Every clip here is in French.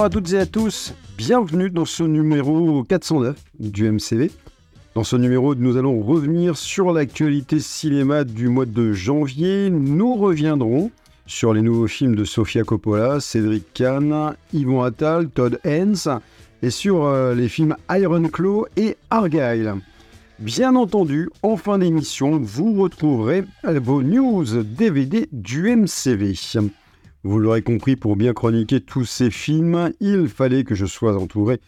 Bonjour à toutes et à tous, bienvenue dans ce numéro 409 du MCV. Dans ce numéro, nous allons revenir sur l'actualité cinéma du mois de janvier. Nous reviendrons sur les nouveaux films de Sofia Coppola, Cédric Kahn, Yvon Attal, Todd Haynes et sur euh, les films Iron Claw et Argyle. Bien entendu, en fin d'émission, vous retrouverez vos news DVD du MCV. Vous l'aurez compris, pour bien chroniquer tous ces films, il fallait que je sois entouré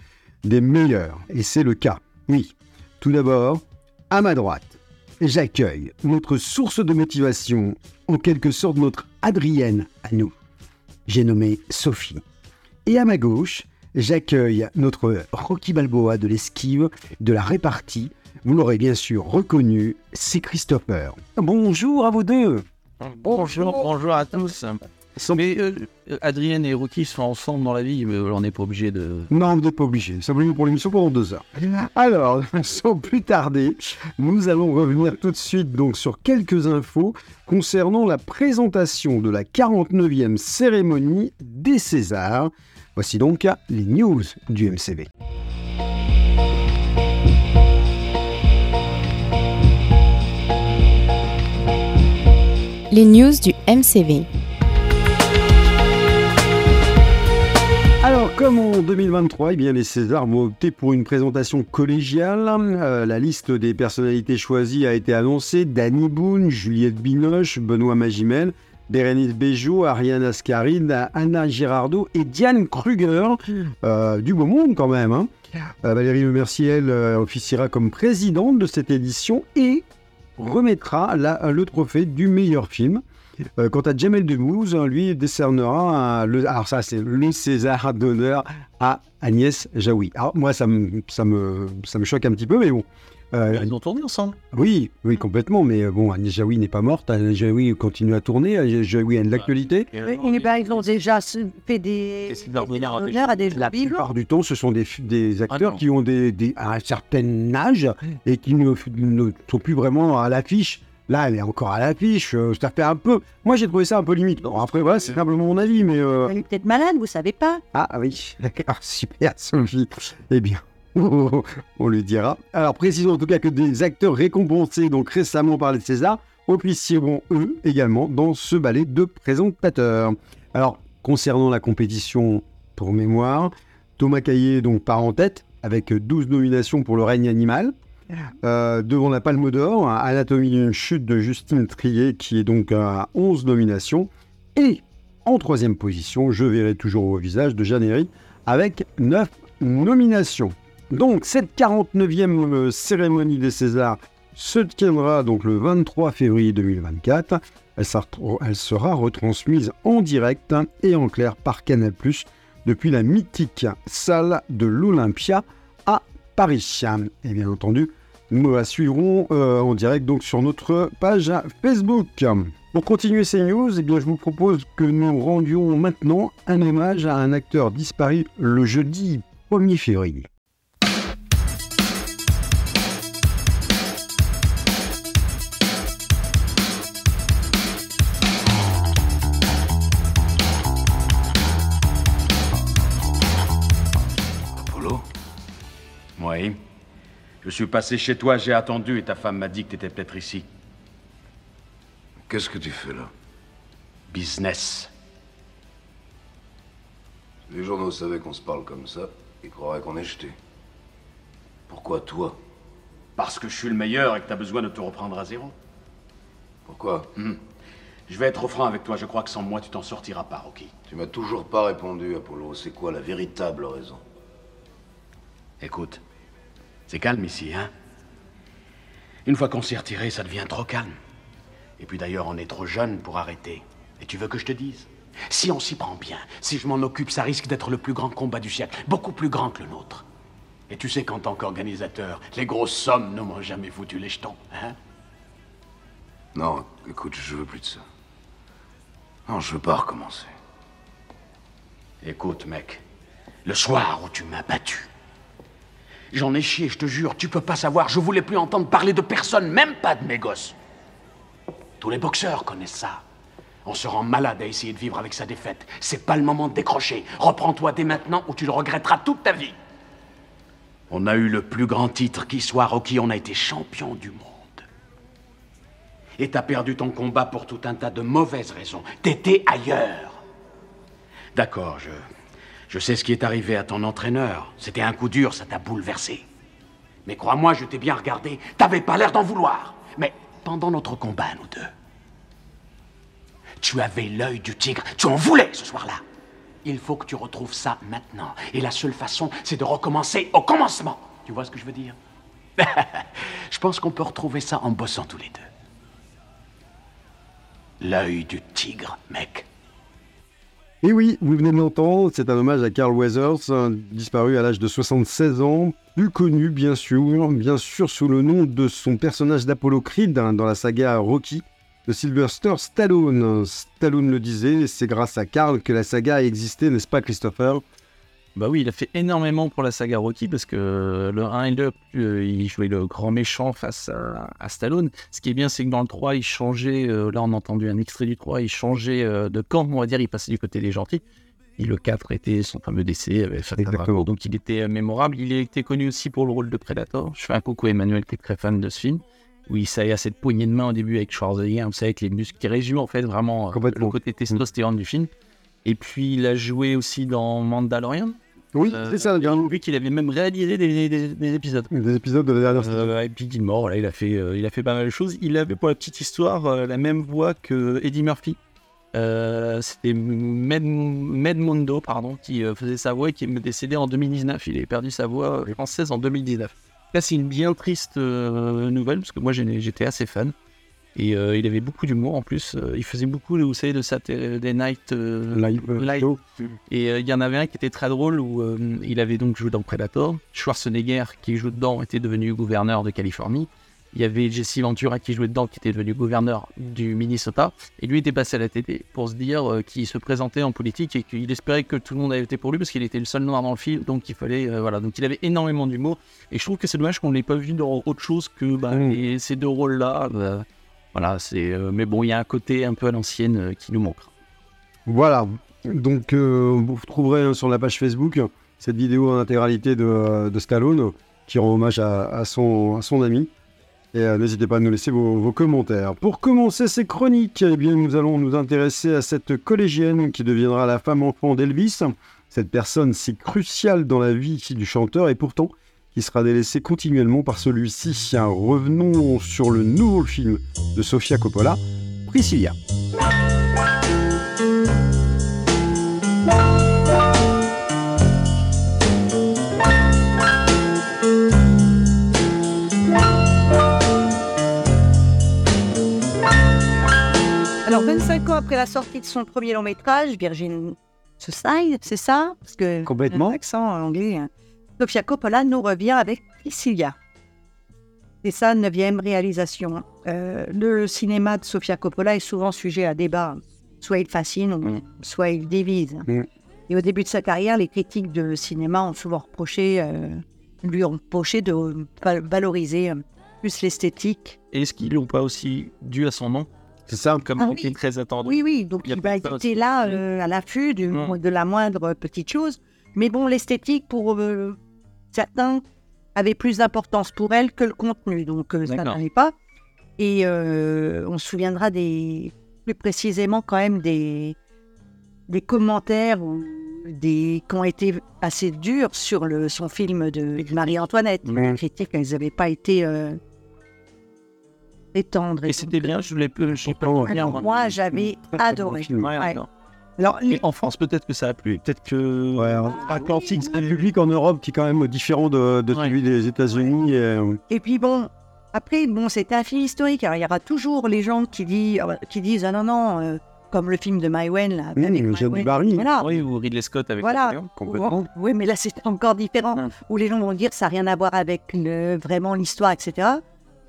des meilleurs. Et c'est le cas. Oui. Tout d'abord, à ma droite, j'accueille notre source de motivation, en quelque sorte notre Adrienne à nous. J'ai nommé Sophie. Et à ma gauche, j'accueille notre Rocky Balboa de l'esquive, de la répartie. Vous l'aurez bien sûr reconnu, c'est Christopher. Bonjour à vous deux. Bonjour, bonjour à tous. Mais euh, Adrienne et Rocky sont ensemble dans la vie, mais on n'est pas obligé de. Non, vous n'êtes pas obligé. Simplement pour l'émission pendant deux heures. Alors, sans plus tarder, nous allons revenir tout de suite donc sur quelques infos concernant la présentation de la 49e cérémonie des Césars. Voici donc les news du MCV. Les news du MCV. Comme en 2023, eh bien, les Césars vont opter pour une présentation collégiale. Euh, la liste des personnalités choisies a été annoncée. Danny Boone, Juliette Binoche, Benoît Magimel, Bérénice Bejo, Ariane Ascaride, Anna Girardot et Diane Kruger. Euh, du beau monde quand même. Hein. Euh, Valérie euh, officiera comme présidente de cette édition et remettra la- le trophée du meilleur film. Euh, quant à Jamel Debbouze, lui décernera un- le, alors ça c'est le César d'honneur à Agnès Jaoui. Alors moi ça me, ça me, ça me choque un petit peu, mais bon. Euh, Ils ont tourné ensemble. oui, oui, complètement, mais euh, bon, Agnès Jaoui n'est pas morte, Agnès Jaoui continue à tourner, Agnès Jaoui a de l'actualité. Oui, eh ben, ils ont déjà fait des honneurs à des La plupart du temps, ce sont des, des acteurs non. qui ont des, des- un certain âge et qui ne, ne sont plus vraiment à l'affiche. Là, elle est encore à l'affiche. euh, ça fait un peu. Moi, j'ai trouvé ça un peu limite. Bon, après, voilà, c'est simplement mon avis, mais. euh, Elle est peut-être malade, vous savez pas. Ah oui, d'accord, super, Sophie. Eh bien, on lui dira. Alors, précisons en tout cas que des acteurs récompensés donc récemment par les Césars officieront eux également dans ce ballet de présentateurs. Alors, concernant la compétition pour mémoire, Thomas Caillé donc part en tête avec 12 nominations pour le règne animal. Euh, devant la Palme d'Or, Anatomie d'une chute de Justine Trier qui est donc à 11 nominations. Et en troisième position, je verrai toujours au visage de Jeanne Herry avec 9 nominations. Donc cette 49e euh, cérémonie des Césars se tiendra donc le 23 février 2024. Elle sera, elle sera retransmise en direct et en clair par Canal+, depuis la mythique salle de l'Olympia à Paris. Et bien entendu, nous la suivrons euh, en direct donc sur notre page Facebook. Pour continuer ces news, eh bien, je vous propose que nous rendions maintenant un hommage à un acteur disparu le jeudi 1er février. Apollo? Oui? Je suis passé chez toi, j'ai attendu et ta femme m'a dit que t'étais peut-être ici. Qu'est-ce que tu fais là? Business. Si Les journaux savaient qu'on se parle comme ça, ils croiraient qu'on est jeté. Pourquoi toi? Parce que je suis le meilleur et que t'as besoin de te reprendre à zéro. Pourquoi? Je vais être franc avec toi, je crois que sans moi tu t'en sortiras pas, Rocky. Tu m'as toujours pas répondu, Apollo. C'est quoi la véritable raison? Écoute, c'est calme ici, hein Une fois qu'on s'est retiré, ça devient trop calme. Et puis d'ailleurs, on est trop jeune pour arrêter. Et tu veux que je te dise? Si on s'y prend bien, si je m'en occupe, ça risque d'être le plus grand combat du siècle, beaucoup plus grand que le nôtre. Et tu sais qu'en tant qu'organisateur, les grosses sommes ne m'ont jamais foutu les jetons, hein? Non, écoute, je veux plus de ça. Non, je veux pas recommencer. Écoute, mec, le soir où tu m'as battu, j'en ai chié, je te jure, tu peux pas savoir, je voulais plus entendre parler de personne, même pas de mes gosses. Tous les boxeurs connaissent ça. On se rend malade à essayer de vivre avec sa défaite. C'est pas le moment de décrocher. Reprends-toi dès maintenant ou tu le regretteras toute ta vie. On a eu le plus grand titre qui soit, Rocky, on a été champion du monde. Et t'as perdu ton combat pour tout un tas de mauvaises raisons. T'étais ailleurs. D'accord, je. Je sais ce qui est arrivé à ton entraîneur. C'était un coup dur, ça t'a bouleversé. Mais crois-moi, je t'ai bien regardé. T'avais pas l'air d'en vouloir. Mais pendant notre combat, nous deux, tu avais l'œil du tigre. Tu en voulais ce soir-là. Il faut que tu retrouves ça maintenant. Et la seule façon, c'est de recommencer au commencement. Tu vois ce que je veux dire? Je pense qu'on peut retrouver ça en bossant tous les deux. L'œil du tigre, mec. Et oui, vous venez de l'entendre, c'est un hommage à Carl Weathers, disparu à l'âge de 76 ans, plus connu bien sûr, bien sûr sous le nom de son personnage d'Apollo Creed hein, dans la saga Rocky de Sylvester Stallone. Stallone le disait, c'est grâce à Carl que la saga a existé, n'est-ce pas Christopher? Bah oui, il a fait énormément pour la saga Rocky parce que le 1 et le 2, euh, il jouait le grand méchant face à, Stallone. Ce qui est bien, c'est que dans le 3, il changeait, euh, là on a entendu un extrait du 3, il changeait euh, de camp, on va dire, il passait du côté des gentils. Et le 4 était son fameux décès Fatal Donc il était mémorable. Il était connu aussi pour le rôle de Predator. Je fais un coucou à Emmanuel qui est très fan de ce film. Oui, ça y a cette poignée de main au début avec Schwarzenegger, vous savez, avec les muscles qui résument en fait vraiment euh, le côté testostérone du film. Et puis il a joué aussi dans Mandalorian. Oui, euh, c'est ça. Bien. Vu qu'il avait même réalisé des, épisodes. Des épisodes de la dernière saison. Euh, et puis il est mort, il, a fait, il a fait pas mal de choses. Il avait, pour la petite histoire, la même voix que Eddie Murphy. C'était Med, Mondo, pardon, qui faisait sa voix et qui est décédé en 2019. Il a perdu sa voix française en 2019. Là, c'est une bien triste euh, nouvelle parce que moi j'étais assez fan. Et euh, il avait beaucoup d'humour en plus. Euh, il faisait beaucoup, vous savez, de Saturday Night Live. Et il y en avait un qui était très drôle où il avait donc joué dans Predator. Schwarzenegger, qui joue dedans, était devenu gouverneur de Californie. Il y avait Jesse Ventura qui jouait dedans, qui était devenu gouverneur du Minnesota. Et lui était passé à la télé pour se dire euh, qu'il se présentait en politique et qu'il espérait que tout le monde avait été pour lui parce qu'il était le seul noir dans le film. Donc il fallait. Euh, voilà. Donc il avait énormément d'humour. Et je trouve que c'est dommage qu'on ne l'ait pas vu dans autre chose que bah, mm. ces deux rôles-là. Bah, voilà. c'est mais bon, il y a un côté un peu à l'ancienne euh, qui nous manque. Voilà. Donc vous trouverez sur la page Facebook cette vidéo en intégralité de, Stallone qui rend hommage à, son, ami. Et euh, n'hésitez pas à nous laisser vos, commentaires. Pour commencer ces chroniques, eh bien, nous allons nous intéresser à cette collégienne qui deviendra la femme enfant d'Elvis. Cette personne si cruciale dans la vie du chanteur et pourtant qui sera délaissée continuellement par celui-ci. Revenons sur le nouveau film de Sofia Coppola, Priscilla. Alors, 25 ans après la sortie de son premier long métrage, Virgin Suicide, c'est ça? Parce que Complètement. Accent anglais. Sofia Coppola nous revient avec Priscilla. C'est sa neuvième réalisation. Euh, le cinéma de Sofia Coppola est souvent sujet à débat. Soit il fascine, mm. soit il divise. Mm. Et au début de sa carrière, les critiques de cinéma ont souvent reproché, euh, lui ont reproché de valoriser euh, plus l'esthétique. Est-ce qu'ils l'ont pas aussi dû à son nom? C'est ça, comme ah, oui. très attendu. Oui, oui, donc il, va être là euh, à l'affût mm. de la moindre petite chose. Mais bon, l'esthétique, pour euh, certains, avait plus d'importance pour elle que le contenu, donc euh, ça est pas. Et on se souviendra des, plus précisément quand même des, des commentaires ou des, qui ont été assez durs sur le, son film de Marie-Antoinette. Les critiques, elles n'avaient pas été tendre. Et, c'était bien, je l'ai pas Moi, j'avais adoré. Alors, en France, peut-être que ça a plu. Peut-être que. Ouais, Atlantique, c'est un public en Europe qui est quand même différent de, celui des États-Unis. Euh, et... puis bon, après, bon, c'est un film historique. Alors, il y aura toujours les gens qui, disent, qui disent Ah non, non, euh, comme le film de Maïwen, là. Mmh, avec Barry. Oui, ou Ridley Scott avec voilà. complètement. Oui, mais là, c'est encore différent. Mmh. Où les gens vont dire Ça n'a rien à voir avec le, vraiment l'histoire, etc.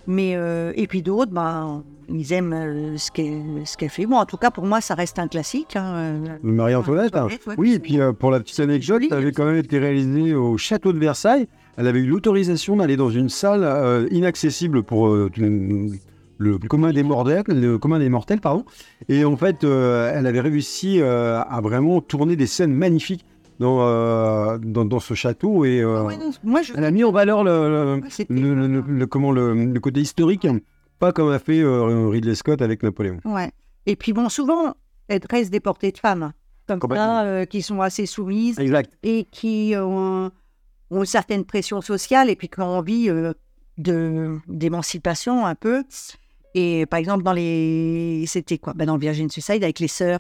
Mais, euh, et puis d'autres, ben, ils aiment euh, ce qu'elle ce qu'elle fait. Bon, en tout cas, pour moi, ça reste un classique. Hein, euh, Marie-Antoinette. Hein. oui, et puis pour la petite anecdote, elle avait quand même été réalisée au château de Versailles. Elle avait eu l'autorisation d'aller dans une salle inaccessible pour le commun des mortels, le commun des mortels, pardon. Et en fait, elle avait réussi à vraiment tourner des scènes magnifiques dans, euh, dans, dans ce château et euh, Ah ouais, non, moi, je... elle a mis en valeur le, le- comment, le, côté historique, pas comme a fait euh, Ridley Scott avec Napoléon. Ouais. Et puis bon, souvent, elles dressent des portées de femmes, comme ça, euh, qui sont assez soumises Exact. et qui ont, ont une certaine pression sociale et puis qui ont envie de d'émancipation un peu. Et par exemple, dans les. C'était quoi? Ben, Dans Virgin Suicide, avec les sœurs.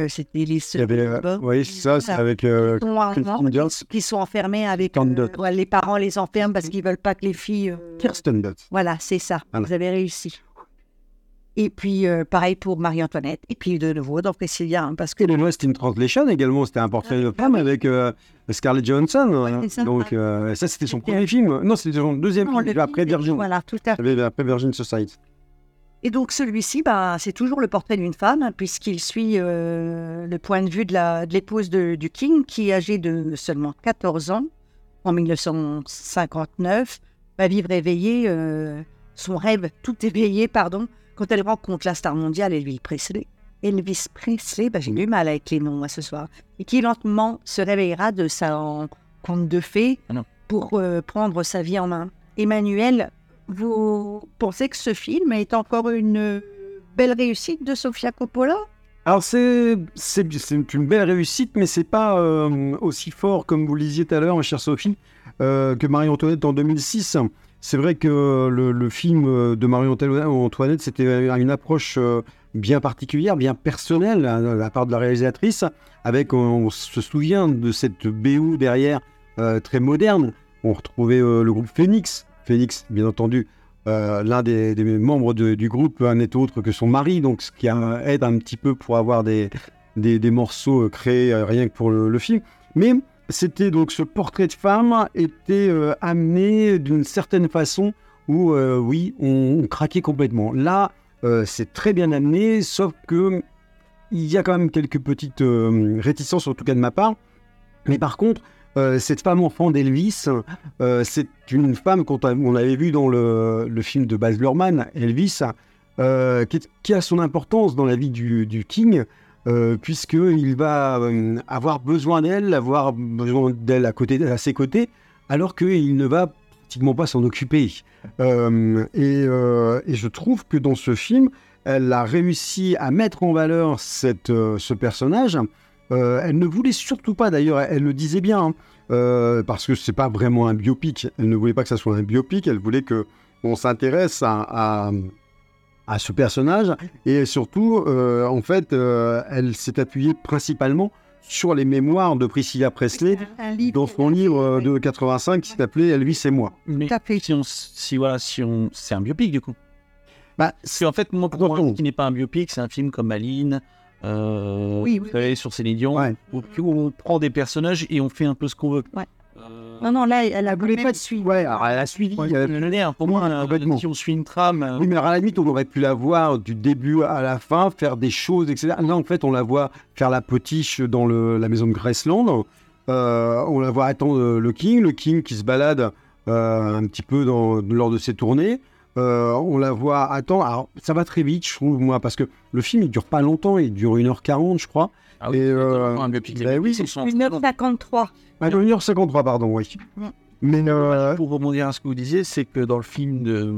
Euh, C'était les Il y sœurs. avait, euh, oui, c'est ça, c'est avec euh, qui sont qui sont enfermés avec. Euh, ouais, les parents les enferment parce qu'ils veulent pas que les filles. euh, Kirsten Dunst. Voilà, c'est ça. Voilà. Vous avez réussi. Et puis, euh, pareil pour Marie-Antoinette. Et puis, de nouveau, dans Priscilla, hein, parce que Et le Lost in Translation également, c'était un portrait de femme avec euh, Scarlett Johansson. hein. ça. Donc euh, ça, c'était son premier film. Non, c'était son deuxième Non, film, après Virgin. Voilà, tout à fait. Après Virgin Society. Et donc, celui-ci, bah, c'est toujours le portrait d'une femme, hein, puisqu'il suit euh, le point de vue de l'épouse de- du King, qui, âgée de seulement 14 ans, en 1959, va vivre éveillée, euh, son rêve tout éveillé, pardon, quand elle rencontre la star mondiale Elvis Presley. Elvis Presley, bah, j'ai du mal avec les noms moi, ce soir, et qui lentement se réveillera de sa conte de fées Ah pour euh, prendre sa vie en main. Emmanuel, vous pensez que ce film est encore une belle réussite de Sofia Coppola? Alors c'est une belle réussite, mais c'est pas euh, aussi fort comme vous le disiez tout à l'heure, ma chère Sophie, euh, que Marie-Antoinette en 2006. C'est vrai que le, film de Marie-Antoinette, c'était une approche euh, bien particulière, bien personnelle hein, de la part de la réalisatrice, avec, on, on se souvient de cette BO derrière, très moderne. On retrouvait le groupe Phoenix, Phoenix, bien entendu, euh, l'un des, membres du groupe euh, n'est autre que son mari, donc ce qui aide un petit peu pour avoir des, des, morceaux euh, créés rien que pour le, film. Mais c'était donc ce portrait de femme était amené d'une certaine façon où, oui, on, craquait complètement. Là, c'est très bien amené, sauf que il y a quand même quelques petites réticences, en tout cas de ma part. Mais par contre, euh, cette femme enfant d'Elvis, euh, c'est une femme qu'on avait vu dans le, film de Baz Luhrmann, Elvis, euh, qui, a son importance dans la vie du, du King, puisqu'il va avoir besoin d'elle, avoir besoin d'elle à, ses côtés, alors qu'il ne va pratiquement pas s'en occuper. Et, je trouve que dans ce film, elle a réussi à mettre en valeur ce personnage. Euh, elle ne voulait surtout pas, d'ailleurs, elle le disait bien, hein, euh, parce que c'est pas vraiment un biopic. Elle ne voulait pas que ça soit un biopic. Elle voulait que on s'intéresse à, à, à ce personnage et surtout, euh, en fait, euh, elle s'est appuyée principalement sur les mémoires de Priscilla Presley dans son livre euh, de 85 qui s'appelait Elvis et moi. Mais si on, s- si voilà, si on, c'est un biopic du coup. Bah, Parce qu'en fait, moi, pour moi, qui n'est pas un biopic, c'est un film comme Aline, euh, Oui, vous oui, savez, sur Céline Dion, Ouais. où, où on prend des personnages et on fait un peu ce qu'on veut. Ouais. Euh, Non, non, là, elle a voulu voulait pas de suite. Ouais, alors elle a suivi. ouais, elle a- le nerf, pour moi, euh, si on suit une trame, euh, Oui, mais à la limite, on aurait pu la voir du début à la fin, faire des choses, etc. Là, en fait, on la voit faire la potiche dans le- la maison de Graceland. Euh, on la voit attendre euh, le King, le King qui se balade euh, un petit peu dans- lors de ses tournées. Euh, on la voit attendre. Alors, ça va très vite, je trouve, moi, parce que le film, il dure pas longtemps, il dure 1h40, je crois. ah oui, et, c'est euh, un biopic. les bah oui, biopics, ils sont- 1h53. Ah, 1h53, pardon, oui. Mais euh, Pour rebondir à ce que vous disiez, c'est que dans le film de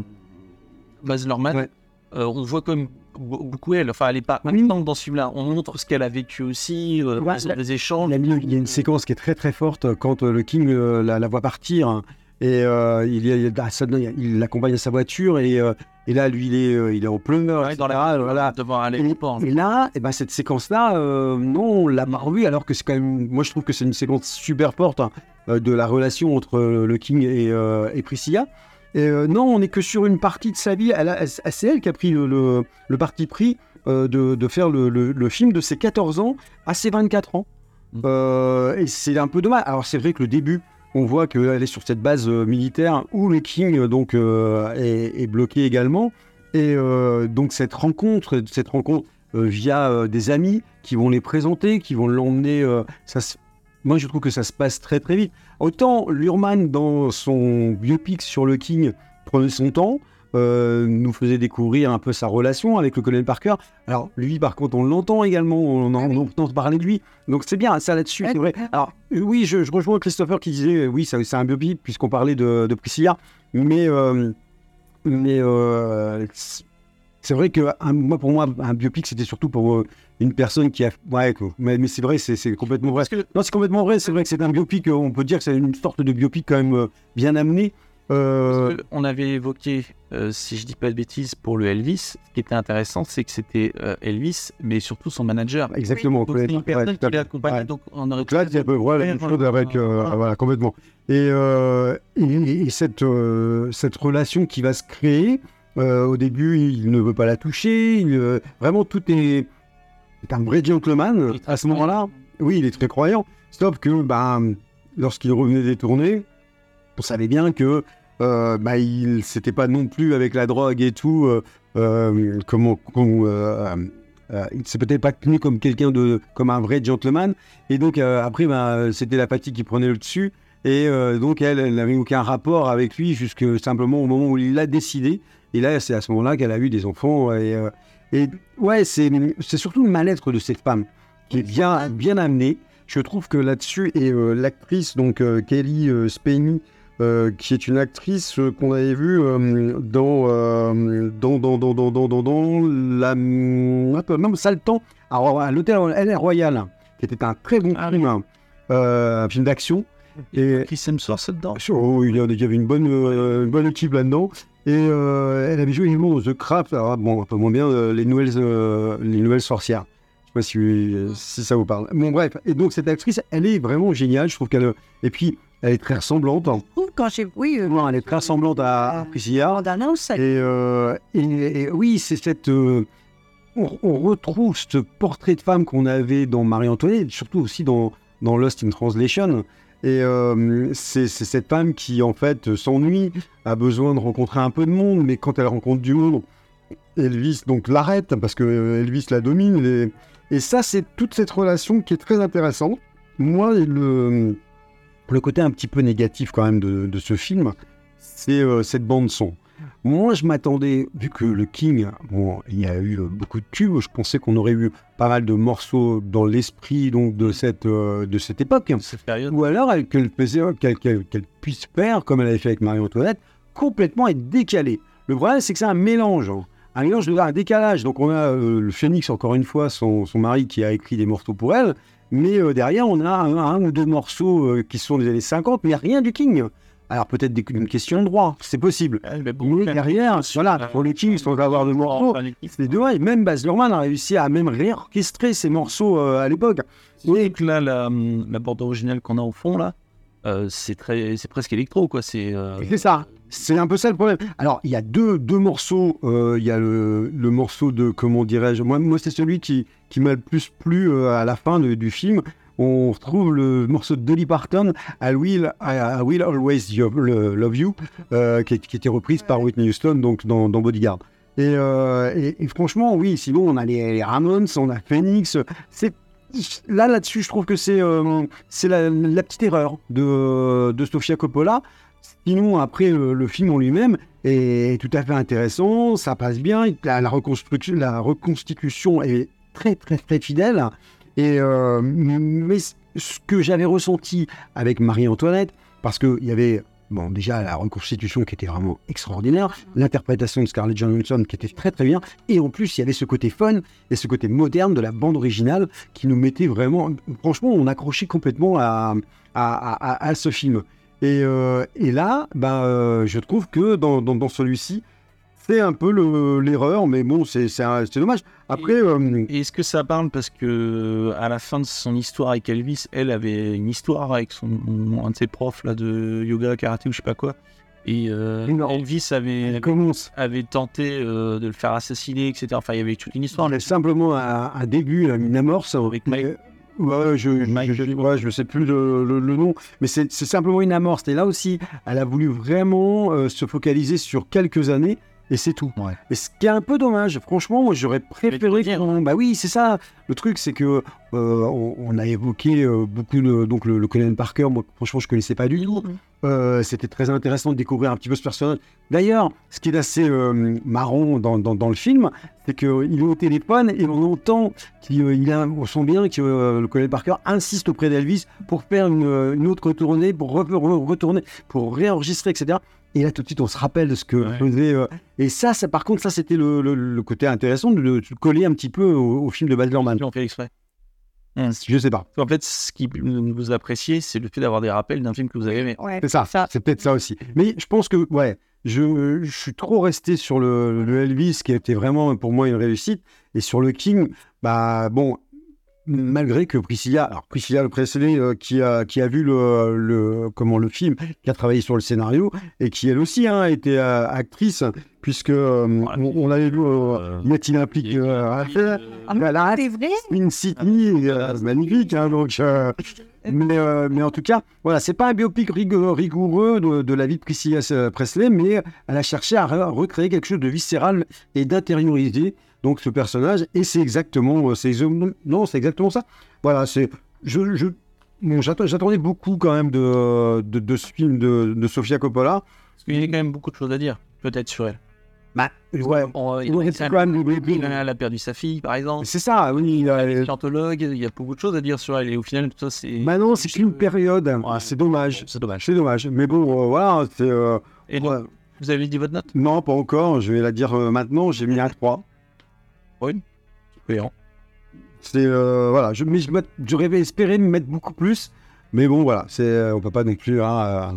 Baz Luhrmann, Ouais. euh, on voit comme be- beaucoup elle. Enfin, elle est pas Oui. maintenant dans ce film-là. On montre ce qu'elle a vécu aussi, euh, Ouais, dans la- des échanges. Il y, a, il y a une séquence qui est très très forte quand euh, le King euh, la, la voit partir hein, et euh, il, y a- il l'accompagne à sa voiture et, euh, et là lui il est, euh, il est en pleurs. Ouais, dans la voilà. devant un aéroport. Et là, eh ben, cette séquence-là, euh, non, on l'a pas revue alors que c'est quand même, moi je trouve que c'est une séquence super forte hein, de la relation entre le King et, et Priscilla. Et non, on n'est que sur une partie de sa vie. C'est elle qui a pris le, le- le parti pris de, de faire le, film de ses 14 ans à ses 24 ans. Mm. Euh, et c'est un peu dommage. Alors c'est vrai que le début, on voit qu'elle est sur cette base euh, militaire où le King euh, donc euh, est, bloqué également. Et donc cette rencontre, cette rencontre via des amis qui vont les présenter, qui vont l'emmener. Moi, je trouve que ça se passe très très vite. Autant Lurman dans son biopic sur le King prenait son temps. Euh, nous faisait découvrir un peu sa relation avec le colonel Parker. Alors lui, par contre, on l'entend également, on, en- on entend parler de lui. Donc c'est bien, ça là-dessus, c'est vrai. Alors euh, oui, je, je rejoins Christopher qui disait, euh, oui, c'est un biopic puisqu'on parlait de, de Priscilla, mais euh, mais euh, c'est- vrai que un- moi, pour moi, un biopic, c'était surtout pour euh, une personne qui a, ouais, mais, mais c'est vrai, c'est complètement vrai. Que Non, c'est complètement vrai. C'est vrai que c'est un biopic. On peut dire que c'est une sorte de biopic quand même euh, bien amené. Euh, on avait évoqué, euh, si je dis pas de bêtises, pour le Elvis. Ce qui était intéressant, c'est que c'était euh, Elvis, mais surtout son manager. exactement. Donc, c'est une personne qui accompagné. Ouais. Donc on aurait Donc là, c'est un peu voilà, la même chose avec, euh, voilà, complètement. Et, et, et cette, cette relation qui va se créer, au début, il ne veut pas la toucher. il, vraiment, tout est, est un vrai gentleman Il à ce moment-là. Oui, il est très croyant. Sauf que, ben, lorsqu'il revenait des tournées, on savait bien que euh, bah, il c'était pas non plus avec la drogue et tout. Euh, euh, comment, comment, euh, euh, il s'est peut-être pas tenu comme quelqu'un de, comme un vrai gentleman. Et donc après, bah, c'était la fatigue qui prenait le dessus. Et donc elle, elle n'avait aucun rapport avec lui jusque simplement au moment où il l'a décidé. Et là, c'est à ce moment-là qu'elle a eu des enfants. Et, et ouais, c'est c'est surtout le mal-être de cette femme qui est bien, bien amenée. Je trouve que là-dessus, et euh, l'actrice, donc euh, Kelly euh, euh, qui est une actrice euh, qu'on avait vue euh, dans, euh, dans, dans, dans, dans, dans, dans, dans la... Non, Saltan, à, à l'hôtel LR Royal, qui était un très bon Ah film, euh, un film d'action. Et Chris Hemsworth dedans. Oh, il y avait une bonne, euh, une bonne équipe là-dedans. Et euh, elle avait joué également dans The Craft, alors, bon, un peu moins bien, euh, les, nouvelles, euh, les nouvelles sorcières. Je sais pas si, euh, si ça vous parle. Bon, bref. Et donc, cette actrice, elle est vraiment géniale. Je trouve qu'elle. Et puis, elle est très ressemblante. hein. Quand j'ai. Oui, euh, Non, elle est très ressemblante à, à Priscilla. bande annonce, Et, euh, et- et oui, c'est cette. euh, on, on retrouve ce portrait de femme qu'on avait dans Marie-Antoinette, surtout aussi dans, dans Lost in Translation. Et euh, c'est c'est cette femme qui, en fait, s'ennuie, a besoin de rencontrer un peu de monde, mais quand elle rencontre du monde, Elvis donc l'arrête parce que euh, Elvis la domine. Et, et ça, c'est toute cette relation qui est très intéressante. Moi, le, le côté un petit peu négatif quand même de, de ce film, c'est euh, cette bande son. Moi, je m'attendais, vu que le King, bon, il y a eu euh, beaucoup de tubes, je pensais qu'on aurait eu pas mal de morceaux dans l'esprit donc de cette euh, de cette époque. Cette période. Ou alors elle- qu'elle puisse faire, comme elle avait fait avec Marie-Antoinette, complètement être décalée. Le problème, c'est que c'est un mélange. hein. Un mélange, de, un décalage. Donc on a euh, le Phoenix, encore une fois, son, son mari qui a écrit des morceaux pour elle. Mais euh, derrière, on a un, un ou deux morceaux euh, qui sont des années 50, mais rien du King. Alors peut-être des- une question de droit, c'est possible. Mais derrière, voilà, pour les Kings, sans avoir de morceaux, c'est dommage. Même Baz Luhrmann a réussi à même réorchestrer ces morceaux euh, à l'époque. Que là, la, la bande originale qu'on a au fond, là, euh, c'est très, c'est presque électro, quoi. C'est. euh, C'est ça. C'est un peu ça le problème. Alors, il y a deux, deux morceaux. Euh, Il y a le, le morceau de, comment dirais-je, moi, moi c'est celui qui, qui m'a le plus plu euh, à la fin du film. On retrouve le morceau de Dolly Parton, I Will, I, Will Always Love You, euh, qui, qui était reprise par Whitney Houston donc, dans, Bodyguard. Et, euh, et- franchement, oui, sinon, on a les, les Ramones, on a Phoenix. Là, là-dessus, je trouve que c'est la, petite erreur de, de Sofia Coppola. Sinon, après, le, le film en lui-même est tout à fait intéressant, ça passe bien, la, la reconstruction, la reconstitution est très, très, très fidèle. Et, euh, mais ce que j'avais ressenti avec Marie-Antoinette, parce qu'il y avait bon, déjà la reconstitution qui était vraiment extraordinaire, l'interprétation de Scarlett Johansson qui était très très bien, et en plus il y avait ce côté fun et ce côté moderne de la bande originale qui nous mettait vraiment, franchement, on accrochait complètement à, à, à- à ce film. Et, euh, et là, ben, euh, je trouve que dans, dans, dans celui-ci, c'est un peu le- l'erreur, mais bon, c'est dommage. Après, euh, est-ce que ça parle parce que à la fin de son histoire avec Elvis, elle avait une histoire avec son un de ses profs là de yoga, karaté ou je sais pas quoi. Et euh. Elvis avait, avait tenté euh, de le faire assassiner, etc. Enfin, il y avait toute une histoire. On est simplement un, un début, une amorce. Avec Mike. Ouais, je, Mike, je, je- ouais, je sais plus le, le- le nom, mais c'est c'est simplement une amorce. Et là aussi, elle a voulu vraiment euh, se focaliser sur quelques années. Et c'est tout. Ouais. Et ce qui est un peu dommage, franchement, moi j'aurais préféré qu'on- Bah oui, c'est ça. Le truc, c'est que euh, on, on a évoqué euh, beaucoup de, donc le, le Colin Parker. Moi, franchement, je connaissais pas du tout. Euh, C'était très intéressant de découvrir un petit peu ce personnage. D'ailleurs, ce qui est assez euh, marrant dans, dans, dans le film, c'est qu'il est au téléphone et on entend qu'il il a, on sent bien que euh, le Colin Parker insiste auprès d'Elvis pour faire une, une autre tournée, pour re- re- retourner, pour réenregistrer, etc. Et là, tout de suite, on se rappelle de ce que Ouais. faisait. euh, et ça, ça, par contre, ça, c'était le, le- le côté intéressant de le de coller un petit peu au, au film de Baz Luhrmann. Ils l'ont fait exprès. Je sais pas. En fait, ce qui vous appréciez, c'est le fait d'avoir des rappels d'un film que vous avez aimé. Ouais. C'est ça, Ça. c'est peut-être ça aussi. Mais je pense que, ouais, je, je suis trop resté sur le, le Elvis, qui a été vraiment pour moi une réussite. Et sur le King, bah bon, malgré que Priscilla, alors Priscilla Presley, euh, qui, a, qui a vu le, le, comment, le film, qui a travaillé sur le scénario, et qui elle aussi hein, était euh, actrice, puisque euh, on, on l'avait vu, y a-t-il un plic à faire? Ah, Bah, la- C'est vrai Spin City, euh, magnifique, hein, donc. euh, mais, euh, mais en tout cas, voilà, c'est pas un biopic rig- rigoureux de, de la vie de Priscilla Presley, mais elle a cherché à re- recréer quelque chose de viscéral et d'intérioriser donc ce personnage, et c'est exactement, euh, c'est non, c'est exactement ça. Voilà, c'est, je, je, bon, j'attends- j'attendais beaucoup quand même de, de, de ce film de, de Sofia Coppola. Parce qu'il y a quand même beaucoup de choses à dire, peut-être sur elle. Bah, ouais, On, il, Ouais, a- même- il a- elle a perdu sa fille, par exemple. c'est ça, oui. il a- est scientologue, il y a beaucoup de choses à dire sur elle. Et au final, tout ça, c'est. Bah non, c'est qu'une période, Ouais. c'est dommage. C'est dommage. C'est dommage, mais bon, euh, voilà, c'est. euh, Et donc, ouais. vous avez dit votre note? Non, pas encore. Je vais la dire euh, maintenant. J'ai mis un 3. Cohérent. C'est euh, voilà. Je, mais je j'aurais espéré me mettre beaucoup plus. Mais bon, voilà. C'est euh, on peut pas non plus. Hein, euh,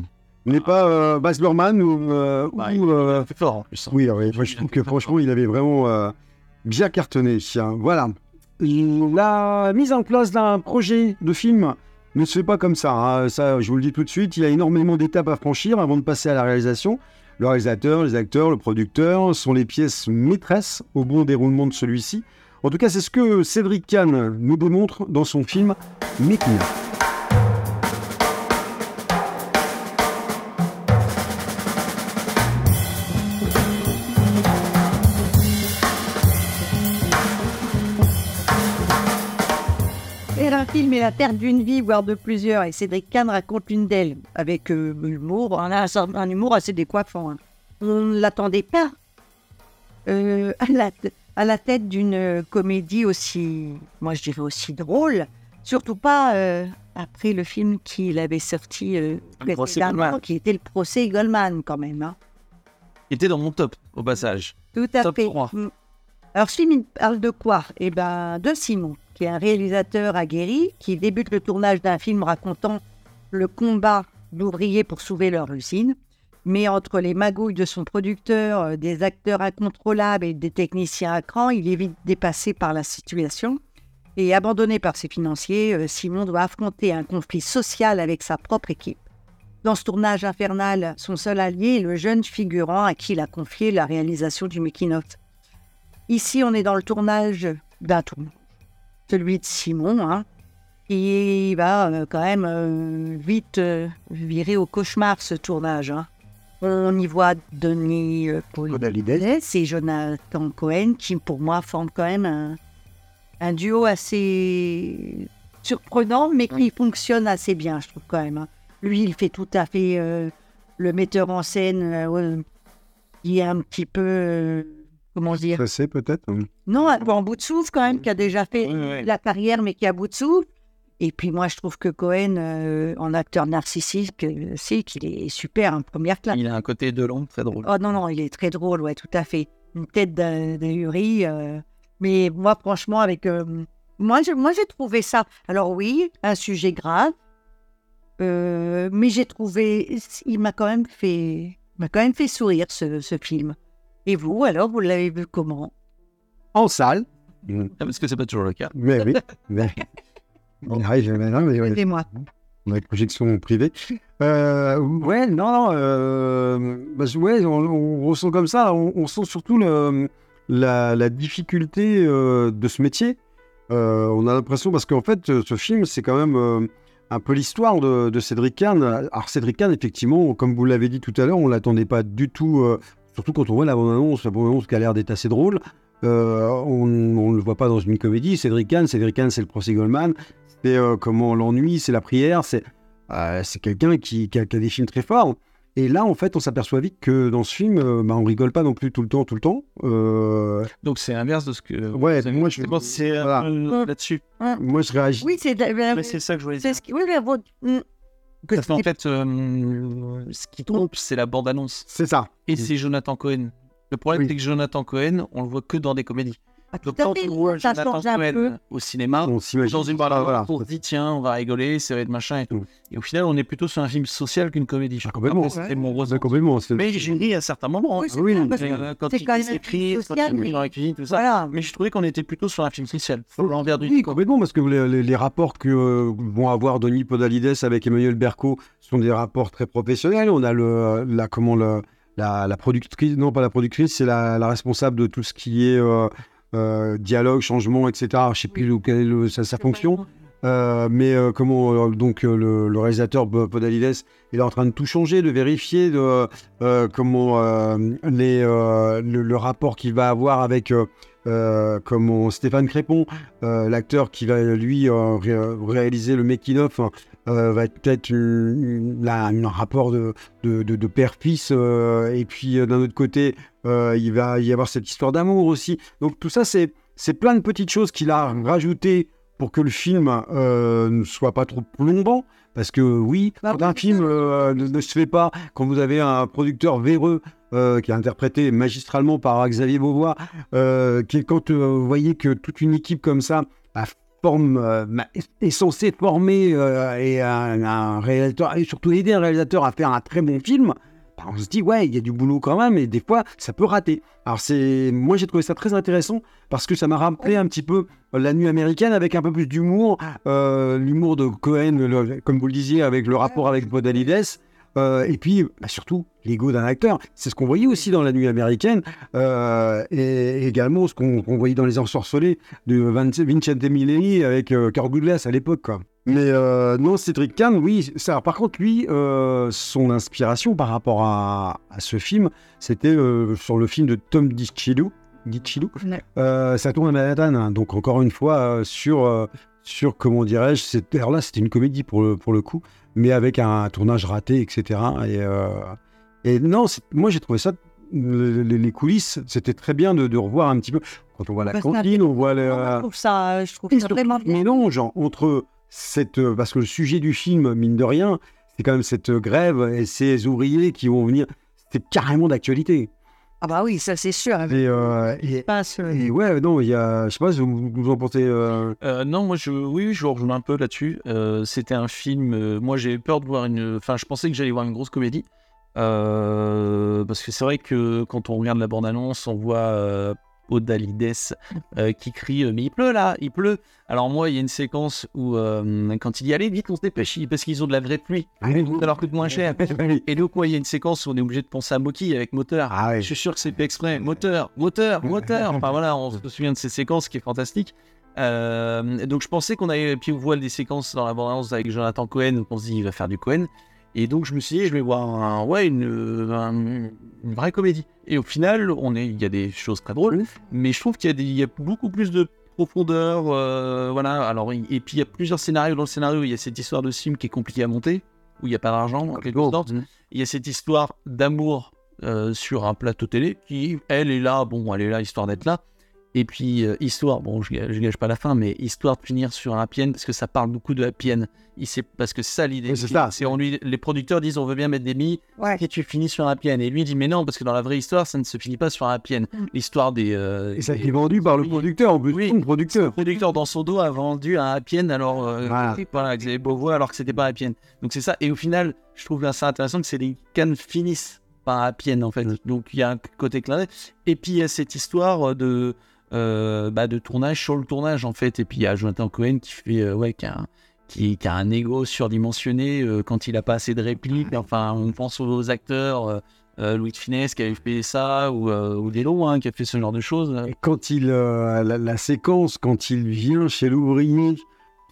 on n'est pas euh, Baz Luhrmann ou. euh, Bah, ou, C'est fort oui. Moi, je trouve que franchement, il avait vraiment bien cartonné. Voilà. La mise en place d'un projet de film ne se fait pas comme ça. hein. Ça, je vous le dis tout de suite. Il y a énormément d'étapes à franchir avant de passer à la réalisation. Le réalisateur, les acteurs, le producteur sont les pièces maîtresses au bon déroulement de celui-ci. En tout cas, c'est ce que Cédric Kahn nous démontre dans son film Of. Film est la terre d'une vie, voire de plusieurs. Et Cédric Kahn raconte l'une d'elles, avec euh, humour, un, humour assez décoiffant. hein. On ne l'attendait pas euh, à, la, à la tête d'une euh, comédie aussi, moi je dirais aussi drôle. Surtout pas euh, après le film qu'il avait sorti précédemment, qui était le procès Goldman quand même. hein. Il était dans mon top, au passage. Tout à Top fait. 3. Mm. Alors, ce film il parle de quoi? Eh ben, de Simon, qui est un réalisateur aguerri, qui débute le tournage d'un film racontant le combat d'ouvriers pour sauver leur usine. Mais entre les magouilles de son producteur, euh, des acteurs incontrôlables et des techniciens à cran, il est vite dépassé par la situation. Et abandonné par ses financiers, euh, Simon doit affronter un conflit social avec sa propre équipe. Dans ce tournage infernal, son seul allié est le jeune figurant à qui il a confié la réalisation du making-of. Ici, on est dans le tournage d'un tournage, celui de Simon, hein, qui va euh, quand même euh, vite euh, virer au cauchemar ce tournage. hein. On y voit Denis. Podalides et Jonathan Cohen, qui pour moi forment quand même un, un duo assez surprenant, mais qui fonctionne assez bien, je trouve quand même. hein. Lui, il fait tout à fait euh, le metteur en scène, euh, qui est un petit peu, comment dire, Stressé peut-être. non, en bout de souffle quand même, qui a déjà fait la carrière, mais qui à bout de souffle. Et puis moi, je trouve que Cohen, euh, en acteur narcissique, euh, c'est qu'il est super, en première classe. Il a un côté de l'ombre très drôle. Oh non, non, il est très drôle, ouais, tout à fait. Une tête hurie. euh, mais moi, franchement, avec. euh, moi, je- moi, j'ai trouvé ça. Alors, oui, un sujet grave. euh, mais j'ai trouvé. Il m'a quand même fait. il m'a quand même fait sourire, ce, ce film. Et vous, alors, vous l'avez vu comment? En salle. Ah, parce que c'est pas toujours le cas. Mais oui. mais- On arrive maintenant, mais ouais. Aidez-moi. On a une projection privée. Euh, ouais, non, non. Euh, bah, ouais, on, on ressent comme ça. On, on sent surtout le- la, la difficulté euh, de ce métier. Euh, on a l'impression, parce qu'en fait, ce film, c'est quand même euh, un peu l'histoire de, de Cédric Kahn. Alors, Cédric Kahn, effectivement, comme vous l'avez dit tout à l'heure, on ne l'attendait pas du tout euh, surtout quand on voit la bande-annonce, la bande-annonce qui a l'air d'être assez drôle. Euh, on ne le voit pas dans une comédie. Cédric Kahn, Cédric Kahn, c'est le procès Goldman. C'est euh, comment l'ennui, c'est la prière. C'est euh, c'est quelqu'un qui, qui, a, qui, a, des films très forts. Et là, en fait, on s'aperçoit vite que dans ce film, euh, bah, on rigole pas non plus tout le temps, tout le temps. Euh... Donc c'est l'inverse de ce que. Ouais, vous avez moi je c'est voilà. là-dessus. Moi, je réagis. Oui, c'est Mais c'est ça que je voulais dire. c'est ce qui. Oui, mais bon, mm, que Parce qu'en fait, euh, ce qui trompe, c'est la bande-annonce. C'est ça. Et c'est Jonathan Cohen. Le problème, Oui. c'est que Jonathan Cohen, on le voit que dans des comédies. Ah, tout Donc à quand fait, on voit ça Jonathan change un peu. Cohen au cinéma, On s'imagine. dans une Ah, bande voilà. on se dit tiens, on va rigoler, c'est de machin et tout. Mm. Et au final, on est plutôt sur un film social qu'une comédie. Ah, complètement. Après, C'était mon Ouais, ressenti. complètement. Mais j'ai ri à certains moments. Oui, c'est oui, ça, parce Mais, que euh, quand il quand s'écrit, film quand social, il dans la cuisine, tout ça. Voilà. Mais je trouvais qu'on était plutôt sur un film social. L'envers du Oui, complètement, parce que les, les- les rapports que euh, vont avoir Denis Podalides avec Emmanuel Berco sont des rapports très professionnels. On a le, la, comment le, la, la productrice, non pas la productrice, c'est la, la responsable de tout ce qui est euh, euh, dialogue, changement, etc. Je ne sais plus le- quelle est sa, sa fonction. Euh, mais euh, comment euh, donc euh, le, le réalisateur Podalides il est en train de tout changer, de vérifier de euh, comment euh, les, euh, le, le rapport qu'il va avoir avec euh, comment Stéphane Crépon, euh, l'acteur qui va lui euh, ré- réaliser le making of va être là, un rapport de, de, de- de père-fils et puis d'un autre côté il va y avoir cette histoire d'amour aussi. Donc tout ça c'est plein de petites choses qu'il a rajoutées pour que le film euh, ne soit pas trop plombant. Parce que oui, Bah un film euh, ne, ne se fait pas, quand vous avez un producteur véreux euh, qui est interprété magistralement par Xavier Beauvois, euh, qui, quand euh, vous voyez que toute une équipe comme ça bah, forme, bah, est- est censée former et un, un réalisateur, et surtout aider un réalisateur à faire un très bon film, bah, on se dit ouais, il y a du boulot quand même, et des fois ça peut rater. Alors c'est, moi j'ai trouvé ça très intéressant parce que ça m'a rappelé un petit peu la nuit américaine avec un peu plus d'humour, euh, l'humour de Cohen, le- comme vous le disiez, avec le rapport avec Podalides. Euh, et puis, bah, surtout, l'ego d'un acteur. C'est ce qu'on voyait aussi dans La Nuit américaine, euh, et également ce qu'on qu'on voyait dans Les Ensorcelés de Vincente Minnelli avec euh, Kirk Douglas à l'époque. Mais non, Cédric Kahn, oui. Ça, par contre, lui, son inspiration par rapport à, à ce film, c'était sur le film de Tom DiCillo. DiCillo. Ouais. Euh, ça tourne à Manhattan, hein. donc encore une fois, euh, sur, euh, sur, comment dirais-je, alors là, c'était une comédie pour le, pour le coup, mais avec un tournage raté, etc. Et, euh, et non, c'est- moi j'ai trouvé ça, le- le- les coulisses, c'était très bien de, de revoir un petit peu. Quand on voit la cantine, on voit le, Je trouve ça, je trouve ça vraiment bien. mélange entre cette. euh, Parce que le sujet du film, mine de rien, c'est quand même cette grève et ces ouvriers qui vont venir. C'était carrément d'actualité. Ah bah oui, ça c'est sûr. Et, euh, et, Passe, euh, et ouais, non, il y a. Je sais pas si vous, vous en pensez. euh, Euh, non, moi, je, oui, je vous rejoins un peu là-dessus. Euh, C'était un film. euh, moi, j'ai peur de voir une. Enfin, je pensais que j'allais voir une grosse comédie. Euh, parce que c'est vrai que quand on regarde la bande-annonce, on voit Podalides euh, qui crie euh, Mais il pleut là, il pleut. Alors, moi, il y a une séquence où, euh, quand il dit Allez, vite, on se dépêche, parce qu'ils ont de la vraie pluie. Ça leur coûte moins cher. Et donc, moi, il y a une séquence où on est obligé de penser à Moki avec moteur. Ah. Je suis sûr que c'est fait exprès. Moteur, moteur, moteur. Enfin voilà, on se souvient de ces séquences qui est fantastique. Donc je pensais qu'on avait, puis on voit des séquences dans la bande-annonce avec Jonathan Cohen, donc on se dit il va faire du Cohen. Et donc je me suis dit je vais voir un- ouais une, un- une vraie comédie. Et au final, on est, il y a des choses très drôles, mais je trouve qu'il y a, des, il y a beaucoup plus de profondeur. euh, voilà. Alors et puis il y a plusieurs scénarios dans le scénario. Il y a cette histoire de sim qui est compliquée à monter, où il n'y a pas d'argent en quelque sorte. Il y a cette histoire d'amour euh, sur un plateau télé qui, elle, est là. Bon, elle est là histoire d'être là. Et puis, euh, histoire, bon, je, je gâche pas la fin, mais histoire de finir sur un happy end, parce que ça parle beaucoup de happy end. Il sait, parce que c'est ça l'idée. Oui, c'est ça. C'est on lui, les producteurs disent on veut bien mettre des billes, ouais. et tu finis sur un happy end. Et lui il dit mais non, parce que dans la vraie histoire, ça ne se finit pas sur un happy end. Mm. L'histoire des. euh, Et ça a été vendu par le producteur, en plus. Oui. Le producteur. le producteur dans son dos a vendu un happy end alors euh, Voilà. voilà, Xavier Beauvois alors que c'était pas un happy end. Donc c'est ça. Et au final, je trouve ça intéressant que c'est les cannes finissent par un happy end en fait. Donc il y a un côté clin. Et puis il y a cette histoire de euh, bah, de tournage sur le tournage en fait. Et puis il y a Jonathan Cohen qui fait euh, ouais qui a, un- qui, qui a un ego surdimensionné euh, quand il a pas assez de répliques. Enfin, on pense aux acteurs. Louis de Finesse qui avait fait ça, ou, ou Delo hein, qui a fait ce genre de choses. Et quand il, la, la séquence, quand il vient chez l'ouvrier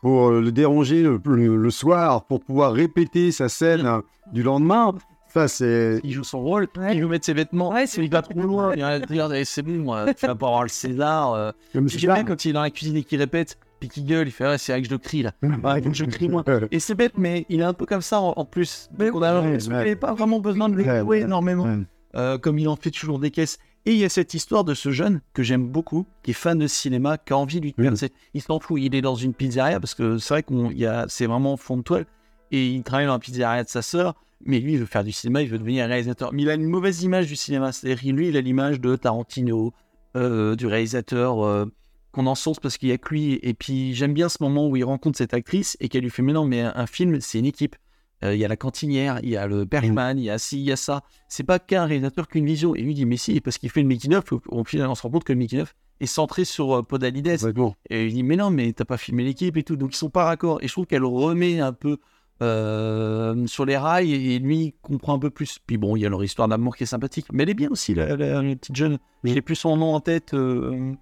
pour le déranger le, le- le soir, pour pouvoir répéter sa scène du lendemain, Ça, c'est. Il joue son rôle, il veut mettre ses vêtements, Ouais, il va trop loin. Il va dire, c'est bon, moi, tu vas pas avoir le César. euh. Comme J'aime bien quand il est dans la cuisine et qu'il répète, puis qu'il gueule, il fait, ouais, c'est vrai que je le crie là. Ouais, que je crie moi. Et c'est bête, mais il est un peu comme ça en, en plus. Mais on n'avait pas vraiment besoin de le Ouais, jouer énormément. Ouais. Euh, comme il en fait toujours des caisses. Et il y a cette histoire de ce jeune que j'aime beaucoup, qui est fan de cinéma, qui a envie de lui percer. Il s'en fout, il est dans une pizzeria parce que c'est vrai qu'on y a, c'est vraiment fond de toile. Et il travaille dans la pizzeria de sa sœur, mais lui il veut faire du cinéma, il veut devenir réalisateur. Mais il a une mauvaise image du cinéma, c'est-à-dire lui il a l'image de Tarantino, euh, du réalisateur euh, qu'on encense parce qu'il y a que lui. Et puis j'aime bien ce moment où il rencontre cette actrice et qu'elle lui fait mais non mais un, un film c'est une équipe. Euh, Il y a la cantinière, il y a le Bergman, il y a ci, il y a ça. C'est pas qu'un réalisateur qu'une vision. Et lui dit mais si parce qu'il fait le making of. Au final on se rend compte que le making of est centré sur Podalides. Et il dit mais non mais t'as pas filmé l'équipe et tout. Donc ils sont pas raccords. Et je trouve qu'elle remet un peu euh, sur les rails et, et lui il comprend un peu plus. Puis bon il y a leur histoire d'amour qui est sympathique. Mais elle est bien aussi la, la- la petite jeune. Je n'ai plus son nom en tête. euh,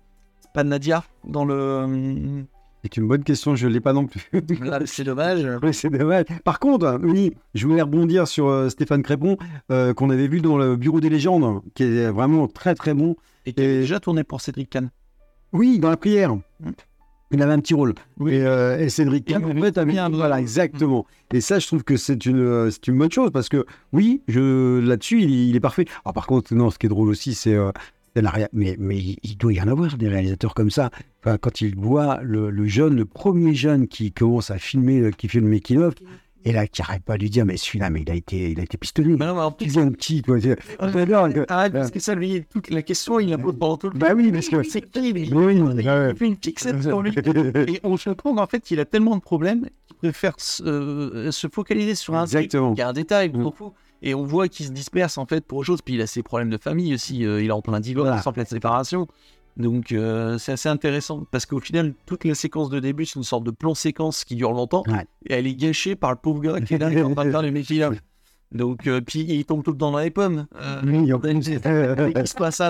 pas Nadia dans le. euh, C'est une bonne question, je ne l'ai pas non plus. là, c'est dommage. Oui, c'est dommage. Par contre, oui, je voulais rebondir sur euh, Stéphane Crépon, euh, qu'on avait vu dans le Bureau des légendes, qui est vraiment très très bon. Et qui a déjà tourné pour Cédric Kahn. Oui, dans la prière. Mm. Il avait un petit rôle. Oui. Et, euh, et Cédric Kahn, en fait, avait- bien un voilà, exactement. Et ça, je trouve que c'est une, euh, c'est une bonne chose parce que, oui, je, là-dessus, il, il est parfait. Alors, par contre, non, ce qui est drôle aussi, c'est. euh, mais, mais il doit y en avoir des réalisateurs comme ça. Enfin, quand il voit le, le jeune, le premier jeune qui commence à filmer, euh, qui filme le making of, et là, qui n'arrête pas de lui dire, mais celui-là, mais il a été, il a été pistonné. Mais non, mais en Il plus, un petit, toi. que- arrête, parce que ça, lui, toute la question, il la pose pendant tout le Bah oui, parce que- C'est qui, Mais oui, Il ouais. fait une fixette sur lui. Et on se comprend qu'en fait, il a tellement de problèmes qu'il préfère se, euh, se focaliser sur un truc qui a un détail, Mm. s'en fout. Et on voit qu'il se disperse en fait pour autre chose. Puis il a ses problèmes de famille aussi. euh, il est en plein divorce, en pleine séparation. Donc euh, c'est assez intéressant parce qu'au final, toute la séquence de début, c'est une sorte de plan séquence qui dure longtemps. Ouais. Et elle est gâchée par le pauvre gars qui est là, qui est en train de faire le making of. Donc, euh, puis il tombe tout le temps dans les pommes. Euh, qu'il se passe fais-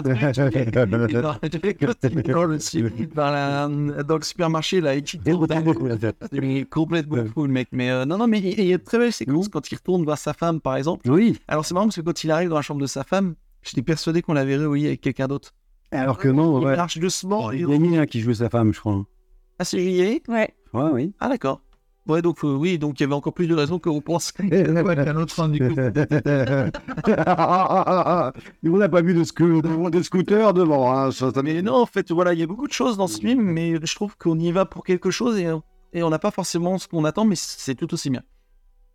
dans, le, dans le supermarché, là, il il est complètement fou, le mec. Mais euh, non, non, mais il il y a de très belles séquences quand il retourne voir sa femme, par exemple. Oui, Alors, c'est marrant parce que quand il arrive dans la chambre de sa femme, j'étais persuadé qu'on l'avait revoyé avec quelqu'un d'autre. Alors que non, Il ouais. marche doucement. Il y a Mia qui jouait sa femme, je crois. Ah, c'est juillet Ouais. Ouais, oui. Ah, d'accord. Ouais, donc euh, oui, donc il y avait encore plus de raisons qu'on pense qu'il y avait un autre du coup. On n'a pas vu de, sco- de, de scooter devant. Hein, ça, ça- Mais non, en fait, voilà, il y a beaucoup de choses dans ce film, mais je trouve qu'on y va pour quelque chose et, et on n'a pas forcément ce qu'on attend, mais c'est tout aussi bien.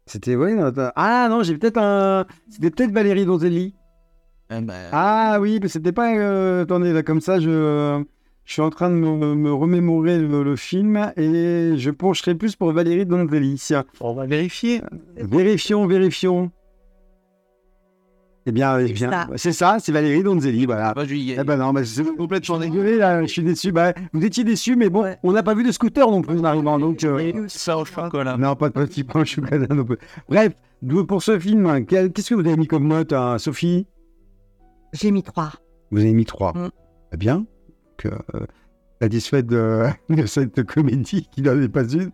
C'était, ouais, ah non, j'ai peut-être un. C'était peut-être Valérie Donzelli. Eh ben, Ah oui, mais c'était pas. euh, Attendez, là, comme ça, je. Je suis en train de me, me remémorer le, le film et je pencherai plus pour Valérie Donzelli. on va vérifier. Vérifions, vérifions. Eh bien, eh C'est bien, ça. c'est ça, c'est Valérie Donzelli, voilà. Pas juillet. Eh ben non, bah, c'est complètement dégueulé là, je suis déçu. Bah, vous étiez déçu, mais bon, on n'a pas vu de scooter non plus en arrivant, donc. euh, Ça au chocolat. Non, pas de petit pain au chocolat non plus. Bref, pour ce film, hein, qu'est-ce que vous avez mis comme note, hein, Sophie? J'ai mis trois. Vous avez mis 3. Mm. Très bien. Que, euh, satisfaite de, de cette comédie qui n'en est pas une.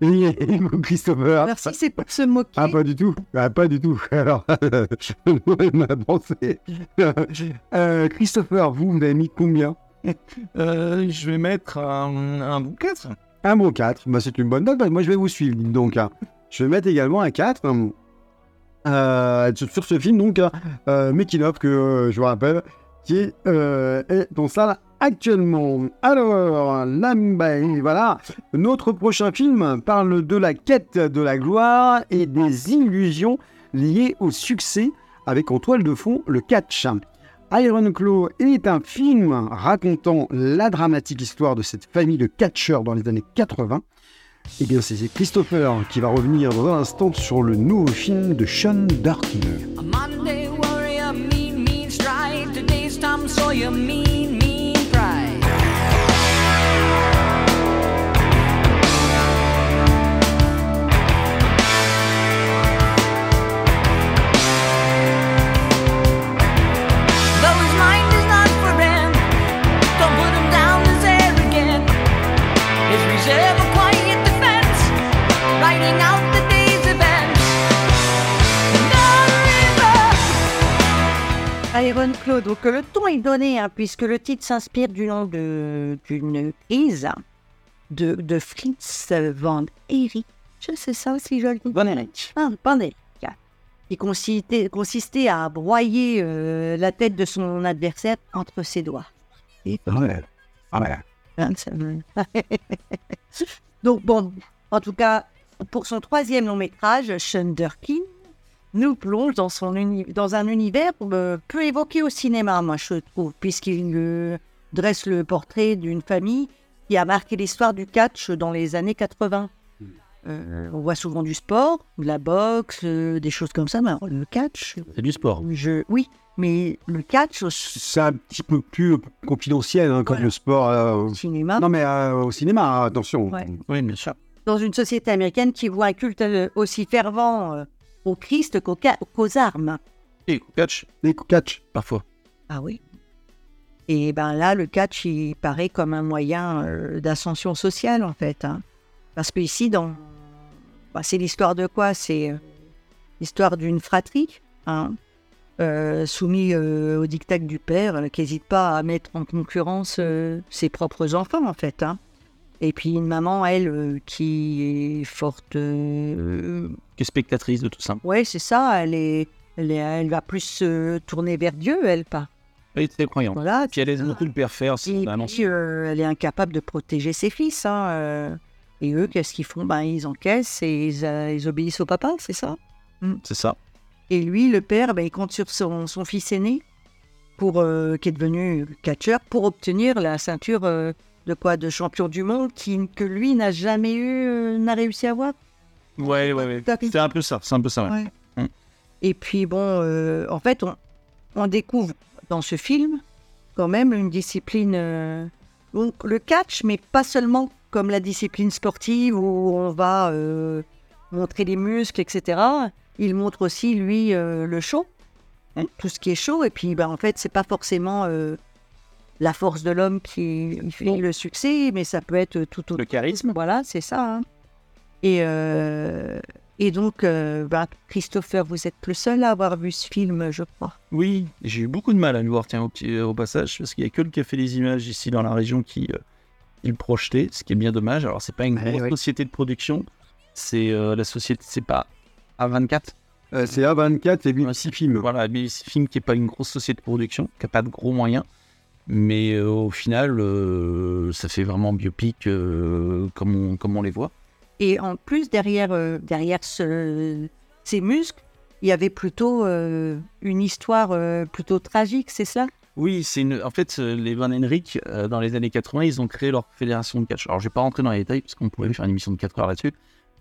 Et, et vous, Christopher Merci, c'est pour se moquer. Ah, pas du tout. Ah, pas du tout. Alors, on a pensé. Euh, Christopher, vous, vous avez mis combien? Euh, je vais mettre un, un bon 4. Un bon 4. Bah, c'est une bonne note. Bah, moi, je vais vous suivre, dites donc. hein. Je vais mettre également un 4. Euh, sur ce film, donc, euh, of, que euh, je vous rappelle, qui est, euh, est en salle actuellement. Alors, là, et voilà. Notre prochain film parle de la quête de la gloire et des illusions liées au succès, avec en toile de fond le catch. Iron Claw est un film racontant la dramatique histoire de cette famille de catcheurs dans les années 80. Et bien, c'est Christopher qui va revenir dans un instant sur le nouveau film de Sean Darkner. Iron Claw. Donc le ton est donné, hein, puisque le titre s'inspire du nom d'une crise de, de Fritz van. Je sais ça aussi, je le dis. Bon Eric. Ah, Van Eyck, Qui consistait, consistait à broyer euh, la tête de son adversaire entre ses doigts. Ah Donc bon, en tout cas, pour son troisième long métrage, Shunderkin nous plonge dans, son uni- dans un univers euh, peu évoqué au cinéma, moi je trouve, puisqu'il euh, dresse le portrait d'une famille qui a marqué l'histoire du catch dans les années 80. Euh, on voit souvent du sport, de la boxe, euh, des choses comme ça, mais alors, le catch, C'est du sport. je... oui, mais le catch au C'est un petit peu plus confidentiel hein, comme Voilà. le sport. euh, cinéma, Non, mais euh, au cinéma, attention. Ouais. Oui, bien sûr. dans une société américaine qui voit un culte aussi fervent euh, au Christ qu'aux armes. Et catch, Les catch. parfois. Ah oui. Et ben là, le catch, il paraît comme un moyen euh, d'ascension sociale, en fait. hein. Parce que ici, dans... bah, c'est l'histoire de quoi? C'est euh, l'histoire d'une fratrie, hein, euh, soumis euh, au diktat du père, qui n'hésite pas à mettre en concurrence ses propres enfants, en fait. hein. Et puis une maman, elle, euh, qui est forte... euh, Qui est spectatrice de tout ça. Ouais, c'est ça. Elle est, elle est- elle va plus se tourner vers Dieu, elle pas. Oui, c'est croyant. Voilà. Puis elle aide beaucoup le père faire. C'est Et vraiment- puis, euh, elle est incapable de protéger ses fils. hein, euh. Et eux, qu'est-ce qu'ils font? Ben, ils encaissent et ils, euh, ils obéissent au papa, c'est ça? C'est ça. Et lui, le père, ben, il compte sur son, son fils aîné, pour, euh, qui est devenu catcheur, pour obtenir la ceinture euh, de quoi De champion du monde qui, que lui n'a jamais eu, euh, n'a réussi à avoir. Ouais, ouais, ouais. C'est un peu ça. C'est un peu ça. ouais. Ouais. Mm. Et puis bon, euh, en fait, on, on découvre dans ce film quand même une discipline, euh, donc le catch, mais pas seulement comme la discipline sportive où on va euh, montrer les muscles, etc. Il montre aussi lui euh, le show, hein, tout ce qui est chaud. Et puis, ben, en fait, c'est pas forcément euh, la force de l'homme qui fait le succès, mais ça peut être tout autre Le charisme. voilà, c'est ça. hein. Et, euh, et donc, euh, bah, Christopher, vous êtes le seul à avoir vu ce film, je crois. Oui, j'ai eu beaucoup de mal à le voir, tiens, au, petit- au passage, parce qu'il n'y a que le Café des Images ici dans la région qui, euh, qui le projetait, ce qui est bien dommage. Alors, c'est pas une Ouais, grosse ouais. société de production, c'est euh, la société, c'est pas A24? Euh, c'est A24 et puis Ouais, six films. Voilà, mais c'est un film qui n'est pas une grosse société de production, qui n'a pas de gros moyens. Mais euh, au final, euh, ça fait vraiment biopic euh, comme, on, comme on les voit. Et en plus, derrière, euh, derrière ce- ces muscles, il y avait plutôt euh, une histoire euh, plutôt tragique, c'est ça? Oui, c'est une... en fait, les Van Henrik, euh, dans les années 80, ils ont créé leur fédération de catch. Alors, je vais pas rentrer dans les détails, parce qu'on pourrait faire une émission de 4 heures là-dessus.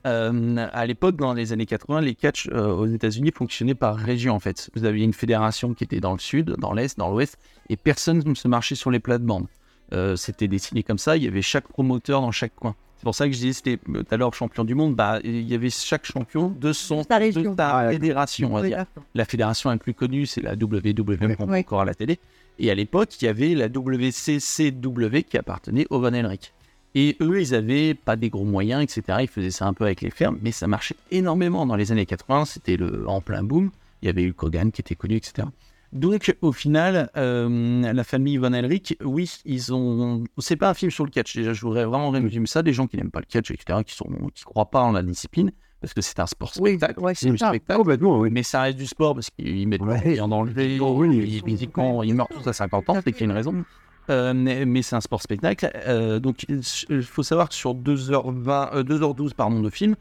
Euh, à l'époque, dans les années 80, les catchs euh, aux États-Unis fonctionnaient par région, en fait. Vous aviez une fédération qui était dans le sud, dans l'est, dans l'ouest, et personne ne se marchait sur les plates-bandes. Euh, c'était dessiné comme ça, il y avait chaque promoteur dans chaque coin. C'est pour ça que je disais, c'était euh, tout à l'heure champion du monde, bah, il y avait chaque champion de son Sa région. de sa Ah, fédération, on va Oui, dire. d'accord. La fédération la plus connue, c'est la WWE, qu'on voit Ouais. encore à la télé. Et à l'époque, il y avait la WCCW qui appartenait au Van Henrik. Et eux, ils avaient pas des gros moyens, etc. Ils faisaient ça un peu avec les fermes, mais ça marchait énormément dans les années 80. C'était le en plein boom. Il y avait eu Kogan qui était connu, etc. Donc, au final, euh, la famille Van Henrik, oui, ils ont. C'est pas un film sur le catch. Déjà, je voudrais vraiment résumer ça. Des gens qui n'aiment pas le catch, etc., qui sont, qui croient pas en la discipline, parce que c'est un sport Oui, spectacle. ouais, c'est ça. spectacle. Complètement, oui. Mais ça reste du sport parce qu'ils mettent Ouais. en danger. Oui. ils, physiquement, ils meurent tous à 50 ans, c'est qu'il y a une raison. Euh, mais mais c'est un sport spectacle. Euh, donc, il faut savoir que sur 2h20, euh, 2h12 pardon, de film,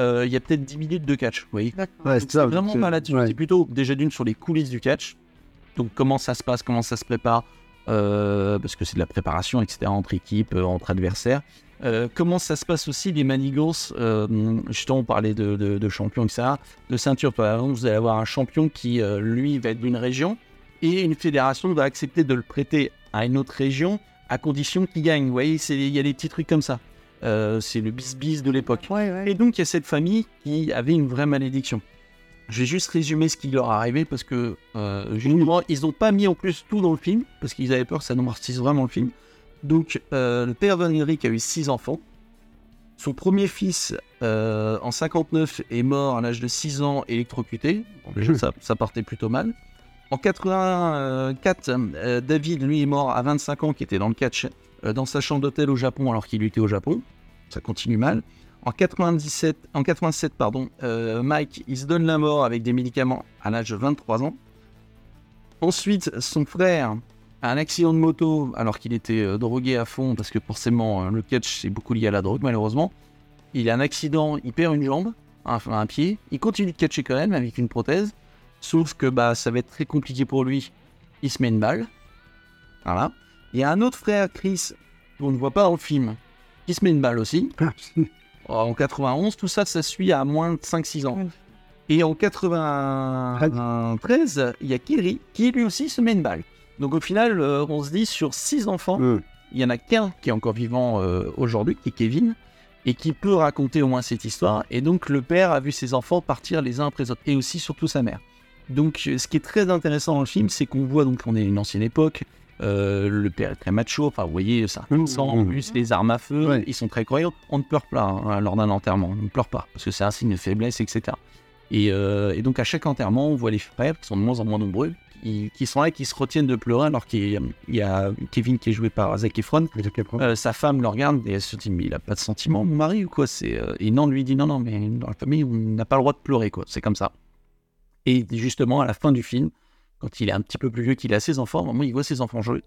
euh, il y a peut-être 10 minutes de catch. Vous voyez Ouais, c'est vraiment pas là-dessus. ouais. C'est plutôt déjà d'une sur les coulisses du catch. Donc comment ça se passe, comment ça se prépare, euh, parce que c'est de la préparation, etc. entre équipes, euh, entre adversaires. Euh, comment ça se passe aussi les manigances euh, Justement, on parlait de, de, de champions, etc. De ceinture, par exemple, vous allez avoir un champion qui, euh, lui, va être d'une région et une fédération va accepter de le prêter à une autre région à condition qu'il gagne. Vous voyez, il y a des petits trucs comme ça. Euh, c'est le bis-bis de l'époque. Ouais, ouais. Et donc, il y a cette famille qui avait une vraie malédiction. Je vais juste résumer ce qui leur est arrivé parce que, euh, justement, ils n'ont pas mis en plus tout dans le film parce qu'ils avaient peur que ça noircisse vraiment le film. Donc, euh, le père Van Henrik a eu six enfants. Son premier fils, euh, en 59, est mort à l'âge de 6 ans électrocuté. Bon, déjà, ça, ça partait plutôt mal. En 84, euh, David, lui, est mort à 25 ans, qui était dans le catch, euh, dans sa chambre d'hôtel au Japon, alors qu'il était au Japon. Ça continue mal. En 97, en 87, pardon, euh, Mike, il se donne la mort avec des médicaments à l'âge de 23 ans. Ensuite, son frère a un accident de moto alors qu'il était euh, drogué à fond, parce que forcément, le catch, c'est beaucoup lié à la drogue, malheureusement. Il a un accident, il perd une jambe, un, un pied. Il continue de catcher quand même avec une prothèse. Sauf que bah, ça va être très compliqué pour lui. Il se met une balle. Voilà. Il y a un autre frère, Chris, qu'on ne voit pas dans le film, qui se met une balle aussi. En 91, tout ça, ça suit à moins de 5-6 ans. Et en 93, il y a Kiri qui lui aussi se met une balle. Donc au final, euh, on se dit sur 6 enfants, Hum. il y en a qu'un qui est encore vivant euh, aujourd'hui, qui est Kevin, et qui peut raconter au moins cette histoire. Et donc le père a vu ses enfants partir les uns après les autres, et aussi surtout sa mère. Donc euh, ce qui est très intéressant dans le film, c'est qu'on voit donc qu'on est une ancienne époque. euh, le père est très macho, enfin vous voyez, un Mmh, sang, en mmh. plus les armes à feu, Ouais. ils sont très croyants. On ne pleure pas hein, lors d'un enterrement, on ne pleure pas, parce que c'est un signe de faiblesse, etc. Et, euh, et donc à chaque enterrement, on voit les frères, qui sont de moins en moins nombreux, qui, qui sont là et qui se retiennent de pleurer, alors qu'il y a- Kevin qui est joué par Zac Efron, euh, sa femme le regarde et elle se dit mais il a pas de sentiments mon mari ou quoi c'est et non lui dit non non mais dans la famille on n'a pas le droit de pleurer quoi c'est comme ça et justement à la fin du film quand il est un petit peu plus vieux qu'il a ses enfants moment il voit ses enfants jouer.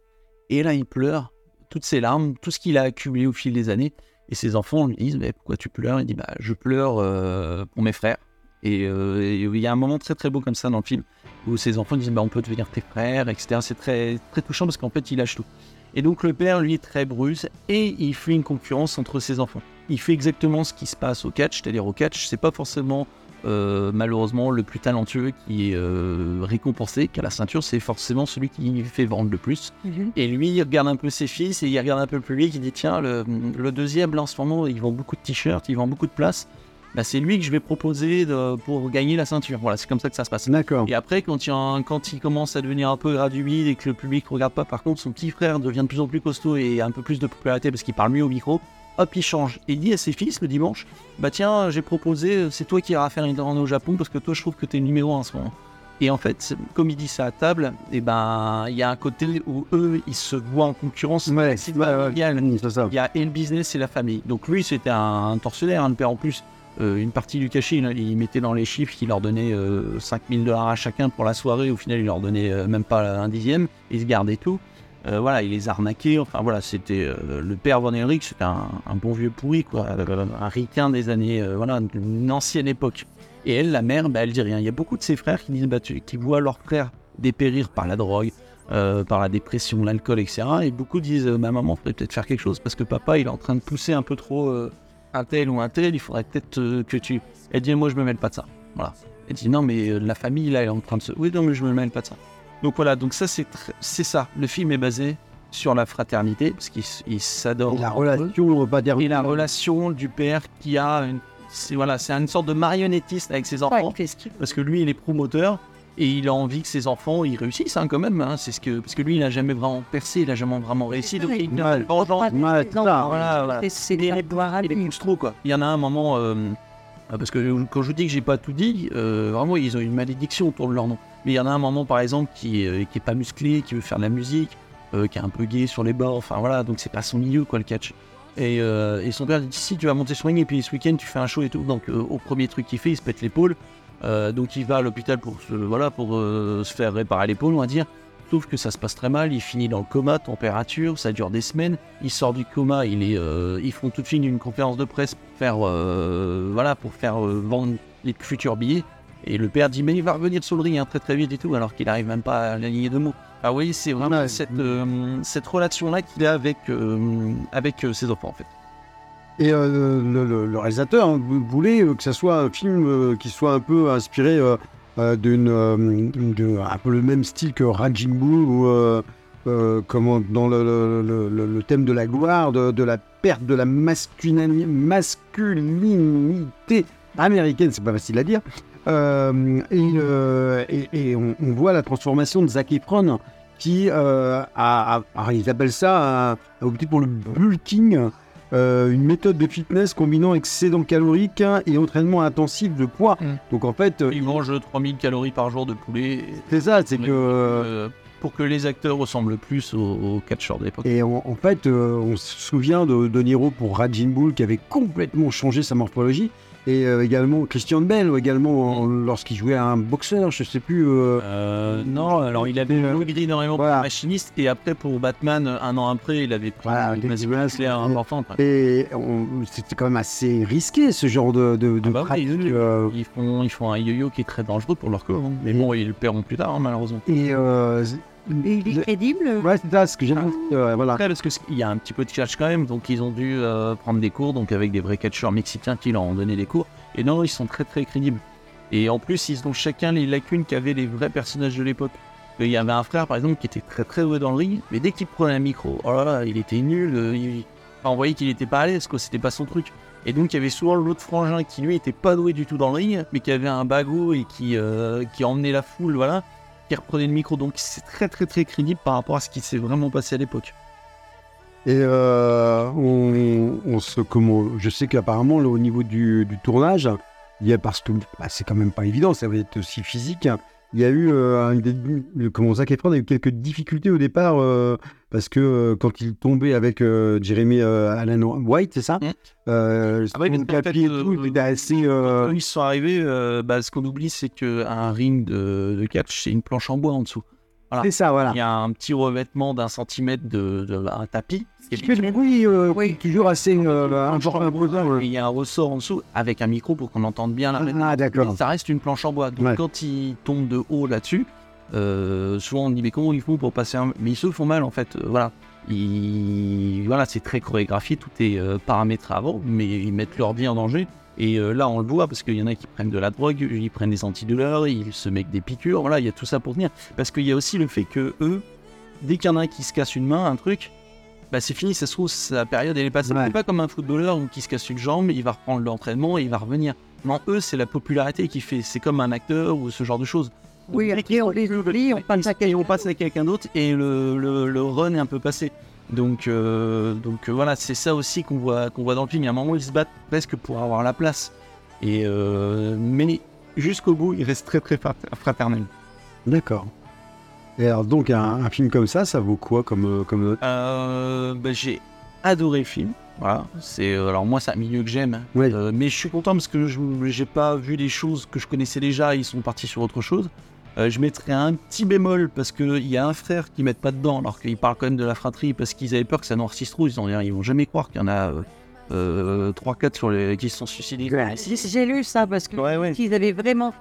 Et là il pleure toutes ses larmes tout ce qu'il a accumulé au fil des années. Et ses enfants lui disent mais pourquoi tu pleures? Il dit bah je pleure euh, pour mes frères. Et euh, et il y a un moment très très beau comme ça dans le film où ses enfants disent bah on peut devenir tes frères etc c'est très très touchant parce qu'en fait il lâche tout. Et donc le père, lui, est très brusque et il fait une concurrence entre ses enfants. Il fait exactement ce qui se passe au catch, c'est-à-dire au catch, c'est pas forcément euh, malheureusement le plus talentueux qui est euh, récompensé, qui a la ceinture, c'est forcément celui qui fait vendre le plus. Et lui, il regarde un peu ses fils et il regarde un peu plus lui, qui dit tiens, le, le deuxième, là en ce moment, il vend beaucoup de t-shirts, il vend beaucoup de places. Bah, c'est lui que je vais proposer de- pour gagner la ceinture. Voilà, c'est comme ça que ça se passe. D'accord. Et après, quand il, quand il commence à devenir un peu gradué et que le public regarde pas, par contre, son petit frère devient de plus en plus costaud et a un peu plus de popularité parce qu'il parle mieux au micro, hop, il change. Et il dit à ses fils le dimanche Bah tiens, j'ai proposé, c'est toi qui iras faire une tournée au Japon parce que toi, je trouve que t'es le numéro 1 en ce moment. Et en fait, comme il dit ça à table, et ben, il y a un côté où eux, ils se voient en concurrence. Ouais, c'est ouais. Il y a et le business et la famille. Donc lui, c'était un, un tortionnaire, hein, le père en plus. Euh, une partie du cachet, il, il mettait dans les chiffres qu'il leur donnait euh, 5000 dollars à chacun pour la soirée. Au final, il leur donnait euh, même pas un dixième. Il se gardait tout. Euh, voilà, il les arnaquait. Enfin voilà, c'était euh, le père Von Erich, c'était un, bon vieux pourri, quoi. Un ricain des années, euh, voilà, d'une ancienne époque. Et elle, la mère, bah, elle dit rien. Il y a beaucoup de ses frères qui disent, bah, tu- qui voient leurs frères dépérir par la drogue, par la dépression, l'alcool, etc. Et beaucoup disent, ma maman faudrait peut-être faire quelque chose parce que papa, il est en train de pousser un peu trop un tel ou un tel. Il faudrait peut-être que tu. Elle dit, moi, je me mêle pas de ça. Voilà. Elle dit, non, mais la famille, là, elle est en train de se. Oui, non, mais je me mêle pas de ça. Donc voilà, donc ça, c'est tr- c'est ça. Le film est basé sur la fraternité parce qu'ils s'adorent. La relation, on va pas dire. et la relation du père qui a une, c'est voilà, c'est une sorte de marionnettiste avec ses enfants parce que lui il est promoteur et il a envie que ses enfants ils réussissent hein, quand même. hein. c'est ce que parce que lui il a jamais vraiment percé, il a jamais vraiment réussi donc il a ça. Voilà, voilà. C'est- trop quoi. Il y en a un moment euh, parce que quand je vous dis que j'ai pas tout dit, euh, vraiment ils ont une malédiction autour de leur nom. Mais il y en a un moment par exemple qui est, euh, qui est pas musclé, qui veut faire de la musique, euh, qui est un peu gay sur les bords. Enfin voilà, donc c'est pas son milieu quoi le catch. Et, euh, son père dit si tu vas monter sur ring et puis ce week-end tu fais un show et tout. Donc au premier truc qu'il fait, il se pète l'épaule. Donc il va à l'hôpital pour voilà pour se faire réparer l'épaule, on va dire. Sauf que ça se passe très mal, il finit dans le coma, température, ça dure des semaines. Il sort du coma, il est, euh, ils font tout de suite une conférence de presse pour faire, euh, voilà, pour faire euh, vendre les futurs billets. Et le père dit mais il va revenir sur le ring hein, très très vite et tout, alors qu'il arrive même pas à aligner deux mots. Ah oui, c'est vraiment Ouais. cette, cette relation-là qu'il a avec, avec ses enfants en fait. Et euh, le, le- le réalisateur hein, vou- voulait euh, que ça soit un film euh, qui soit un peu inspiré euh, euh, d'une, euh, un peu le même style que Raging Bull ou euh, comment dans le, le- thème de la gloire, de, de la perte de la masculini- masculinité américaine, c'est pas facile à dire. Et, et- on, voit la transformation de Zac Efron qui a, ils appellent ça a opté pour le bulking euh, une méthode de fitness combinant excédent calorique et entraînement intensif de poids. Mm. Donc en fait, euh, Ils mangent 3000 calories par jour de poulet. et- c'est ça, c'est que... euh, pour que les acteurs ressemblent plus aux, aux catcheurs de l'époque. Et en, en fait, euh, on se souvient de De Niro pour Raging Bull qui avait complètement changé sa morphologie. Et euh, également Christian Bell, également en- lorsqu'il jouait à un boxeur, je sais plus. euh, Euh, non, alors il avait maigri énormément voilà. pour machiniste et après pour Batman, un an après, il avait pris Voilà, une euh, importante. ouais. Et c'était quand même assez risqué ce genre de, de, de Ah bah pratique. oui, Ils font, ils font un yo-yo qui est très dangereux pour leur corps. hein. Mais bon, ils le paieront plus tard, hein, malheureusement. et Et il est le- crédible ouais, c'est ça ce que j'ai dit. euh, voilà. Après, parce qu'il y a un petit peu de catch quand même, donc ils ont dû euh, prendre des cours, donc avec des vrais catcheurs mexicains qui leur ont donné des cours. Et non, ils sont très très crédibles. Et en plus, ils ont chacun les lacunes qu'avaient les vrais personnages de l'époque. Il y avait un frère, par exemple, qui était très très doué dans le ring, mais dès qu'il prenait un micro, oh là là, il était nul. euh, il- enfin, on voyait qu'il était pas à l'aise, quoi, c'était pas son truc. Et donc, il y avait souvent l'autre frangin qui, lui, était pas doué du tout dans le ring, mais qui avait un bagot et qui, euh, qui emmenait la foule, voilà, qui reprenait le micro. Donc, c'est très très très crédible par rapport à ce qui s'est vraiment passé à l'époque. Et euh, on, se, comment, je sais qu'apparemment, au niveau du, tournage, il y a, parce que bah, c'est quand même pas évident, ça va être aussi physique. Il y a eu, euh, le- comment Zac Efron a eu quelques difficultés au départ euh, parce que euh, quand il tombait avec euh, Jeremy Allen White, c'est ça Mm. euh, Ah ouais, qu'en tapis et tout, il était assez. Quand ils sont arrivés, bah, ce qu'on oublie, c'est qu'un ring de, de catch, c'est une planche en bois en dessous. Voilà. C'est ça, voilà. Il y a un petit revêtement d'un centimètre de, de- un tapis. Qui fait du bruit, euh, Oui. toujours assez euh, important, il y a un ressort en dessous avec un micro pour qu'on entende bien la Ah, d'accord. Ça reste une planche en bois. Donc Ouais. quand ils tombent de haut là-dessus, euh, souvent on dit mais comment ils font pour passer un... Mais ils se font mal en fait. voilà. Ils... Voilà, c'est très chorégraphié, tout est euh, paramétré avant, mais ils mettent leur vie en danger. Et euh, là, on le voit parce qu'il y en a qui prennent de la drogue, ils prennent des antidouleurs, ils se mettent des piqûres. Voilà, il y a tout ça pour tenir. Parce qu'il y a aussi le fait que eux, dès qu'il y en a un qui se casse une main, un truc, bah c'est fini, ça se trouve, sa période elle est passée. Ouais. C'est pas comme un footballeur où qui se casse une jambe, il va reprendre l'entraînement et il va revenir. Non, eux, c'est la popularité qui fait. C'est comme un acteur ou ce genre de choses. Oui, on les oublie, on passe à quelqu'un d'autre et le, le, le run est un peu passé. Donc, euh, donc euh, voilà, c'est ça aussi qu'on voit, qu'on voit dans le film. Il y a un moment où ils se battent presque pour avoir la place. Et euh, mais jusqu'au bout, ils restent très très frat- fraternels. D'accord. Et alors, donc, un, un film comme ça, ça vaut quoi comme, comme note bah, j'ai adoré le film. Voilà, c'est alors moi c'est un milieu que j'aime, hein. Ouais. Mais je suis content parce que je j'ai pas vu des choses que je connaissais déjà, ils sont partis sur autre chose. Euh, je mettrais un petit bémol parce que il y a un frère qui met pas dedans alors qu'ils parlent quand même de la fratrie parce qu'ils avaient peur que ça noircisse trop. Ils, ont, ils vont jamais croire qu'il y en a euh, euh, 3-4 sur les qui se sont suicidés. J'ai j'ai lu ça parce que Ouais, ouais. s'ils avaient vraiment,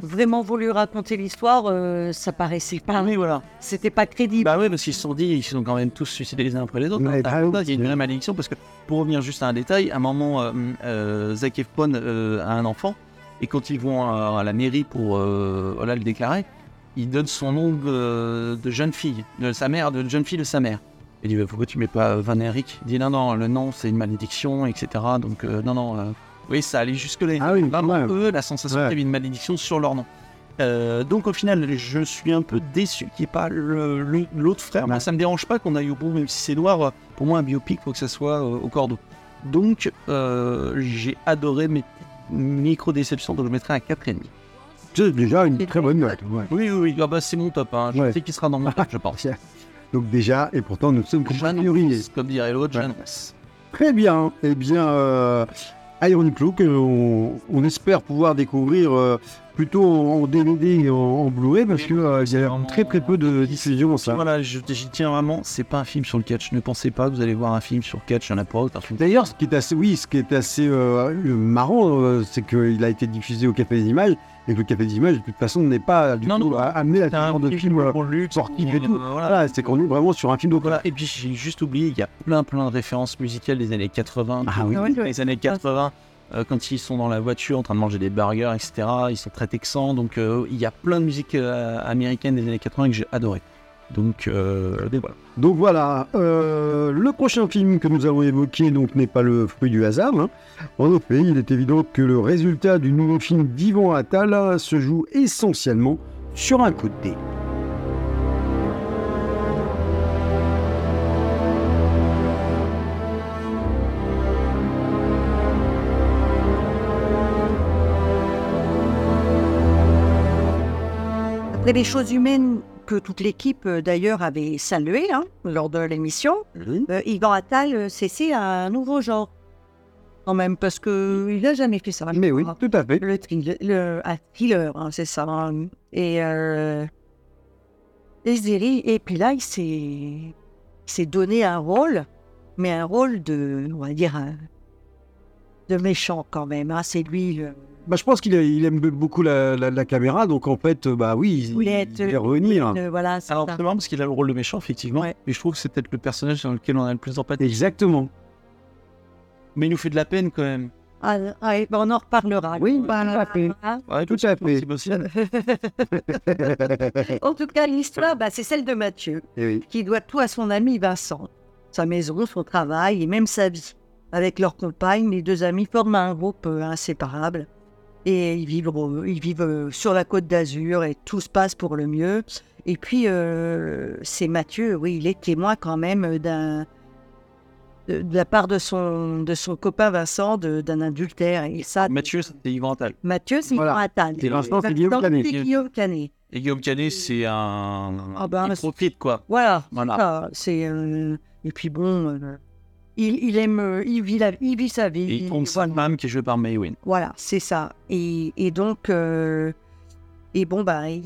vraiment voulu raconter l'histoire, euh, ça paraissait pas. Oui, voilà. C'était pas crédible. Bah ouais, parce qu'ils se sont dit, ils se sont quand même tous suicidés les uns après les autres. Hein. bah oui. Il y a une vraie malédiction parce que, pour revenir juste à un détail, à un moment, euh, euh, Zac Efron euh, a un enfant et quand ils vont à, à la mairie pour euh, voilà, le déclarer, il donne son nom de, de jeune fille, de sa mère, de jeune fille de sa mère. Il dit, bah, pourquoi tu mets pas euh, Van Eric Il dit, non, non, le nom c'est une malédiction, etc. Donc, euh, non, non. euh, oui, ça allait jusque-là. Ah oui, Vraiment, ouais. eux, la sensation Ouais. qu'il y avait une malédiction sur leur nom. Euh, donc au final, je suis un peu déçu qu'il n'y ait pas l'autre frère. Moi, Ouais. ça me dérange pas qu'on aille au bout, même si c'est noir. Pour moi, un biopic, faut que ça soit euh, au cordeau. Donc, euh, j'ai adoré mes micro-déceptions, donc je mettrai un 4,5. C'est déjà une très bonne note. ouais. Oui, oui, oui. Ah bah, c'est mon top. Hein. Je Ouais. sais qu'il sera dans mon top, je pense. Donc, déjà, et pourtant, nous sommes. J'annonce, comme dirait l'autre, Ouais. j'annonce. Très bien. Eh bien, euh, Iron on, on espère pouvoir découvrir euh, plutôt en, en DVD et en, en Blu-ray, parce que euh, il y a très très peu de diffusion, ça. Voilà, je- j'y tiens vraiment. C'est pas un film sur le catch. Ne pensez pas que vous allez voir un film sur le catch. Il n'y en a pas autre. D'ailleurs, ce qui est assez, oui, ce qui est assez euh, marrant, euh, c'est qu'il a été diffusé au Café des Images et que le Café des Images, de toute façon, n'est pas du Non, tout non. amené à ce genre de film sportif et tout. voilà. Voilà, c'est qu'on est vraiment sur un film d'auteur. Voilà, et puis j'ai juste oublié, il y a plein plein de références musicales des années 80. Ah oui. Ah. Les années 80, euh, quand ils sont dans la voiture en train de manger des burgers, etc., ils sont très texans. Donc euh, il y a plein de musique euh, américaine des années 80 que j'ai adoré. Donc et voilà. Donc voilà, le prochain film que nous allons évoquer donc n'est pas le fruit du hasard. hein. En effet, il est évident que le résultat du nouveau film d'Ivan Attal se joue essentiellement sur un coup de dé. Les choses humaines que toute l'équipe euh, d'ailleurs avait saluées hein, lors de l'émission, Mhm. euh, Yvan Attal euh, s'essaie à un nouveau genre. Quand même, parce que il n'a jamais fait ça. Mais oui, tout à fait. Le thriller, le, un thriller, hein, c'est ça. hein. Et, euh, Zeri- et puis là, il s'est, donné un rôle, mais un rôle de, on va dire, de méchant quand même. C'est lui. le- Bah, je pense qu'il il aime beaucoup la, la- la caméra, donc en fait, euh, bah oui, il, voulait il être- va revenir. le- voilà, c'est Alors, c'est marrant parce qu'il a le rôle de méchant, effectivement. Ouais. Mais je trouve que c'est peut-être le personnage dans lequel on a le plus d'empathie. Exactement. Mais il nous fait de la peine quand même. Ah, ah, et ben, on en reparlera. Oui, Voilà, tout à fait. hein. Ouais, Tout à fait. en tout cas, l'histoire, bah, c'est celle de Mathieu. Eh oui. qui doit tout à son ami Vincent. Sa maison, son travail et même sa vie. Avec leur compagne, les deux amis forment un groupe euh, inséparable. Et ils vivent, ils vivent euh, sur la côte d'Azur et tout se passe pour le mieux. Et puis, euh, c'est Mathieu, oui, il est témoin quand même d'un. De, de la part de son, de son copain Vincent, de- d'un adultère. Et ça, Mathieu, c'était Yvan Attal. Mathieu, c'est Voilà. Yvan Attal. Et Vincent, c'est Guillaume Canet. c'est Guillaume Canet. Et Guillaume Canet, c'est un. Ah ben, il profite, quoi. Voilà. Voilà. Ah, c'est euh, et puis bon, euh, il, il aime, euh, il vit la, il vit sa vie. Et il tombe sa femme qui est jouée par Maywin. Voilà, c'est ça. Et, et donc, euh, et bon bah, il,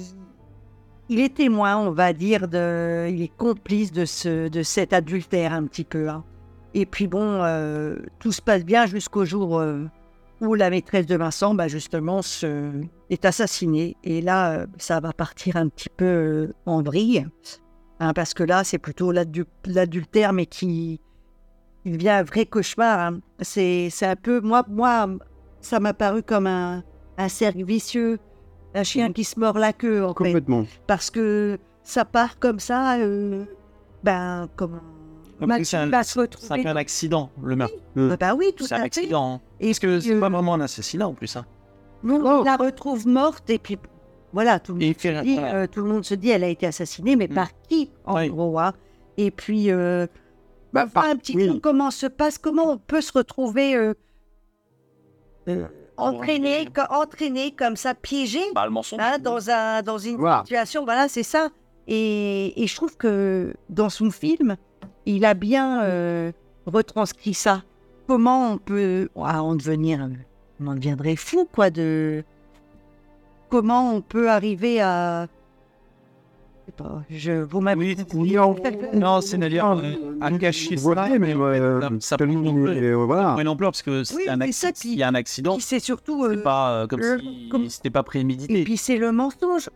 il est témoin, on va dire, de, il est complice de ce, de cet adultère un petit peu. hein. Et puis bon, euh, tout se passe bien jusqu'au jour euh, où la maîtresse de Vincent, bah, justement, se, est assassinée. Et là, ça va partir un petit peu en vrille. hein, parce que là, c'est plutôt l'adu- l'adultère, mais qui il devient un vrai cauchemar. hein. C'est c'est un peu, moi, moi ça m'a paru comme un, un cercle vicieux, un chien qui se mord la queue, en fait. Complètement. Parce que ça part comme ça, euh, ben, comme c'est un- va se un retrouver. peu un accident, le meurtre. Ah bah oui, tout C'est à un fait. accident. hein. Et Parce que c'est euh, pas vraiment un assassinat en plus. Hein. non, on la retrouve morte et puis voilà, tout le, Et il monde, fait se dit, voilà. euh, tout le monde se dit elle a été assassinée, mais Mm. par qui en Oui. gros hein. Et puis, euh, Bah, par- un petit oui. peu comment se passe, comment on peut se retrouver euh, euh, entraîné, co- entraîné comme ça, piégé Bah, le mensonge. hein, dans, un, dans une Voilà. situation. Voilà, c'est ça. Et, et je trouve que dans son film, il a bien euh, retranscrit ça. Comment on peut en devenir, on en deviendrait fou, quoi, de comment on peut arriver à. Je sais pas, je vous m'avez. Oui, non, euh, à cacher ça. Voilà, mais euh, ça- ça prend une ampleur. euh, voilà. Une ampleur parce que c'est Oui, un mais acc- ça, s'il y a un accident, Puis c'est surtout. euh, c'est pas euh, comme le- si comme- c'était pas Et prémédité. puis c'est le mensonge.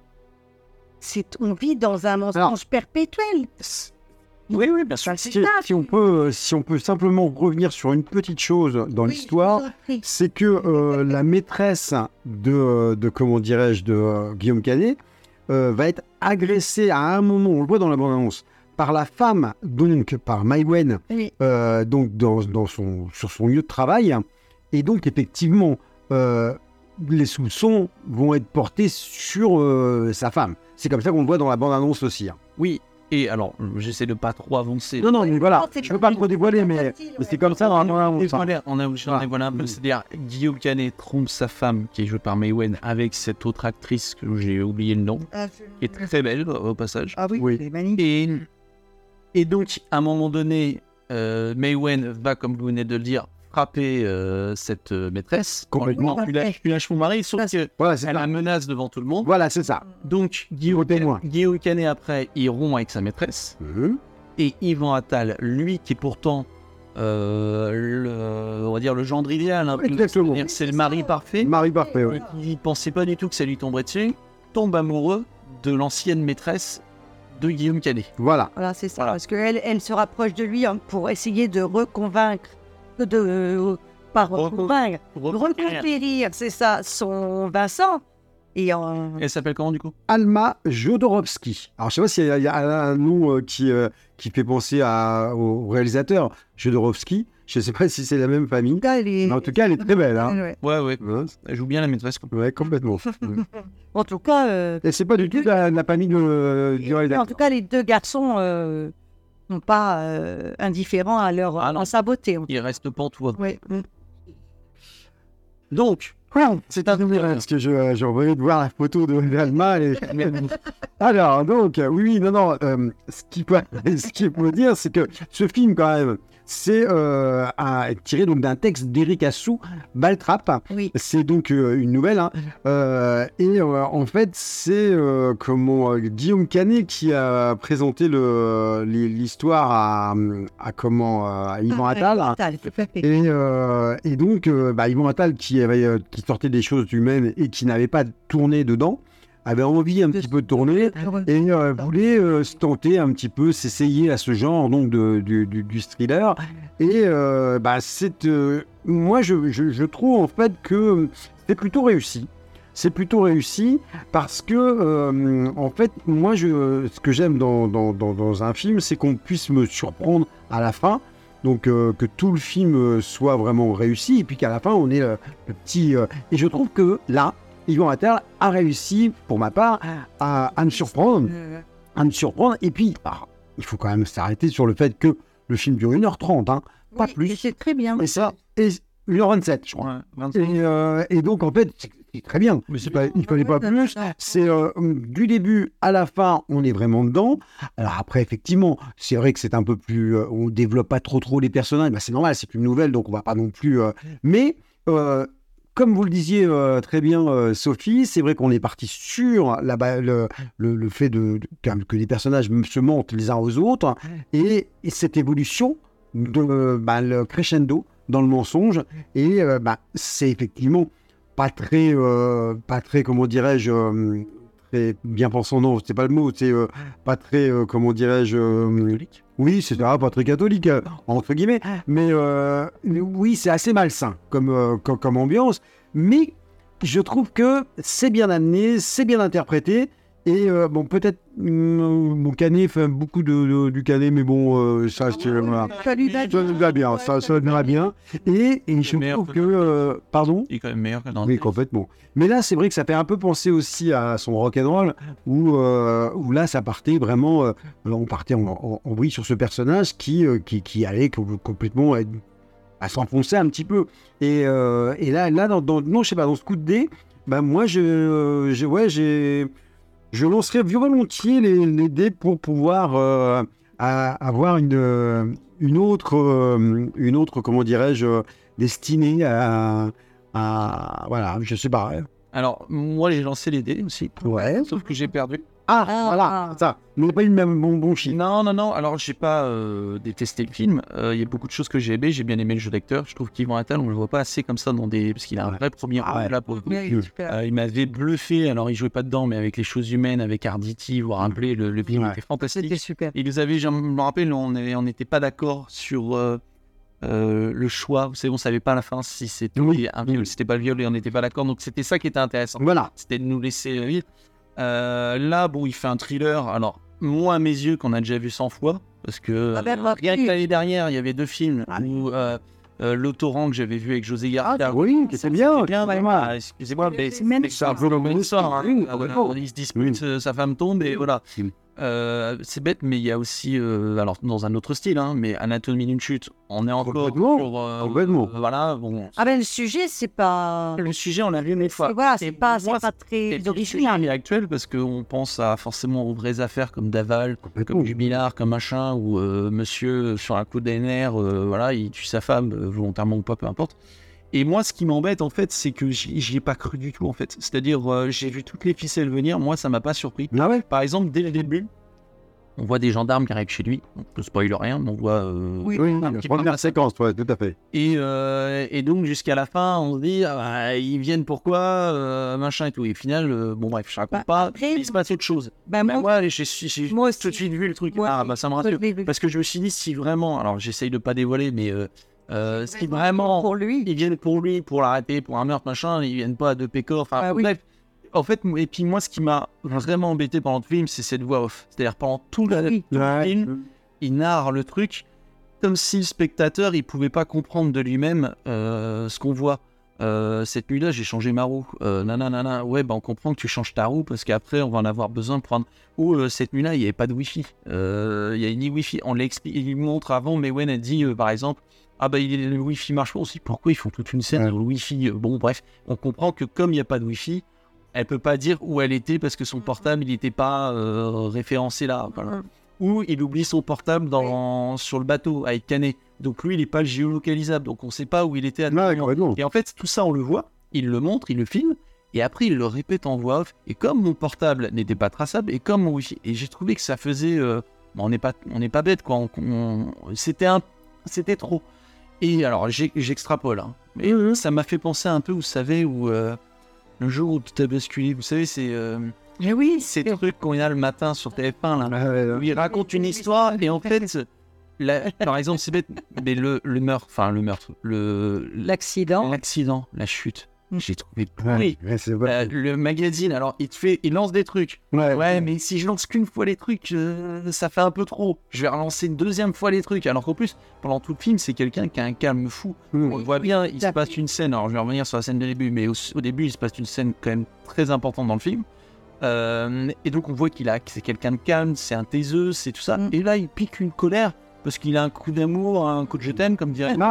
C'est, on vit dans un mensonge Alors, perpétuel. Oui, oui, bien sûr. C'est Si, ça. si on peut, si on peut simplement revenir sur une petite chose dans Oui, l'histoire, c'est que euh, la maîtresse de, de comment dirais-je, de euh, Guillaume Canet euh, va être agressée à un moment, on le voit dans la bande-annonce, par la femme, donc par Maïwen, Oui. euh, donc dans, dans son, sur son lieu de travail. Et donc, effectivement, euh, les soupçons vont être portés sur euh, sa femme. C'est comme ça qu'on le voit dans la bande-annonce aussi. hein. Oui, et alors, j'essaie de pas trop avancer. Non, non, mais voilà, je ne veux pas trop dévoiler, mais, c'est comme ça dans. Dévoiler, on a obligé d'en Voilà. dévoiler un peu. C'est-à-dire, Guillaume Canet trompe sa femme, qui est jouée par Maywen, avec cette autre actrice que j'ai oublié le nom, qui est très belle au passage. Ah oui, Oui. magnifique. Et, et donc, à un moment donné, euh, Maywen va, comme vous venez de le dire, frapper euh, cette euh, maîtresse. Complètement. Tu lâches- tu lâches mon mari, sauf qu'elle Voilà, la menace devant tout le monde. Voilà, c'est ça. Donc, Guillaume, Canet, après, il rompt avec sa maîtresse. Mhm. Et Yvan Attal, lui qui est pourtant, euh, le, on va dire, le gendre idéal, peu. Exactement. C'est le mari parfait. Marie parfait, oui. Il pensait pas du tout que ça lui tomberait dessus. Tombe amoureux de l'ancienne maîtresse de Guillaume Canet. Voilà. Voilà, c'est ça. Voilà. Parce qu'elle elle se rapproche de lui hein, pour essayer de reconvaincre, de, euh, reconvaincre, Reconquérir. reconquérir, c'est ça, son Vincent. Et en... Elle s'appelle comment du coup? Alma Jodorowsky. Alors, je sais pas s'il y, a- il y a un nom euh, qui, euh, qui fait penser à- au réalisateur Jodorowsky. Je ne sais pas si c'est la même famille. En tout cas, elle est... Mais en tout cas, elle est très belle. Hein. Ouais. Ouais, ouais. Ouais, Elle joue bien la maîtresse. quoi. ouais, complètement. En tout cas, euh, Et c'est pas du tout la, la famille de, euh, du en réalisateur. tout cas, les deux garçons sont pas euh, indifférents à leur Ah non. à sa beauté. Il reste pantois. Mm. Donc, C'est un souvenir, parce que je, je revenais de voir la photo de Velma. Et... Alors, donc, oui, oui, non, non, euh, ce qu'il peut, ce qu'il faut dire, c'est que ce film, quand même, c'est euh, tiré donc d'un texte d'Éric Assou, Baltrap. Oui. C'est donc euh, une nouvelle. hein. Euh, et en fait, c'est comment Guillaume Canet qui a présenté l'histoire à, à comment à Yvan Attal. Attal. Et, et donc, bah, Yvan Attal, qui, avait, qui sortait des choses humaines et qui n'avait pas tourné dedans, avait envie un petit peu de tourner et euh, voulait euh, se tenter un petit peu, s'essayer à ce genre donc de, du, du- du thriller. Et euh, bah, c'est, euh, moi, je, je- je trouve en fait que c'est plutôt réussi. C'est plutôt réussi parce que, euh, en fait, moi, je, ce que j'aime dans, dans- dans- dans un film, c'est qu'on puisse me surprendre à la fin. Donc, euh, que tout le film euh, soit vraiment réussi et puis qu'à la fin, on ait le, le petit. euh, et je trouve que là, Yvan Attal a réussi, pour ma part, à, à me surprendre Euh, à me surprendre. Et puis, ah, il faut quand même s'arrêter sur le fait que le film dure 1h30, hein, pas oui, et plus. C'est très bien. Et ça, et 1h27, je crois. Ouais, 25. Et, euh, et donc, en fait, c'est très bien. Mais c'est Pas- il fallait pas plus. C'est euh, du début à la fin, on est vraiment dedans. Alors après, effectivement, c'est vrai que c'est un peu plus, euh, on développe pas trop trop les personnages. Bah, c'est normal, c'est une nouvelle, donc on va pas non plus. euh, mais euh, comme vous le disiez euh, très bien, euh, Sophie, c'est vrai qu'on est parti sur la, le, le- le fait de, de- que, les personnages se montent les uns aux autres et, et cette évolution de bah, le crescendo dans le mensonge. Et euh, bah, c'est effectivement pas très, pas très, comment dirais-je, très bien pensant, non, c'est pas le mot, c'est euh, pas très, euh, comment dirais-je, euh, oui, c'est pas très catholique, entre guillemets, mais euh, oui, c'est assez malsain comme, comme, comme ambiance, mais je trouve que c'est bien amené, c'est bien interprété, et euh, bon, peut-être, hum, mon canet fait beaucoup de, de- du canet, mais bon, euh, ça, c'est, voilà. Ça lui va bien, ça, ça lui va bien, et, et je trouve que que, euh, pardon Il est quand même meilleur que dans oui, complètement. Mais là, c'est vrai que ça fait un peu penser aussi à son rock'n'roll, où, euh, où là, ça partait vraiment. euh, on partait en, en, en vrille sur ce personnage qui, euh, qui, qui allait co- complètement être- à s'enfoncer un petit peu. Et, euh, et là, là dans, dans- non, je sais pas, dans ce coup de dé, ben moi, je, je, ouais, j'ai, je lancerais volontiers les, les dés pour pouvoir euh, à- avoir une, euh, une autre, euh, une autre, comment dirais-je, destinée à, à, voilà, je sais pas. Alors, moi, j'ai lancé les dés aussi. Ouais. Sauf que j'ai perdu. Ah, Ah, voilà, ah. ça. N'a pas eu le même bon, bon chiffre. Non, non, non. Alors, j'ai pas euh, détesté le film. Euh, Il y a beaucoup de choses que j'ai aimé. J'ai bien aimé le jeu d'acteur. Je trouve qu'Yvan Attal, on le voit pas assez comme ça dans des. Parce qu'il a un Ouais. vrai premier Ah rôle ouais. là pour le coup. Oui, super. Euh, il m'avait bluffé. Alors, il jouait pas dedans, mais avec les choses humaines, avec Arditi, vous vous rappelez, le, le film Ouais. était fantastique. C'était super. Il nous avait, je me rappelle, on n'était pas d'accord sur euh, euh, le choix. Vous savez, on savait pas à la fin si c'était Oui. un viol, si c'était pas le viol, et on n'était pas d'accord. Donc, c'était ça qui était intéressant Voilà. c'était de nous laisser vivre. Euh, là, bon, il fait un thriller. Alors, moi, à mes yeux, qu'on a déjà vu 100 fois, parce que Ah ben, euh, rien que l'année dernière, il y avait deux films Ah. où euh, euh, L'Autorang que j'avais vu avec José Ah, Garcia. oui, c'est bien. C'est bien, bien. Ah, Excusez-moi, mais C'est un ça. peu le même sort. hein. Oui, Ah, voilà, complètement. Il se dispute, euh, sa femme tombe et voilà. Euh, c'est bête, mais il y a aussi, euh, alors dans un autre style, hein, mais Anatomie d'une chute. On est encore Complètement. sur, euh, Complètement. euh, voilà, bon. Ah ben le sujet, c'est pas. Le sujet, on l'a vu une fois. Voilà, c'est pas, c'est moi, pas très original. est actuel parce qu'on pense à forcément aux vraies affaires comme Daval, comme Jubilard, comme machin, ou euh, monsieur sur un coup des nerfs, euh, voilà, il tue sa femme volontairement ou pas, peu importe. Et moi, ce qui m'embête en fait, c'est que j'y ai pas cru du tout en fait. C'est-à-dire, euh, j'ai vu toutes les ficelles venir, moi, ça m'a pas surpris. Ah ouais? Par exemple, dès le début, on voit des gendarmes qui arrivent chez lui. On ne spoil rien, mais on voit. euh, Oui. Oui, un petit peu première séquence, ouais, tout à fait. et, euh, et donc jusqu'à la fin, on se dit, ah bah, ils viennent pourquoi, euh, machin et tout. Et au final, euh, bon bref, je raconte Bah, pas. après, il se passe autre chose. Ben, Bah, moi, j'ai j'ai moi aussi. tout de suite vu le truc. Moi ah bah ça me je rassure. Parce que je me suis dit, si vraiment, alors j'essaye de pas dévoiler, mais euh, si Vraiment, Pour lui. ils viennent pour lui, pour l'arrêter, pour un meurtre, machin, ils viennent pas à deux pécores. Enfin, Ah oui. bref. En fait, et puis moi, ce qui m'a vraiment embêté pendant le film, c'est cette voix off. C'est-à-dire pendant tout le, Oui. tout le Ouais. film, il narre le truc comme si le spectateur il pouvait pas comprendre de lui-même euh, ce qu'on voit. Euh, cette nuit-là, j'ai changé ma roue. Euh, nanana, ouais, bah on comprend que tu changes ta roue parce qu'après on va en avoir besoin pour prendre. Ou euh, cette nuit-là, il n'y avait pas de Wi-Fi. Euh, Il y a ni Wi-Fi. On l'explique. Il lui montre avant, mais Wen a dit euh, par exemple, ah bah le Wi-Fi marche pas, dit pourquoi ils font toute une scène Ouais. le Wi-Fi? Bon bref, on comprend que comme il n'y a pas de Wi-Fi, elle peut pas dire où elle était parce que son portable il n'était pas euh, référencé là. voilà. Ou il oublie son portable dans, sur le bateau avec Canet. Donc lui il n'est pas géolocalisable, donc on sait pas où il était à Ouais. Et en fait, tout ça, on le voit, il le montre, il le filme, et après, il le répète en voix off. Et comme mon portable n'était pas traçable, et comme mon Wi-Fi, et j'ai trouvé que ça faisait. euh, on n'est pas, on n'est pas bête, quoi. on- on- c'était un, c'était trop. Et alors, j'extrapole, hein. mais ça m'a fait penser un peu, vous savez, où euh, le jour où tout a basculé, vous savez, c'est euh, oui, ces trucs qu'on a le matin sur TF1 là. Où il raconte une histoire et en fait, la- par exemple, c'est bête, mais le, le meurtre, enfin le meurtre, le l'accident. l'accident, la chute. J'ai trouvé ouais. Euh, le magazine, alors il te fait, il lance des trucs. Ouais, Ouais, mais si je lance qu'une fois les trucs, euh, ça fait un peu trop. Je vais relancer une deuxième fois les trucs. Alors qu'en plus, pendant tout le film, c'est quelqu'un qui a un calme fou. Mm. On le voit bien, il se passe une scène. Alors je vais revenir sur la scène de début, mais au, au début, il se passe une scène quand même très importante dans le film. Euh, et donc on voit qu'il a, que c'est quelqu'un de calme, c'est un taiseux, c'est tout ça. Mm. Et là, il pique une colère parce qu'il a un coup d'amour, un coup de je t'aime, comme dirait.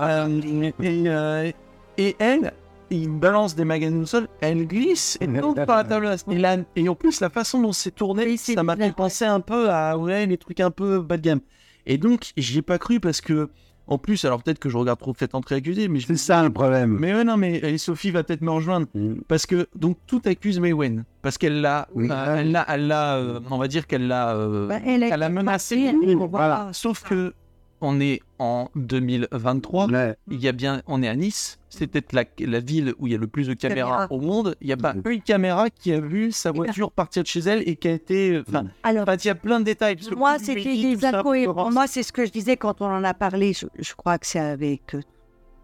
Euh, et, euh, et elle, il balance des magazines au sol, elle glisse et tombe par la table basse. Et, là, et en plus, la façon dont c'est tourné, ça m'a fait penser un peu à ouais, les trucs un peu bas de gamme. Et donc, j'y ai pas cru parce que, en plus, alors peut-être que je regarde trop Fait entrer accusé, mais je C'est ça le problème. mais ouais, non, mais et Sophie va peut-être me rejoindre. Mm. Parce que, donc, tout accuse Maywen. Parce qu'elle l'a, Oui. euh, elle l'a, elle l'a, euh, on va dire qu'elle l'a, euh, Bah, elle, elle a menacé. Voilà. Sauf que, on est en 2023. Ouais. Il y a bien, on est à Nice. C'est peut-être la, la ville où il y a le plus de caméras au monde. Il n'y a pas une caméra qui a vu sa voiture partir de chez elle et qui a été. Enfin, Alors, enfin, il y a plein de détails. moi, c'était des incohérences. Moi, c'est ce que je disais quand on en a parlé. Je, je crois que c'est avec euh,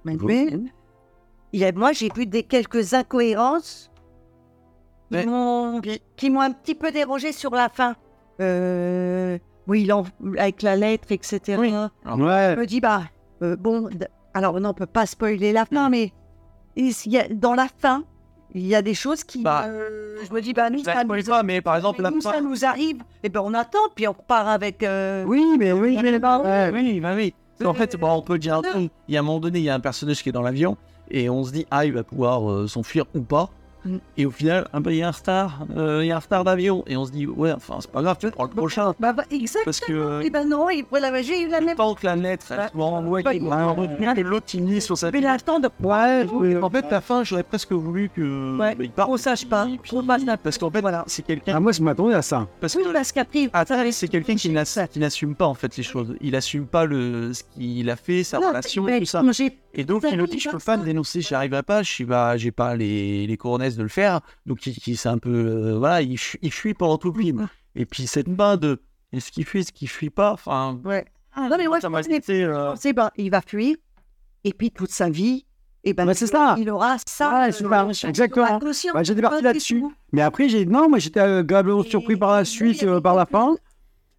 Manuel. Il y a, moi, j'ai vu des quelques incohérences qui Ouais. m'ont qui m'ont un petit peu dérangé sur la fin. Euh, oui, il en- avec la lettre, etc. Oui. Ouais. Je me dis, bah, euh, bon, alors non, on peut pas spoiler la fin, mais il y a- dans la fin, il y a des choses qui. Bah, euh, je me dis, bah, nous, ça nous, pas, mais par exemple, la nous, fin. ça nous arrive, et ben on attend, puis on repart avec. euh, Oui, mais oui, mais bah. Oui, bah oui. Parce qu'en fait, bon, on peut dire un truc. Il y a un moment donné, il y a un personnage qui est dans l'avion et on se dit, ah, il va pouvoir euh, s'enfuir ou pas. Mm. Et au final, bah, il y a un retard, euh, il y a un retard d'avion. Et on se dit, ouais, enfin, c'est pas grave, tu prends le prochain. Bah, bah, exact. Parce que euh, Et ben non, il faut la magie, il la même. tant que la lettre, elle qu'il va revenir, et l'autre, il lit sur sa Mais l'attend de. Ouais, oui. En fait, la fin, j'aurais presque voulu que. Ouais. bah, il parte. On sache pas. Et puis- Parce qu'en fait, Voilà. c'est quelqu'un. Ah, moi, je m'attendais à ça. Parce Oui, que parce qu'après. C'est quelqu'un qui n'ass- qui n'assume pas en fait les choses. Il assume pas le ce qu'il a fait, sa Non, relation mais et tout ça. j'ai- Et donc il nous dit je peux pas le dénoncer, j'y arriverai pas, je suis pas, j'ai pas les les coronesses de le faire. Donc il, il- c'est un peu euh, voilà, il, fu- il fuit pendant tout le film. Et puis cette main de est-ce qu'il fuit, est-ce qu'il fuit pas, enfin. Ouais. Ah, non, mais moi, ça m'a euh, ben, il va fuir, et puis toute sa vie, et ben, Bah, c'est ça. il aura ça. Ouais, euh, exactement. conscience. Bah, j'étais parti là-dessus. Mais après, j'ai non, moi, j'étais agréablement surpris par la suite, euh, par la fin.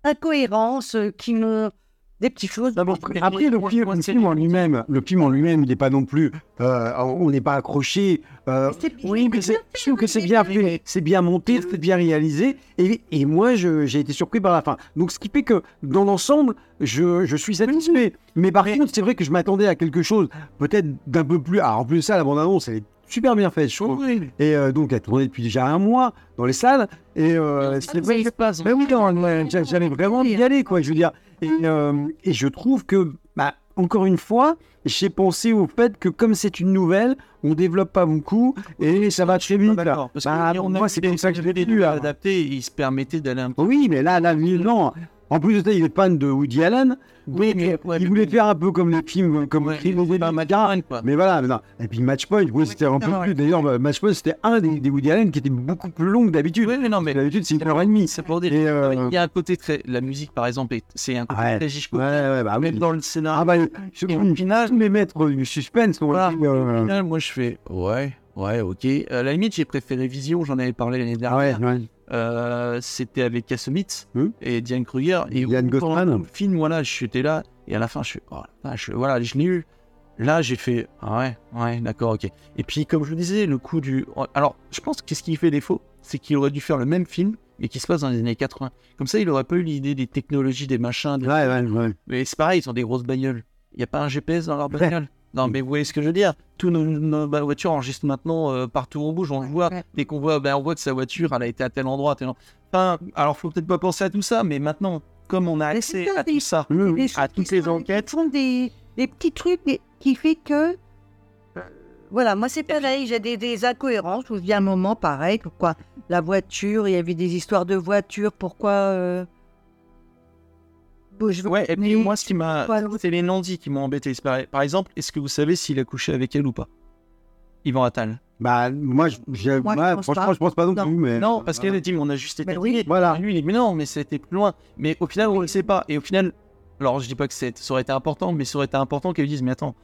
Incohérence euh, qui me. Des petites choses. Après, après, le film, le film en lui-même, le film en lui-même, il n'est pas non plus, euh, on n'est pas accroché. euh, oui, mais c'est- que c'est bien fait, c'est bien monté, c'est bien réalisé. Et, et moi, j'ai été surpris par la fin. Donc, ce qui fait que dans l'ensemble, je, je suis satisfait. Mais par contre, c'est vrai que je m'attendais à quelque chose peut-être d'un peu plus. Alors, en plus de ça, la bande-annonce, elle est super bien faite, je trouve. oui, Et euh, donc, elle tournait depuis déjà un mois dans les salles. Et euh, c'est vrai que- passe. ben oui, non, ouais, j'a- j'avais vraiment y aller, quoi, je veux dire. Et, euh, et je trouve que, bah, encore une fois, j'ai pensé au fait que comme c'est une nouvelle, on développe pas beaucoup et ça va très vite. D'accord. Parce Bah, que on moi, c'est vu pour ça que je l'ai là. adaptés, il se permettait d'aller un peu. Oui, mais là, là, non. En plus de ça, il est fan de Woody Allen. Oui, mais ouais, il voulait faire un peu comme les films, comme Ouais, les films Madeleine, quoi. Mais voilà, non. et puis Matchpoint, oui, c'était un peu plus. D'ailleurs, Matchpoint, c'était un des, des Woody Allen qui était beaucoup plus long que d'habitude. Oui, mais non, mais D'habitude, c'est une heure et demie. c'est pour dire. Et, euh, Il y a un côté très. La musique, par exemple, est- c'est un côté Ouais. très Ouais, Hitchcock. ouais, bah oui. Même dans le scénario. Ah bah, je Et au final, les maîtres du suspense, on Voilà. dit, euh, Au final, moi, je fais ouais, ouais, ok. À la limite, j'ai préféré Vision, j'en avais parlé l'année ouais, dernière. ouais. Euh, C'était avec Kassomitz Hmm. et Diane Kruger. Et Yann pendant le film, voilà, j'étais là. Et à la fin, je suis, oh, voilà, je l'ai eu. Là, j'ai fait, ah ouais, ouais, d'accord, ok. Et puis, comme je vous disais, le coup du. Alors, je pense que ce qui fait défaut, c'est qu'il aurait dû faire le même film, mais qui se passe dans les années 80. Comme ça, il aurait pas eu l'idée des technologies, des machins. des- Ouais, ouais, ouais. Mais c'est pareil, ils ont des grosses bagnoles. Il n'y a pas un GPS dans leur bagnole? Non, mais vous voyez ce que je veux dire Tous nos, nos bah, voitures enregistrent maintenant euh, partout où on bouge, on le voit. ouais. Dès qu'on voit, ben, on voit que sa voiture, elle a été à tel endroit, à tel endroit. Enfin, alors faut peut-être pas penser à tout ça, mais maintenant, comme on a accès à tout ça, à toutes les sont- enquêtes. font des, des petits trucs qui fait que. euh, Voilà, moi c'est pareil, j'ai des, des incohérences. où Il y a un moment pareil, pourquoi la voiture, il y avait des histoires de voiture, pourquoi. euh, bon, je veux- Ouais, et puis mais- moi, ce qui m'a. C'est les non-dits qui m'ont embêté. Par exemple, est-ce que vous savez s'il a couché avec elle ou pas? Yvan Attal. Bah, moi, je, j'ai- Moi, je ouais, pense franchement, pas. je pense pas non, Non. plus. Mais... Non, parce qu'elle a dit, mais on a juste été Mais oui. Voilà. Lui, il dit, mais non, mais c'était plus loin. Mais au final, on ne le sait pas. Et au final, alors je dis pas que c'est- ça aurait été important, mais ça aurait été important qu'elle lui dise, mais attends,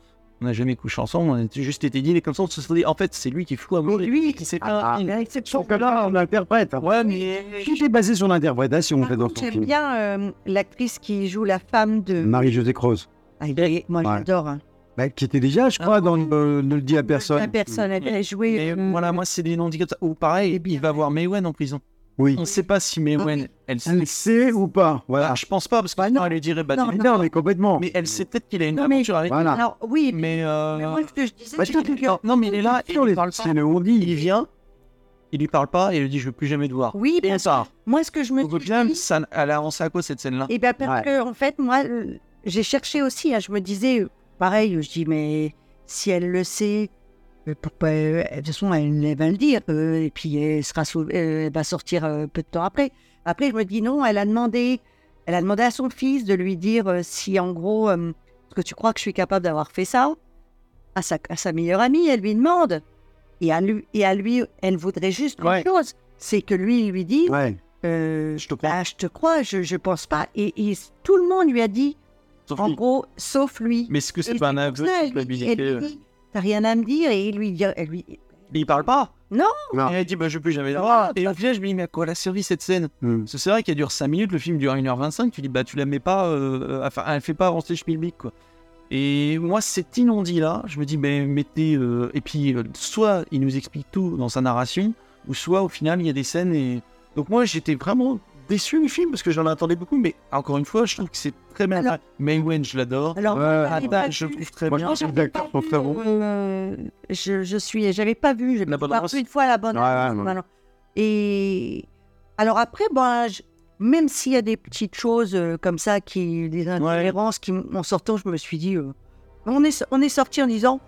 on n'a jamais couché ensemble, on a juste été dit, et comme ça, on se serait dit, en fait, c'est lui qui est fou à mourir. Lui, qui s'est Ah, pas. Sauf que là, on interprète. Ouais, mais. Tout est basé sur l'interprétation, en fait, dans j'aime bien euh, l'actrice qui joue la femme de. Marie-Josée Croze. Ah, moi Ouais. j'adore. hein. Bah, qui était déjà, je crois, Ah. dans le, Ne le dit à personne. La personne, elle a joué. Euh, voilà, moi, c'est des comme ça. Ou pareil, il va voir Maywen en prison. Oui. On ne sait pas si Maywen, elle sait. Elle sait ou pas Voilà. Ah, je pense pas, parce que Bah, non. elle lui dirait, bah, Non, dis- Mais non, mais complètement. mais elle sait peut-être qu'il a une Non, mais- avec Voilà. Alors, oui, mais, Mais, euh, mais moi ce que je disais, Bah, c'est tout- que- non, non, mais il est là, il lui parle pas. le dit. Il vient, il lui parle pas et il lui dit je veux plus jamais te voir. Oui, Et parce ça. moi ce que je me Donc final, dit, ça, elle a avancé à quoi cette scène-là? Et bien parce Ouais. que en fait, moi, euh, j'ai cherché aussi. hein, je me disais, euh, pareil, je dis, mais si elle le sait, pourquoi, euh, de toute façon, elle, elle va le dire. euh, et puis elle, sera euh, elle va sortir euh, peu de temps après. Après, je me dis, non, elle a demandé, elle a demandé à son fils de lui dire euh, si, en gros, euh, est-ce que tu crois que je suis capable d'avoir fait ça? À sa, à sa meilleure amie, elle lui demande. Et à lui, et à lui elle voudrait juste une Ouais. chose, c'est que lui, il lui dit, Ouais. euh, Je te crois. bah, je te crois, je, je pense pas. Et, et tout le monde lui a dit, Sauf en lui. gros, sauf lui. Mais est-ce que c'est pas un aveu de culpabilité T'as rien à me dire Et il lui dit, elle lui, Mais il parle pas. Non. Non. Et elle dit bah je veux plus jamais Non, voir. Et au final, je me dis mais à quoi elle a servi cette scène Hmm. C'est vrai qu'elle dure 5 minutes, le film dure 1h25, tu dis bah tu la mets pas, euh, enfin elle fait pas avancer Schmilblick quoi. Et moi cet inon-dit là, je me dis mais mettez euh, et puis euh, soit il nous explique tout dans sa narration, ou soit au final il y a des scènes et donc moi j'étais vraiment déçu du film parce que j'en attendais beaucoup, mais encore une fois je trouve que c'est très bien. Alors-. Maywen je l'adore, Alors, moi, pas je trouve très Moi, bien. je que les acteurs sont très bons. Euh, je, je suis, j'avais pas vu, j'ai vu une fois la bonne Ouais. Et alors après, bon, je- même s'il y a des petites choses euh, comme ça, qui, des incohérences qui, en sortant, je me suis dit, euh, on est, on est sorti en disant,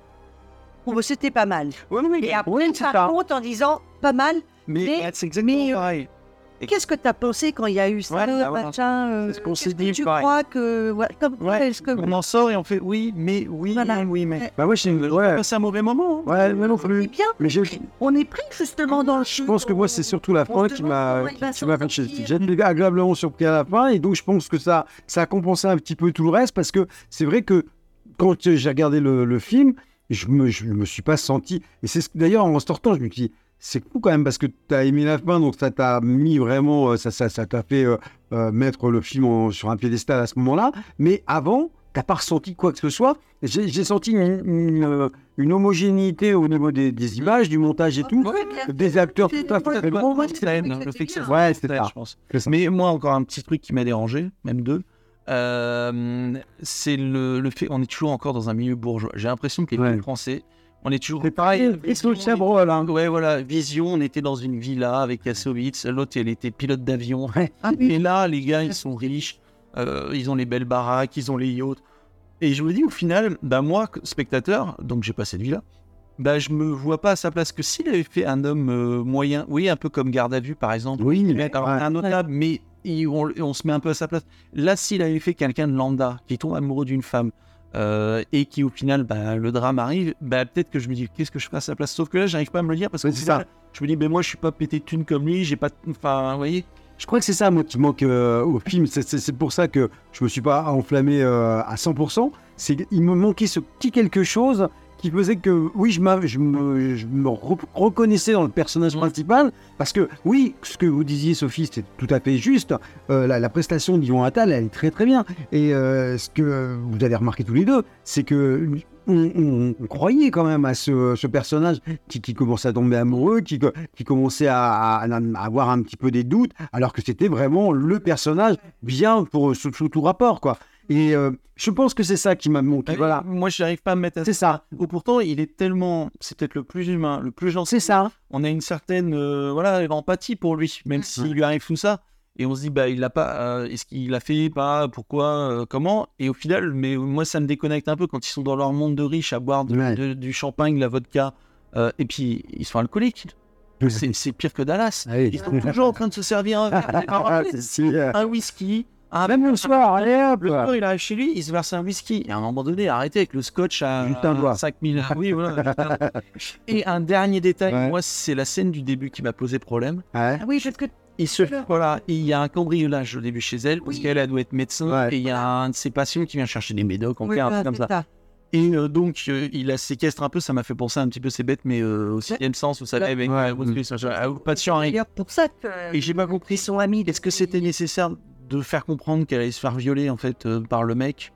oh, bah, c'était pas mal. Ouais, oui, Et après, oui, par ça. contre, en disant, pas mal, Mais, mais- c'est exactement mais, euh, pareil. Et- Qu'est-ce que tu as pensé quand il y a eu ça, Ouais, bah voilà. machin euh, ce qu'on s'est dit, Tu pareil. crois que. ouais, comme, Ouais, que. On en sort et on fait oui, mais oui, Voilà. mais oui, mais. Bah, ouais, c'est un mauvais moment. hein. Ouais, mais non plus. bien, Mais j'ai- on est pris justement dans le je pense que moi, c'est surtout la fin qui m'a il va qui m'a fait chier. J'ai agréablement surpris à la fin et donc je pense que ça, ça a compensé un petit peu tout le reste parce que c'est vrai que quand j'ai regardé le, le film, je me, je me suis pas senti. Et c'est ce- d'ailleurs en sortant, je me suis dit, c'est fou quand même parce que tu as aimé la fin, donc ça t'a mis vraiment, euh, ça ça ça t'a fait euh, euh, mettre le film en- sur un piédestal à ce moment-là. Mais avant, t'as pas ressenti quoi que ce soit. J'ai senti une, une, une homogénéité au niveau des, des images, du montage et tout, des acteurs tout à fait Ouais, c'est la haine, le fait que ça- Ouais, c'est Ouais, ça. je pense. Mais moi, encore un petit truc qui m'a dérangé, même deux. euh, c'est le, le fait on est toujours encore dans un milieu bourgeois. J'ai l'impression que les Ouais. films français, on est toujours C'est pareil, voilà. Ouais, voilà, Vision, on était dans une villa avec Kassovitz, l'autre, elle était pilote d'avion. Ah oui. Et là, les gars, ils sont riches, euh, ils ont les belles baraques, ils ont les yachts. Et je me dis, au final, bah moi, spectateur, donc j'ai pas cette vie-là, bah je me vois pas à sa place que s'il avait fait un homme euh, moyen, oui, un peu comme Garde à vue, par exemple, Oui, mais alors, ouais. un notable, mais il- on, on se met un peu à sa place. Là, s'il avait fait quelqu'un de lambda, qui tombe amoureux d'une femme, euh, et qui au final, bah, le drame arrive, bah, peut-être que je me dis, qu'est-ce que je fais à sa place? Sauf que là, j'arrive pas à me le dire parce que c'est ça. je me dis, mais moi, je suis pas pété de thunes comme lui, j'ai pas. Enfin, vous voyez Je crois que c'est ça, moi, qui manque euh, au film. C'est- C'est c'est pour ça que je me suis pas enflammé euh, à 100%. C'est qu'il me manquait ce petit quelque chose qui faisait que, oui, je, me, je me re- reconnaissais dans le personnage Mm. principal. Parce que, oui, ce que vous disiez, Sophie, c'était tout à fait juste. Euh, la, la prestation d'Yvon Attal, elle est très, très bien. Et euh, ce que vous avez remarqué tous les deux, c'est que. On, on- on croyait quand même à ce, ce personnage qui, qui commençait à tomber amoureux, qui, qui commençait à, à- à avoir un petit peu des doutes, alors que c'était vraiment le personnage bien pour sous, sous tout rapport, quoi. Et euh, je pense que c'est ça qui m'a manqué. Ouais, Voilà, Moi, je n'arrive pas à me mettre à c'est ça. Ou pourtant, il est tellement. C'est peut-être le plus humain, le plus gentil. C'est ça. On a une certaine euh, voilà, empathie pour lui, même s'il lui arrive tout ça. Et on se dit, bah, il l'a pas. euh, Est-ce qu'il l'a fait Pas Pourquoi euh, Comment? Et au final, mais moi, ça me déconnecte un peu quand ils sont dans leur monde de riches à boire de- Ouais. de- du champagne, de la vodka. euh, et puis, ils sont alcooliques. C'est pire que Dallas. Ah oui. Ils sont toujours en train de se servir un, euh, un whisky. Un Même le soir, allez hop. le soir, il arrive chez lui, il se verse un whisky. Et à un moment donné, arrêtez avec le scotch à, un doigt. à 5000. Oui, voilà. juste un- Et un dernier détail, Ouais. moi, c'est la scène du début qui m'a posé problème. Ouais. Ah oui, parce que Il se, voilà, il y a un cambriolage au début chez elle, parce Oui. qu'elle, elle doit être médecin, Ouais. et il y a un de ses patients qui vient chercher des médocs, en Oui, fait, un voilà, truc comme ça. Et euh, donc, euh, il la séquestre un peu, ça m'a fait penser un petit peu, c'est bête, mais euh, au sixième sens, vous savez, Ouais. avec Ouais. euh, Willis, euh, au patient pour ça que Et j'ai pas compris ils sont amis. est-ce que c'était nécessaire de faire comprendre qu'elle allait se faire violer en fait euh, par le mec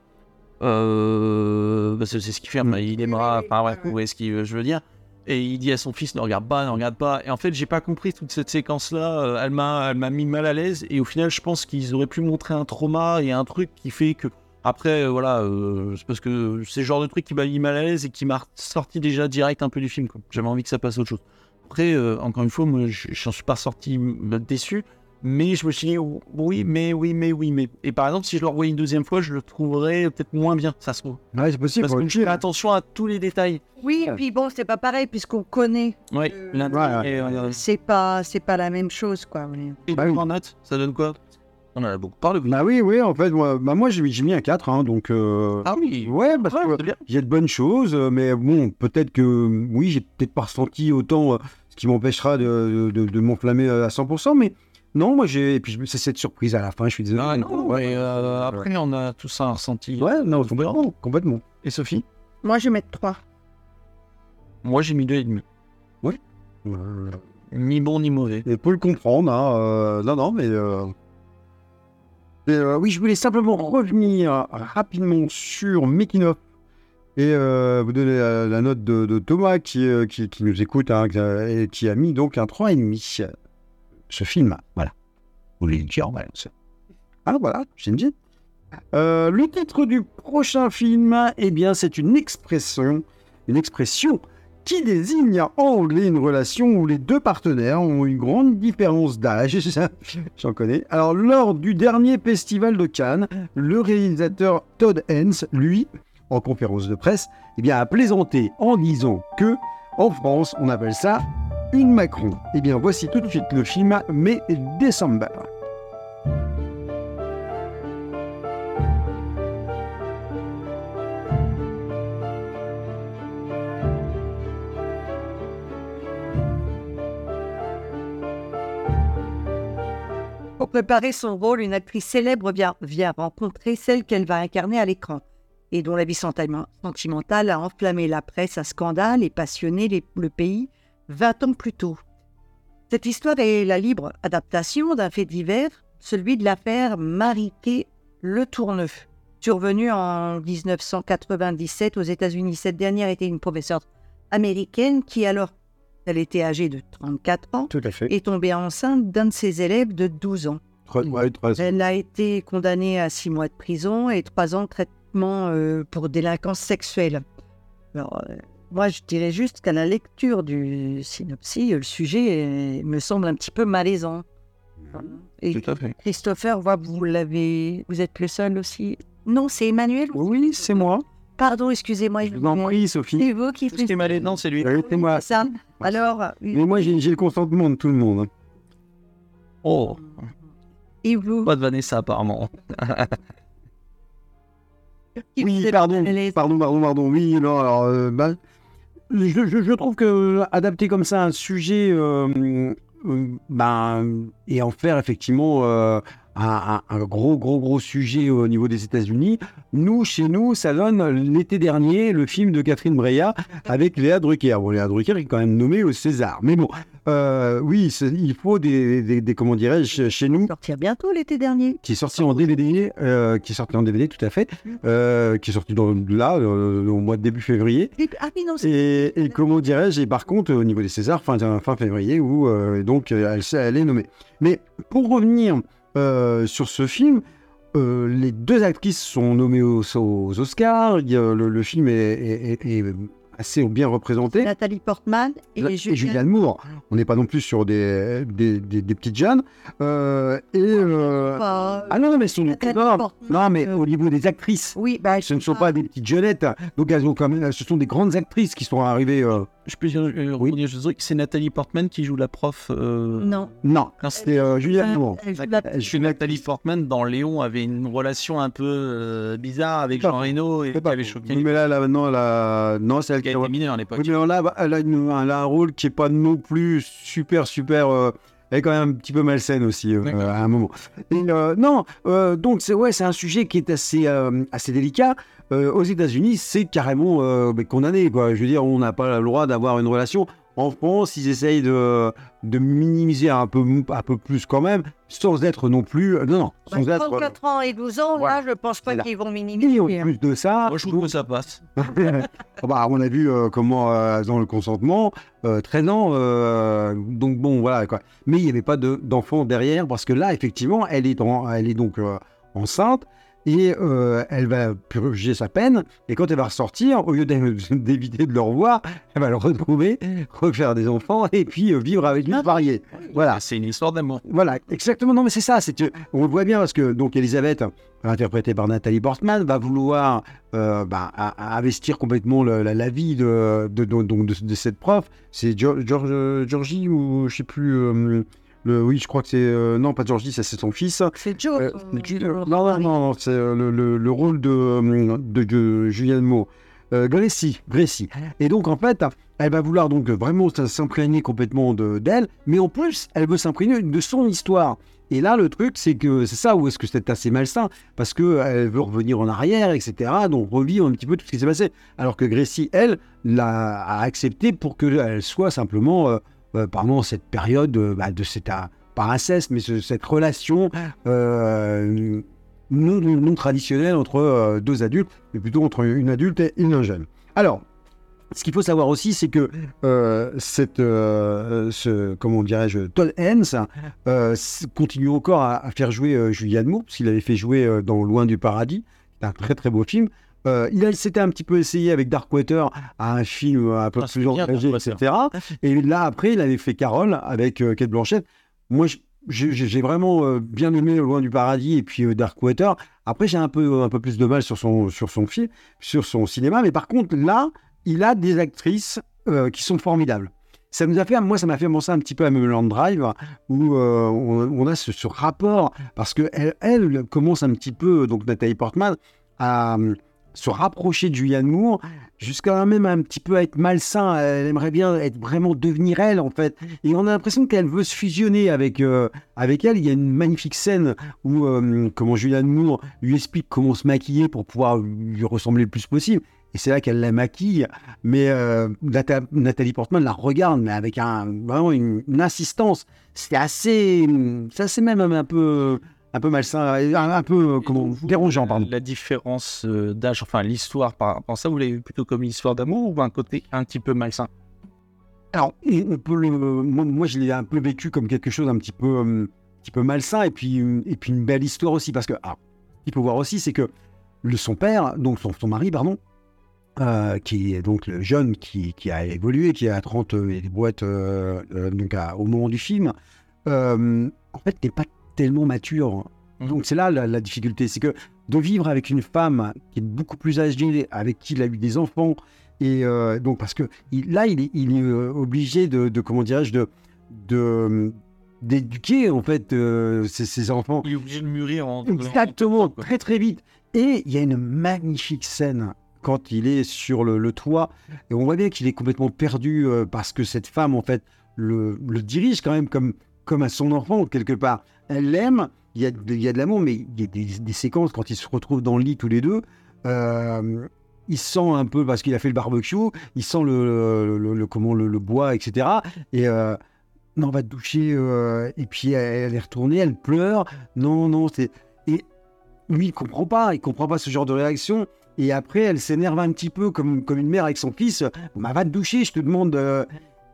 euh, parce que c'est ce qu'il fait, Mm. bah, il aimera, enfin bref, vous voyez ce que je veux dire. Et il dit à son fils ne regarde pas, ne regarde pas. Et en fait, j'ai pas compris toute cette séquence-là. euh, Elle m'a, elle m'a mis mal à l'aise. Et au final, je pense qu'ils auraient pu montrer un trauma et un truc qui fait que après, euh, voilà, euh, c'est parce que c'est le genre de truc qui m'a mis mal à l'aise et qui m'a sorti déjà direct un peu du film. J'avais envie que ça passe à autre chose. Après, euh, encore une fois, moi, je j'en suis pas sorti euh, déçu. Mais je me suis dit, oui, mais, oui, mais, oui, mais. Et par exemple, si je le revoyais une deuxième fois, je le trouverais peut-être moins bien, ça se trouve. Ouais, c'est possible. Parce que je fais attention à tous les détails. Oui, et puis bon, c'est pas pareil puisqu'on connaît. Oui, Euh, ouais, ouais. Et, euh, C'est pas, c'est pas la même chose, quoi. et Bah oui. en note, ça donne quoi? On en a beaucoup parlé. Bah oui, oui, en fait, moi, bah moi j'ai mis un 4, hein, donc... euh, Ah oui, Ouais, parce Ouais, que il y a de bonnes choses, euh, mais bon, peut-être que, oui, j'ai peut-être pas ressenti autant, euh, ce qui m'empêchera de, de, de m'enflammer à 100%, mais non, moi j'ai... Et puis c'est cette surprise à la fin, je suis désolé. Ah, non, ouais, euh, après, on a tout ça ressenti. Ouais, non, complètement, complètement. Et Sophie? Moi, je vais mettre 3. Moi, j'ai mis deux et demi. Euh, Ni bon ni mauvais. Et pour le comprendre, hein, euh, non, non, mais... euh, euh, oui, je voulais simplement revenir rapidement sur Making of et euh, vous donner la, la note de, de Thomas qui, euh, qui, qui nous écoute hein, qui a- et qui a mis donc un 3,5. Ce film, voilà. Vous voulez le dire, voilà. c'est- Ah voilà, j'ai dit. Euh, le titre du prochain film, eh bien, c'est une expression, une expression qui désigne en anglais une relation où les deux partenaires ont une grande différence d'âge. J'en connais. Alors, lors du dernier festival de Cannes, le réalisateur Todd Haynes, lui, en conférence de presse, eh bien, a plaisanté en disant que, en France, on appelle ça une Macron. Eh bien, voici tout de suite le film May December. Pour préparer son rôle, une actrice célèbre vient, rencontrer celle qu'elle va incarner à l'écran et dont la vie sentiment- sentimentale a enflammé la presse à scandale et passionné le pays 20 ans plus tôt. Cette histoire est la libre adaptation d'un fait divers, celui de l'affaire Mariquet Le Tourneuf, survenue en 1997 aux États-Unis. Cette dernière était une professeure américaine qui, alors elle était âgée de 34 ans, Tout à fait. est tombée enceinte d'un de ses élèves de 12 ans. Ouais, Elle a été condamnée à 6 mois de prison et 3 ans de traitement euh, pour délinquance sexuelle. Alors, euh, moi, je dirais juste qu'à la lecture du synopsis, le sujet euh, me semble un petit peu malaisant. Et Tout à fait. Christopher, vous l'avez, vous êtes le seul aussi. Non, c'est Emmanuel. Oui, c'est moi. Pardon, excusez-moi. Je vous en prie, Sophie. C'est vous qui Tout ce qui est malaisant, c'est lui. Oui, c'est moi. ça. Alors, Mais moi, j'ai j'ai le consentement de tout le monde. hein. Oh, et vous pas de Vanessa, apparemment. qui Oui, pardon, pardon, pardon, pardon. Oui, non, alors, euh, bah, je, trouve que euh, adapter comme ça un sujet, euh, euh, ben, et en faire effectivement un, gros, gros, gros sujet au niveau des États-Unis, nous, chez nous, ça donne l'été dernier le film de Catherine Breillat avec Léa Drucker. Bon, Léa Drucker est quand même nommée au César. Mais bon, euh, oui, il faut des, des- des- comment dirais-je, chez nous, sortir bientôt l'été dernier. qui est sorti en DVD, euh, qui est sorti en DVD tout à fait, euh, qui est sorti dans, là euh, au mois de début février. Ah non, Et, et comment dirais-je, et par contre au niveau des Césars, fin, fin février, où donc elle, elle est nommée. Mais pour revenir euh, sur ce film, euh, les deux actrices sont nommées aux, aux Oscars. A- le, le film est, est- est- est assez bien représenté. Nathalie Portman et, Et Julianne Julianne Moore. On n'est pas non plus sur des, des, des- des petites jeunes. Euh, et euh, Pas- ah non, mais sont non, mais euh, au niveau des actrices. Oui, bah, Ce ne sont pas des petites jeunettes, donc elles ont quand même, ce sont des grandes actrices qui sont arrivées. Euh, Je peux dire, euh, truc, c'est Nathalie Portman qui joue la prof. euh, Non. Non, non, c'est- euh, Julianne Moore. Elle joue la- Elle Je suis Nathalie Portman dans Léon avait une relation un peu euh, bizarre avec Jean Reno et avait choqué. Oui, mais là, là, a... non, c'est elle qui qui a été mineure à l'époque. Oui, mais là, elle a, une- elle a un rôle qui est pas non plus super, super. euh, elle est quand même un petit peu malsaine aussi euh, à un moment. Et, euh, non, euh, donc c'est ouais, c'est un sujet qui est assez, euh, assez délicat. Euh, aux États-Unis, c'est carrément euh, condamné. Quoi. Je veux dire, on n'a pas le droit d'avoir une relation. En France, ils essayent de, de minimiser un peu, un peu plus quand même, sans être non plus. Non, non, Bah, sans être. 34 ans et 12 ans, Voilà. là, je pense pas qu'ils vont Et en minimiser. hein. plus de ça, Moi, je trouve que ça passe. Ah bah, on a vu euh, comment euh, dans le consentement, euh, 13 ans, euh, donc bon voilà quoi. Mais il n'y avait pas de- d'enfant derrière parce que là effectivement elle est, en- elle est donc euh, enceinte et euh, elle va purger sa peine et quand elle va ressortir, au lieu d'é- d'éviter de le revoir, elle va le retrouver, refaire des enfants et puis euh, vivre avec lui marié. Voilà. C'est une histoire d'amour. Voilà, exactement. Non, mais c'est ça. C'est on le voit bien parce que donc Elisabeth, interprétée par Nathalie Portman, va vouloir euh, bah, à- à investir complètement le- la, la vie de, de, de- donc de, de cette prof. C'est Georgie ou je sais plus. euh, le, oui, je crois que c'est euh, non pas Georgie, ça c'est son fils. C'est Joe. Euh, euh, non, non, non, c'est le, le- le rôle de, de, de Julianne Moore. Gracie, Gracie. Et donc, en fait, elle va vouloir donc vraiment s'imprégner complètement de- d'elle, mais en plus, elle veut s'imprégner de son histoire. Et là, le truc, c'est que c'est ça où est-ce que c'est assez malsain, parce qu'elle veut revenir en arrière, etc. Donc, revivre un petit peu tout ce qui s'est passé. Alors que Gracie, elle, l'a accepté pour qu'elle soit simplement, euh, pendant cette période euh, bah, de cette, euh, pas mais ce- cette relation non, traditionnelle entre deux adultes, mais plutôt entre une adulte et une jeune. Alors, ce qu'il faut savoir aussi, c'est que cette, ce, comment dirais-je, Todd Haynes continue encore à, faire jouer Julianne Moore, parce qu'il avait fait jouer dans Loin du paradis, un très très beau film. Euh, il a- s'était un petit peu essayé avec Darkwater à un film un peu Ah, plus engagé, etc. Et là, après, il avait fait Carole avec euh, Kate Blanchett. Moi, j'ai vraiment euh, bien aimé Loin du paradis et puis euh, Darkwater. Après, j'ai un peu, un peu plus de mal sur son, sur, son film, sur son cinéma. Mais par contre, là, il a des actrices euh, qui sont formidables. Ça nous a fait, moi, ça m'a fait penser un petit peu à Mulholland Drive, où euh, on, on a ce, ce rapport, parce que elle, commence un petit peu, donc Nathalie Portman, à euh, se rapprocher de Julianne Moore, jusqu'à même un petit peu être malsain. Elle aimerait bien être vraiment devenir elle, en fait. Et on a l'impression qu'elle veut se fusionner avec, euh, avec elle. Il y a une magnifique scène où euh, comment Julianne Moore lui explique comment se maquiller pour pouvoir lui ressembler le plus possible. Et c'est là qu'elle la maquille. Mais euh, Nathalie Portman la regarde, mais avec un, vraiment une, une insistance. C'est assez, c'est assez même un peu, un peu malsain, un, un peu euh, comment, Vous, dérangeant, pardon. La différence euh, d'âge, enfin l'histoire par rapport à ça, vous l'avez vu plutôt comme une histoire d'amour ou un côté un petit peu malsain? Alors, on peut le, moi, moi, je l'ai un peu vécu comme quelque chose un petit peu, euh, un petit peu malsain et puis, une- et puis une belle histoire aussi. Parce que, ce qu'il faut voir aussi, c'est que le, son père, donc son, son mari, pardon, euh, qui est donc le jeune qui, qui a évolué, qui a 30 euh, et des boîtes euh, euh, donc à- au moment du film, euh, en fait, n'est pas tellement mature. Mhm. Donc, c'est là la, la difficulté. C'est que de vivre avec une femme qui est beaucoup plus âgée, avec qui il a eu des enfants, et euh, donc, parce que il- là, il est, il est euh, obligé de, de, comment dirais-je, de, de, d'éduquer, en fait, euh, ses, ses enfants. Il est obligé de mûrir en. Exactement, très très vite. Et il y a une magnifique scène quand il est sur le, le toit. Et on voit bien qu'il est complètement perdu euh, parce que cette femme, en fait, le, le dirige quand même comme, comme à son enfant, quelque part. Elle l'aime, il y a, de- l'amour, mais il y a des, séquences quand ils se retrouvent dans le lit tous les deux. euh, il sent un peu, parce qu'il a fait le barbecue, il sent le, comment, le, le bois, etc. Et euh, non, on va te doucher. euh, et puis elle, elle est retournée, elle pleure. Non, non, c'est. Et lui, il comprend pas, il comprend pas ce genre de réaction. Et après, elle s'énerve un petit peu comme, comme une mère avec son fils. Bah, va te doucher, je te demande.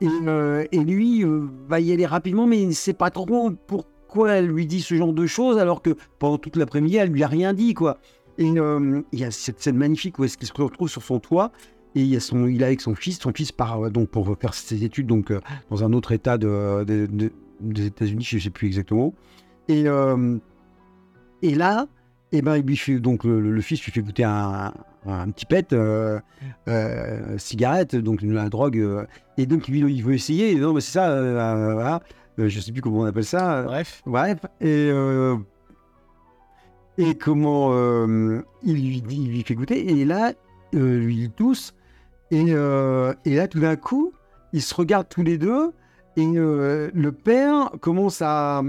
Euh. Et, et lui euh, va y aller rapidement, mais il ne sait pas trop pour pourquoi elle lui dit ce genre de choses alors que pendant toute l'après-midi, elle lui a rien dit, quoi. Et euh, il y a cette scène magnifique où est-ce qu'il se retrouve sur son toit et il, y a son, est avec son fils. Son fils part donc pour faire ses études donc dans un autre État de, de- de- des États-Unis, je ne sais plus exactement. Et, et là, eh ben, il lui fait, donc le, le fils lui fait goûter un, un petit pet, euh, euh, cigarette, donc la drogue. euh, et donc lui, il veut essayer. Et non, mais c'est ça, euh, euh, voilà. Euh, je sais plus comment on appelle ça. Bref. Bref, et, euh, et comment euh, il, lui dit, il lui fait goûter, et là, euh, lui, il tousse, et, euh, et là, tout d'un coup, ils se regardent tous les deux, et euh, le père commence à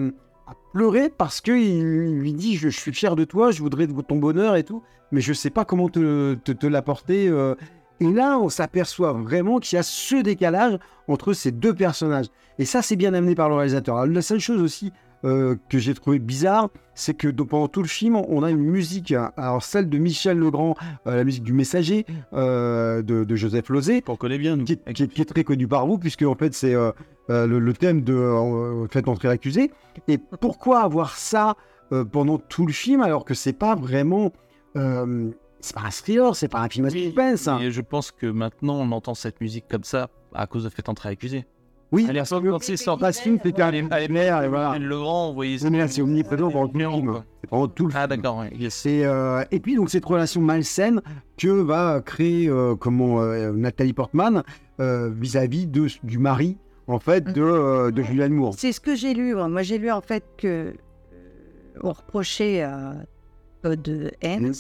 pleurer parce qu'il il lui dit je, suis fier de toi, je voudrais ton bonheur et tout, mais je sais pas comment te, te, te l'apporter. euh. Et là, on s'aperçoit vraiment qu'il y a ce décalage entre ces deux personnages. Et ça, c'est bien amené par le réalisateur. La seule chose aussi euh, que j'ai trouvé bizarre, c'est que pendant tout le film, on a une musique, hein, alors celle de Michel Legrand, euh, la musique du Messager euh, de, de Joseph Lozé, On connaît bien, nous. qui est, qui est- qui est très connu par vous, puisque en fait c'est le, le thème de Faites entrer l'accusé. Et pourquoi avoir ça pendant tout le film alors que c'est pas vraiment, c'est pas un thriller, c'est pas un film à suspense. hein. Et je pense que maintenant, on entend cette musique comme ça à cause de Fait entrer accusé. Oui, Allez, parce que quand c'est sorti, film c'était un éphémère, et voilà. Le Grand, vous voyez. Mais là, c'est omniprésent pendant tout le film. quoi. C'est pendant tout le Ah, film. d'accord, euh, et puis donc cette relation malsaine que va créer euh, comment euh, Nathalie Portman euh, vis-à-vis de du mari en fait de, euh, de Julianne Moore. C'est ce que j'ai lu. moi. J'ai lu en fait que on reprochait à Todd Haynes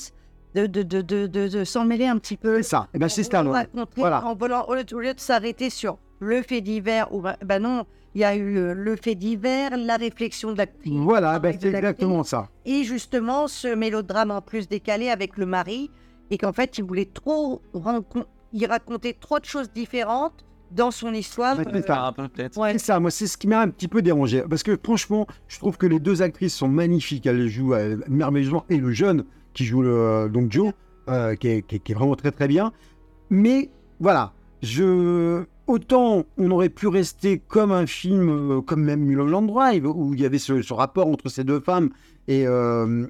de, de, de, de, de, de s'en mêler un petit peu. C'est ça. Et ben c'est ça. Voilà. Au lieu de s'arrêter sur le fait divers, ou ben non, il y a eu euh, le fait divers, la réflexion de l'actrice. Voilà, ben, c'est exactement ça. Et justement, ce mélodrame en plus décalé avec le mari, et qu'en fait, il voulait trop il racontait trop de choses différentes dans son histoire. C'est ça. Peut-être. Ouais. C'est ça, moi c'est ce qui m'a un petit peu dérangé. Parce que franchement, je trouve que les deux actrices sont magnifiques. Elles jouent euh, merveilleusement. Et le jeune qui joue le, donc Joe, euh, qui, est, qui est- qui est vraiment très très bien. Mais voilà, je... autant on aurait pu rester comme un film, euh, comme même Mulholland Drive, où il y avait ce, rapport entre ces deux femmes. Et, euh,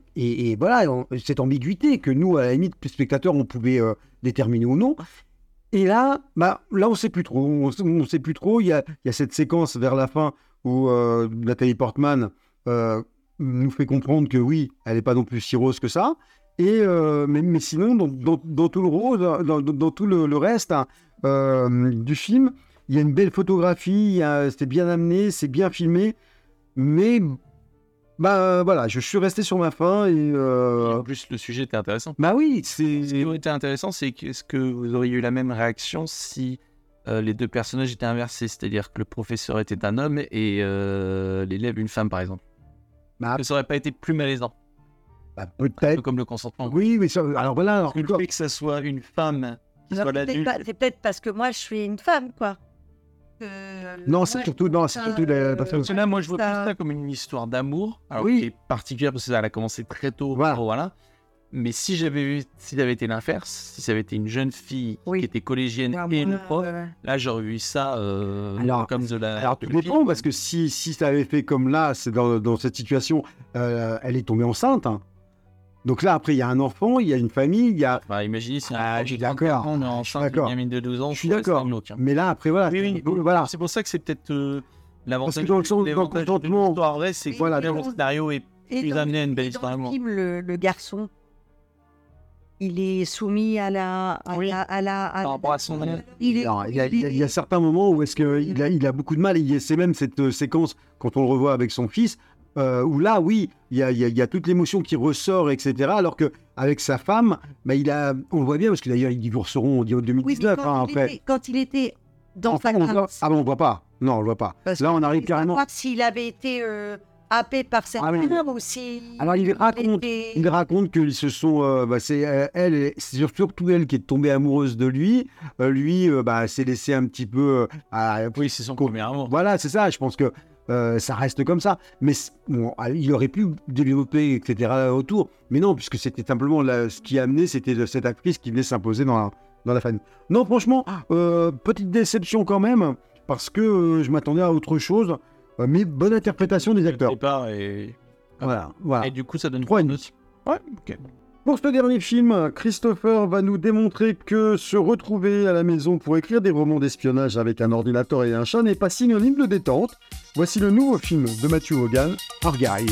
voilà, cette ambiguïté que nous, à la limite, spectateurs, on pouvait euh, déterminer ou non. Et là, bah, là, on sait plus trop. On, on sait plus trop. Il y a, cette séquence vers la fin où euh, Nathalie Portman nous fait comprendre que oui, elle n'est pas non plus si rose que ça. Et mais, sinon, dans, tout le rose, dans, tout le, reste hein, du film, il y a une belle photographie. C'est bien amené, c'est bien filmé. Mais bah voilà, je suis resté sur ma fin et Et euh, En plus, le sujet était intéressant. bah oui, Ce qui c'est aurait été intéressant, c'est que- est-ce que vous auriez eu la même réaction si euh, les deux personnages étaient inversés? C'est-à-dire que le professeur était un homme et euh, l'élève une femme, par exemple. Bah, Que ça aurait pas été plus malaisant, bah, un peu peut-être. comme le consentement. Oui, mais ça, alors voilà. Alors, Parce que le fait que ça soit une femme C'est peut-être parce que moi, je suis une femme, quoi. Euh, Non, c'est surtout, non, c'est ça, surtout la euh, personne. Parce que là, moi, je vois Ça- plus ça comme une histoire d'amour, Oui. qui est particulière parce qu'elle a commencé très tôt. Voilà. Voilà. Mais si j'avais vu, si ça avait été l'inverse, si ça avait été une jeune fille Oui. qui était collégienne Ouais, et une prof, euh, là, j'aurais vu ça euh, Alors- comme de la. Alors, tout dépend, parce que si, si ça avait fait comme là, c'est dans, dans cette situation, euh, elle est tombée enceinte. hein. Donc là, après, il y a un enfant, il y a une famille, il y a. Bah, imaginez si un Ah, enfant je suis de 30 d'accord. ans, on est enceinte d'une d'accord. gamine de 12 ans, Je suis d'accord. hein. Mais là, après, voilà. Oui, oui. voilà. C'est pour ça que c'est peut-être euh, l'avantage. Parce que dans le sens- de l'histoire vraie, c'est que Voilà, le scénario est et plus amené à une belle histoire Dans le le, garçon, il est soumis à la. À Oui. la, à la à Par rapport à son. Il est. Alors, il, y a, il y a- il y a certains moments où est-ce qu'il a, il a beaucoup de mal. et il y a- C'est même cette euh, séquence, quand on le revoit avec son fils, euh, où là, oui, il y a, il y a- il y a toute l'émotion qui ressort, etc. Alors que avec sa femme, bah, il a, on le voit bien, parce que d'ailleurs, ils divorceront en Oui, mais 2019. quand, hein, il après. était, quand il était dans Enfin, sa on Ah bon, on voit pas. Non, on le voit pas. parce Là, on arrive carrément. S'il avait été euh, happé par cette Ah oui. femme ou si. Alors, il raconte- était- Il raconte qu'ils se sont, euh, bah, c'est euh, elle, c'est surtout elle qui est tombée amoureuse de lui. Euh, lui, euh, bah, s'est laissé un petit peu. euh, à- Oui, c'est son premier amour. Voilà, c'est ça. Je pense que euh, ça reste comme ça. Mais bon, ah, il aurait pu développer, etc. autour. Mais non, puisque c'était simplement la- ce qui a amené, c'était cette actrice qui venait s'imposer dans la, dans la famille. Non, franchement, euh, petite déception quand même, parce que euh, je m'attendais à autre chose. Euh, Mais bonne interprétation des acteurs. Départ et... Voilà, voilà. et du coup, ça donne Trois et une demi. note. Ouais, ok. Pour ce dernier film, Christopher va nous démontrer que se retrouver à la maison pour écrire des romans d'espionnage avec un ordinateur et un chat n'est pas synonyme de détente. Voici le nouveau film de Matthew Hogan, Argyle.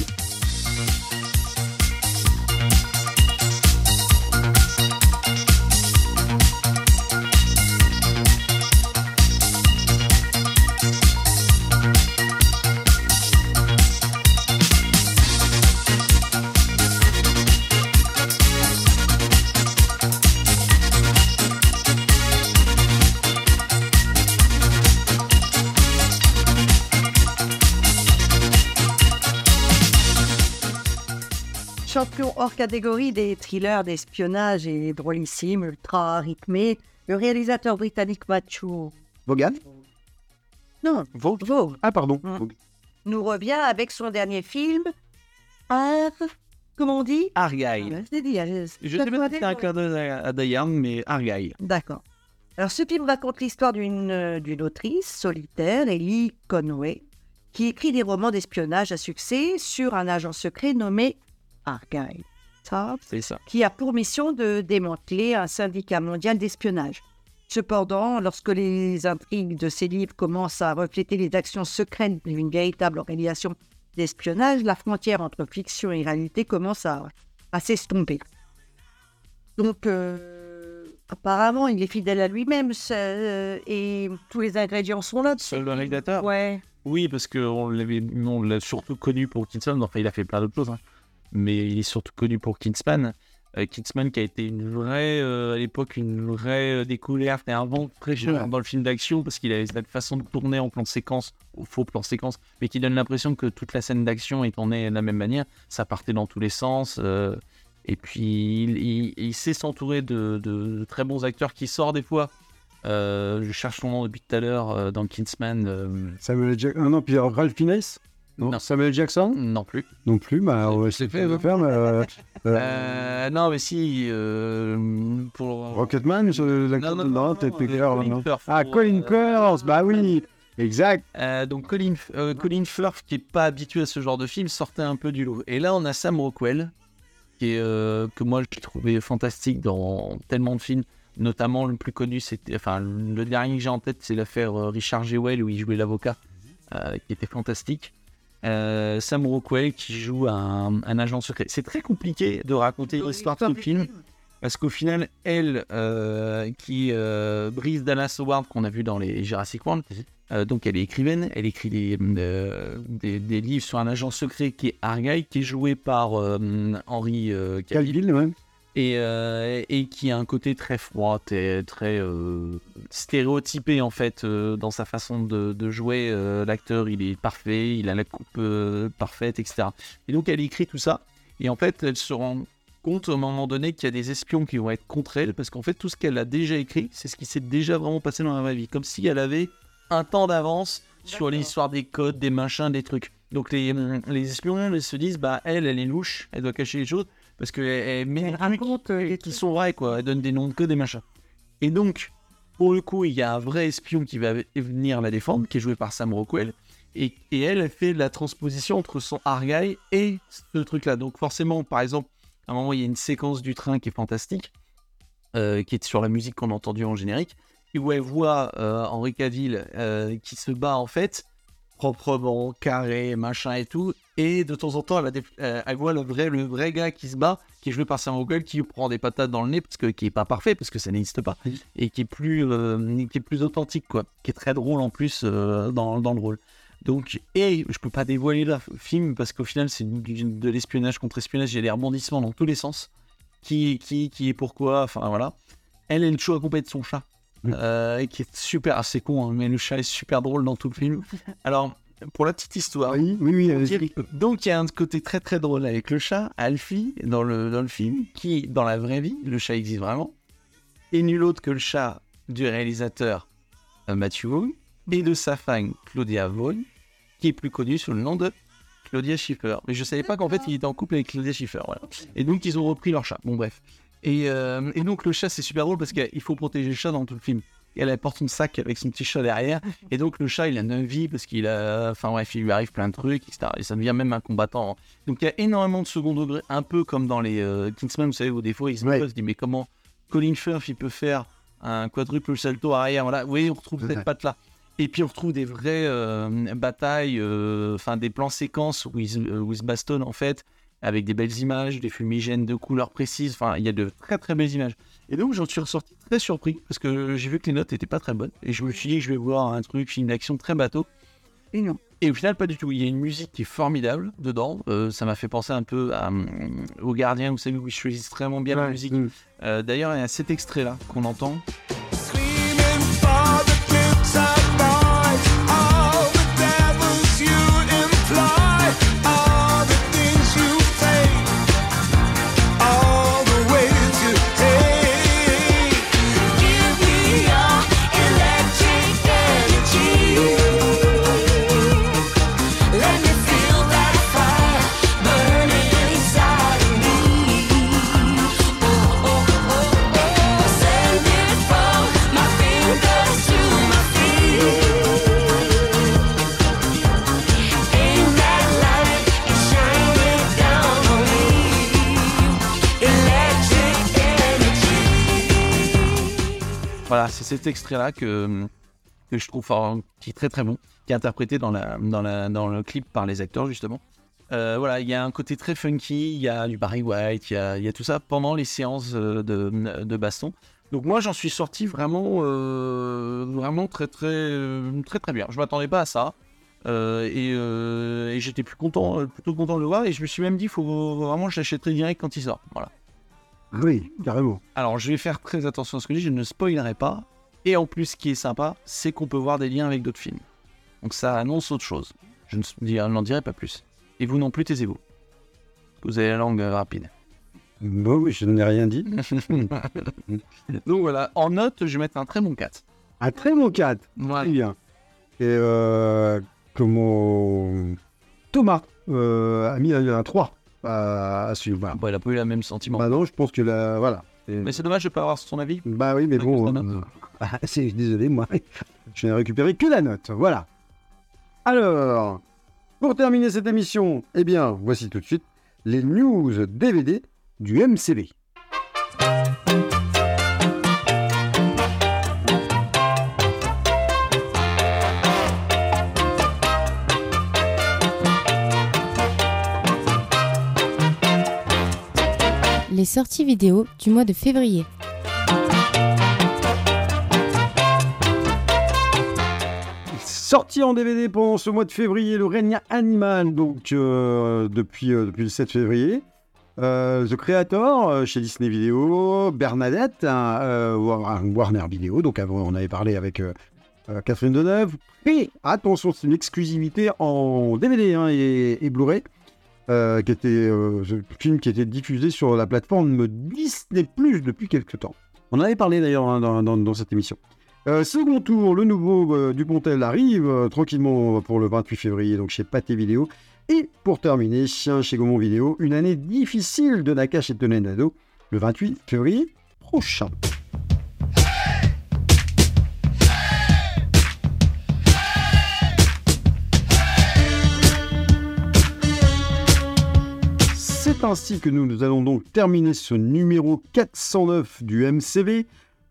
Hors catégorie des thrillers d'espionnage et drôlissimes, ultra rythmés, le réalisateur britannique Matthew Vaughan non, Vogue. Vaughn Ah, pardon. Mm. nous revient avec son dernier film, Ar... Comment on dit Argyle. Ouais, c'est dit, Je ça sais pas si c'est un clin à Hard, mais Argyle. D'accord. Alors, ce film raconte l'histoire d'une euh, autrice solitaire, Ellie Conway, qui écrit des romans d'espionnage à succès sur un agent secret nommé Argyle. Ça. qui a pour mission de démanteler un syndicat mondial d'espionnage. Cependant, lorsque les intrigues de ces livres commencent à refléter les actions secrètes d'une véritable organisation d'espionnage, la frontière entre fiction et réalité commence à, à s'estomper. Donc, euh, apparemment, il est fidèle à lui-même euh, et tous les ingrédients sont là. Seul le réalisateur Ouais. Oui, parce qu'on l'avait, on l'a surtout connu pour Kingsman. Enfin, il a fait plein d'autres choses, hein. Mais il est surtout connu pour Kingsman. Euh, Kingsman qui a été une vraie, euh, à l'époque, une vraie euh, découverte et un vent de fraîcheur Ouais. dans le film d'action parce qu'il avait cette façon de tourner en plan séquence, au faux plan séquence, mais qui donne l'impression que toute la scène d'action est tournée de la même manière. Ça partait dans tous les sens. euh, et puis, il, il- il sait s'entourer de, de- de très bons acteurs qui sortent des fois. Je cherche son nom depuis tout à l'heure dans Kingsman. Samuel Jackson. Ah non, puis alors, Ralph Fiennes? Non. Non. Samuel Jackson non plus. Non plus, bah ouais, c'est fait, veut faire. mais, euh, euh, Euh, non, mais si, euh, pour... Rocketman, Non, non, non, non, non, non. Firth, Ah, Colin Firth, bah oui, exact. Donc Colin, Colin Firth, qui est pas habitué à ce genre de film, sortait un peu du lot. Et là, on a Sam Rockwell, qui est, que moi j'ai trouvé fantastique dans tellement de films. Notamment le plus connu, c'était, enfin le dernier que j'ai en tête, c'est l'affaire Richard Jewell où il jouait l'avocat, qui était fantastique. Euh, Sam Rockwell qui joue un, un agent secret. C'est très compliqué de raconter l'histoire de ce film. Parce qu'au final, elle, euh, qui euh, brise Dallas Howard, qu'on a vu dans les Jurassic World, euh, donc elle est écrivaine, elle écrit des, des, des livres sur un agent secret qui est Argyle, qui est joué par Henry Cavill, Calville. Et, euh, et qui a un côté très froid, très, très euh, stéréotypé en fait euh, dans sa façon de, de jouer. L'acteur, il est parfait, il a la coupe parfaite, etc. Et donc elle écrit tout ça, et en fait, elle se rend compte à un moment donné qu'il y a des espions qui vont être contre elle, parce qu'en fait, tout ce qu'elle a déjà écrit, c'est ce qui s'est déjà vraiment passé dans la vraie vie, comme si elle avait un temps d'avance sur l'histoire des codes, des machins, des trucs. Donc les, les espions se disent, bah elle, elle est louche, elle doit cacher les choses, parce trucs raconte qui sont vrais, quoi. Elle donne des noms de des machins. Et donc, pour le coup, il y a un vrai espion qui va venir la défendre, qui est joué par Sam Rockwell. Et, et elle, fait la transposition entre son Argyle et ce truc-là. Donc forcément, par exemple, à un moment, il y a une séquence du train qui est fantastique, euh, qui est sur la musique qu'on a entendue en générique, où elle voit euh, Henri Cavill euh, qui se bat en fait, proprement, carré, machin et tout, et de temps en temps, elle, a des- euh, elle voit le vrai, le vrai gars qui se bat, qui est joué par Sam Rockwell, qui prend des patates dans le nez, parce que qui est pas parfait, parce que ça n'existe pas, et qui est plus, euh, qui est plus authentique, quoi, qui est très drôle en plus euh, dans, dans le rôle. Donc, et je peux pas dévoiler le film parce qu'au final, c'est de l'espionnage contre espionnage. Il y a des rebondissements dans tous les sens. Qui est qui, qui est pourquoi, enfin voilà. Elle, elle est toujours accompagnée de son chat. Euh, qui est super, assez con, hein, mais le chat est super drôle dans tout le film. Alors, pour la petite histoire, Oui, oui, oui. donc il y a un côté très très drôle avec le chat, Alfie, dans le, dans le film, qui, dans la vraie vie, le chat existe vraiment, et nul autre que le chat du réalisateur euh, Matthew Vaughn et de sa femme Claudia Vaughn, qui est plus connue sous le nom de Claudia Schiffer. Mais je savais pas qu'en fait il était en couple avec Claudia Schiffer. Voilà. Et donc ils ont repris leur chat. Bon bref. Et, euh, et donc le chat c'est super drôle parce qu'il faut protéger le chat dans tout le film. elle apporte son sac avec son petit chat derrière. Et donc le chat, il a 9 vies parce qu'il a. Enfin bref, il lui arrive plein de trucs, etc. Et ça devient même un combattant. Donc il y a énormément de second degré, un peu comme dans les euh, Kingsman, vous savez, où des fois ils se Ouais. se disent mais comment Colin Firth il peut faire un quadruple salto arrière Voilà, vous voyez, on retrouve Ouais. cette patte-là. Et puis on retrouve des vraies euh, batailles, euh, enfin des plans séquences où ils, se- où ils se bastonnent en fait, avec des belles images, des fumigènes de couleurs précises. Enfin, il y a de très très belles images. Et donc j'en suis ressorti très surpris parce que j'ai vu que les notes n'étaient pas très bonnes. Et je me suis dit que je vais voir un truc, film d'action très bateau. Et non. Et au final, pas du tout. Il y a une musique qui est formidable dedans. Euh, ça m'a fait penser un peu à, hum, au Gardien, vous savez, où ils choisissent extrêmement bien la musique. Mm. Euh, D'ailleurs, il y a cet extrait-là qu'on entend. C'est cet extrait-là que, je trouve fort- qui est très très bon, qui est interprété dans, le clip par les acteurs justement. Euh, voilà, il y a un côté très funky, il y a du Barry White, il y a, tout ça pendant les séances euh, de, baston. Donc moi j'en suis sorti vraiment, euh, vraiment très très très très bien. Je m'attendais pas à ça. Et, j'étais plus content, plutôt content de le voir. Et je me suis même dit, faut vraiment, je l'achèterai direct quand il sort. Voilà. Oui, carrément. Alors, je vais faire très attention à ce que je dis, je ne spoilerai pas. Et en plus, ce qui est sympa, c'est qu'on peut voir des liens avec d'autres films. Donc, ça annonce autre chose. Je n'en dirai pas plus. Et vous non plus, taisez-vous. Vous avez la langue euh, rapide. Bon, oui, je n'ai rien dit. Donc voilà, en note, je vais mettre un très bon 4. Un très bon 4. Voilà. Très bien. Et euh, comment Thomas euh, a mis un 3 à, à suivre. Voilà. Bon, il a pas eu le même sentiment. Bah non, je pense que la, voilà. Et- Mais c'est dommage de pas avoir son avis. Bah oui, mais bon. euh, ah, c'est- désolé, moi, je n'ai récupéré que la note. Voilà. Alors, pour terminer cette émission, eh bien, voici tout de suite les news DVD du MCB. Les sorties vidéo du mois de février. Sorti en DVD pendant ce mois de février, le règne animal, donc euh, depuis, euh, depuis le 7 février. Euh, The Creator chez Disney Video, Bernadette, War- Warner Video, donc avant on avait parlé avec Catherine Deneuve. Et attention, c'est une exclusivité en DVD hein, et Blu-ray, euh, qui était euh, film qui était diffusé sur la plateforme Disney Plus depuis quelques temps. On en avait parlé d'ailleurs hein, dans, cette émission. Euh, second tour, le nouveau Dupontel arrive tranquillement pour le 28 février, donc chez Pathé Vidéo. Et pour terminer, Chien chez Gaumont Vidéo, une année difficile de Nakash et Tonenado, le 28 février prochain. Ainsi que nous, nous allons donc terminer ce numéro 409 du MCV.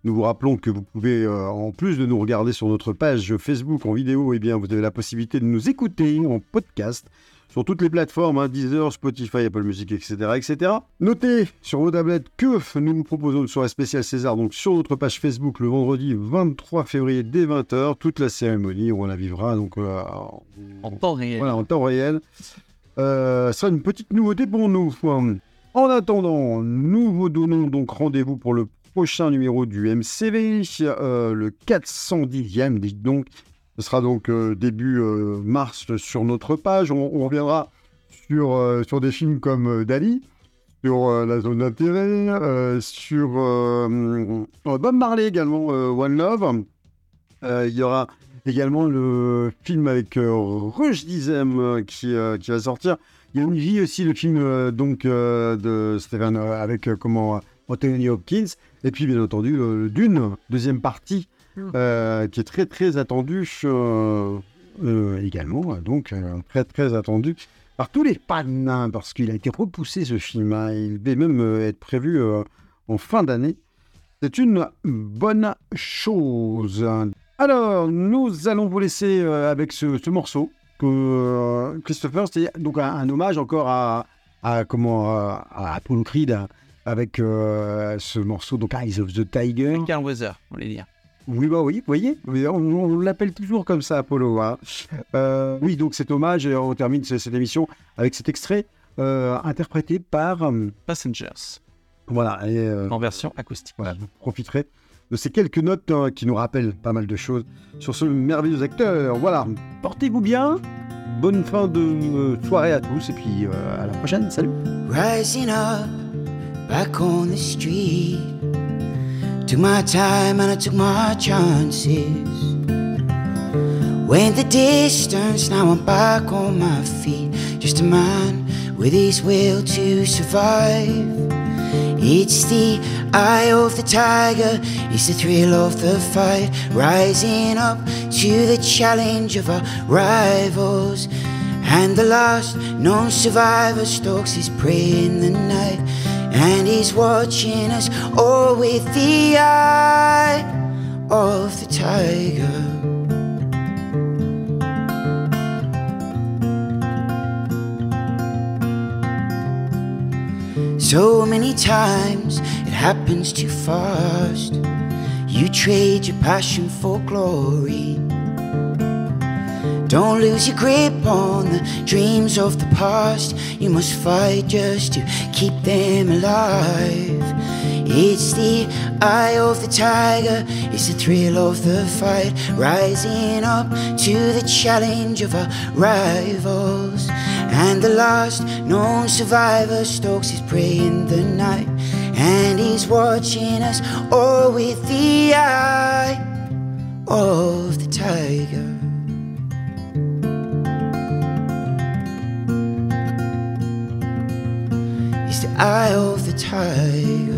Nous vous rappelons que vous pouvez, euh, en plus de nous regarder sur notre page Facebook en vidéo, eh bien, vous avez la possibilité de nous écouter en podcast sur toutes les plateformes, hein, Deezer, Spotify, Apple Music, etc., etc. Notez sur vos tablettes que nous vous proposons une soirée spéciale César, donc sur notre page Facebook le vendredi 23 février dès 20h, toute la cérémonie, on la vivra donc euh, en- En temps réel. voilà, en temps réel. Euh, sera une petite nouveauté pour nous. En attendant, nous vous donnons donc rendez-vous pour le prochain numéro du MCV, euh, le 410e, dites donc. Ce sera donc euh, début euh, mars sur notre page. On, on reviendra sur, sur des films comme Dali, sur La Zone d'intérêt, sur Bob Marley également, One Love. Il y aura également le film avec euh, Rush Dizem euh, qui, euh, qui va sortir. Il y a une vie aussi, le film euh, donc de Stephen avec comment Anthony Hopkins. Et puis bien entendu le, Dune, deuxième partie euh, qui est très très attendu euh, également, donc très très attendu par tous les fans, parce qu'il a été repoussé ce film. hein. Il devait même euh, être prévu euh, en fin d'année. C'est une bonne chose. Alors, nous allons vous laisser euh, avec ce, ce morceau que euh, Christopher, c'est donc un, un hommage encore à, à comment à, à Apollo Creed avec euh, ce morceau donc Eyes of the Tiger. Carl Weather, on voulait dire. Oui, bah oui, vous voyez, on, on l'appelle toujours comme ça, Apollo. hein. Oui, donc cet hommage, et on termine ce- cette émission avec cet extrait interprété par. Passengers, voilà, et, en version acoustique. voilà, vous profiterez de ces quelques notes euh, qui nous rappellent pas mal de choses sur ce merveilleux acteur. Voilà, portez-vous bien, bonne fin de euh, soirée à tous, et puis euh, à la prochaine, salut Rising up, back on the street. Took my time and I took my chances. Went the distance, now I'm back on my feet. Just a man with his will to survive. It's the eye of the tiger, it's the thrill of the fight. Rising up to the challenge of our rivals. And the last known survivor stalks his prey in the night. And he's watching us all with the eye of the tiger. So many times it happens too fast. You trade your passion for glory. Don't lose your grip on the dreams of the past. You must fight just to keep them alive. It's the eye of the tiger, it's the thrill of the fight. Rising up to the challenge of our rivals. And the last known survivor stalks his prey in the night. And he's watching us all with the eye of the tiger. It's the eye of the tiger.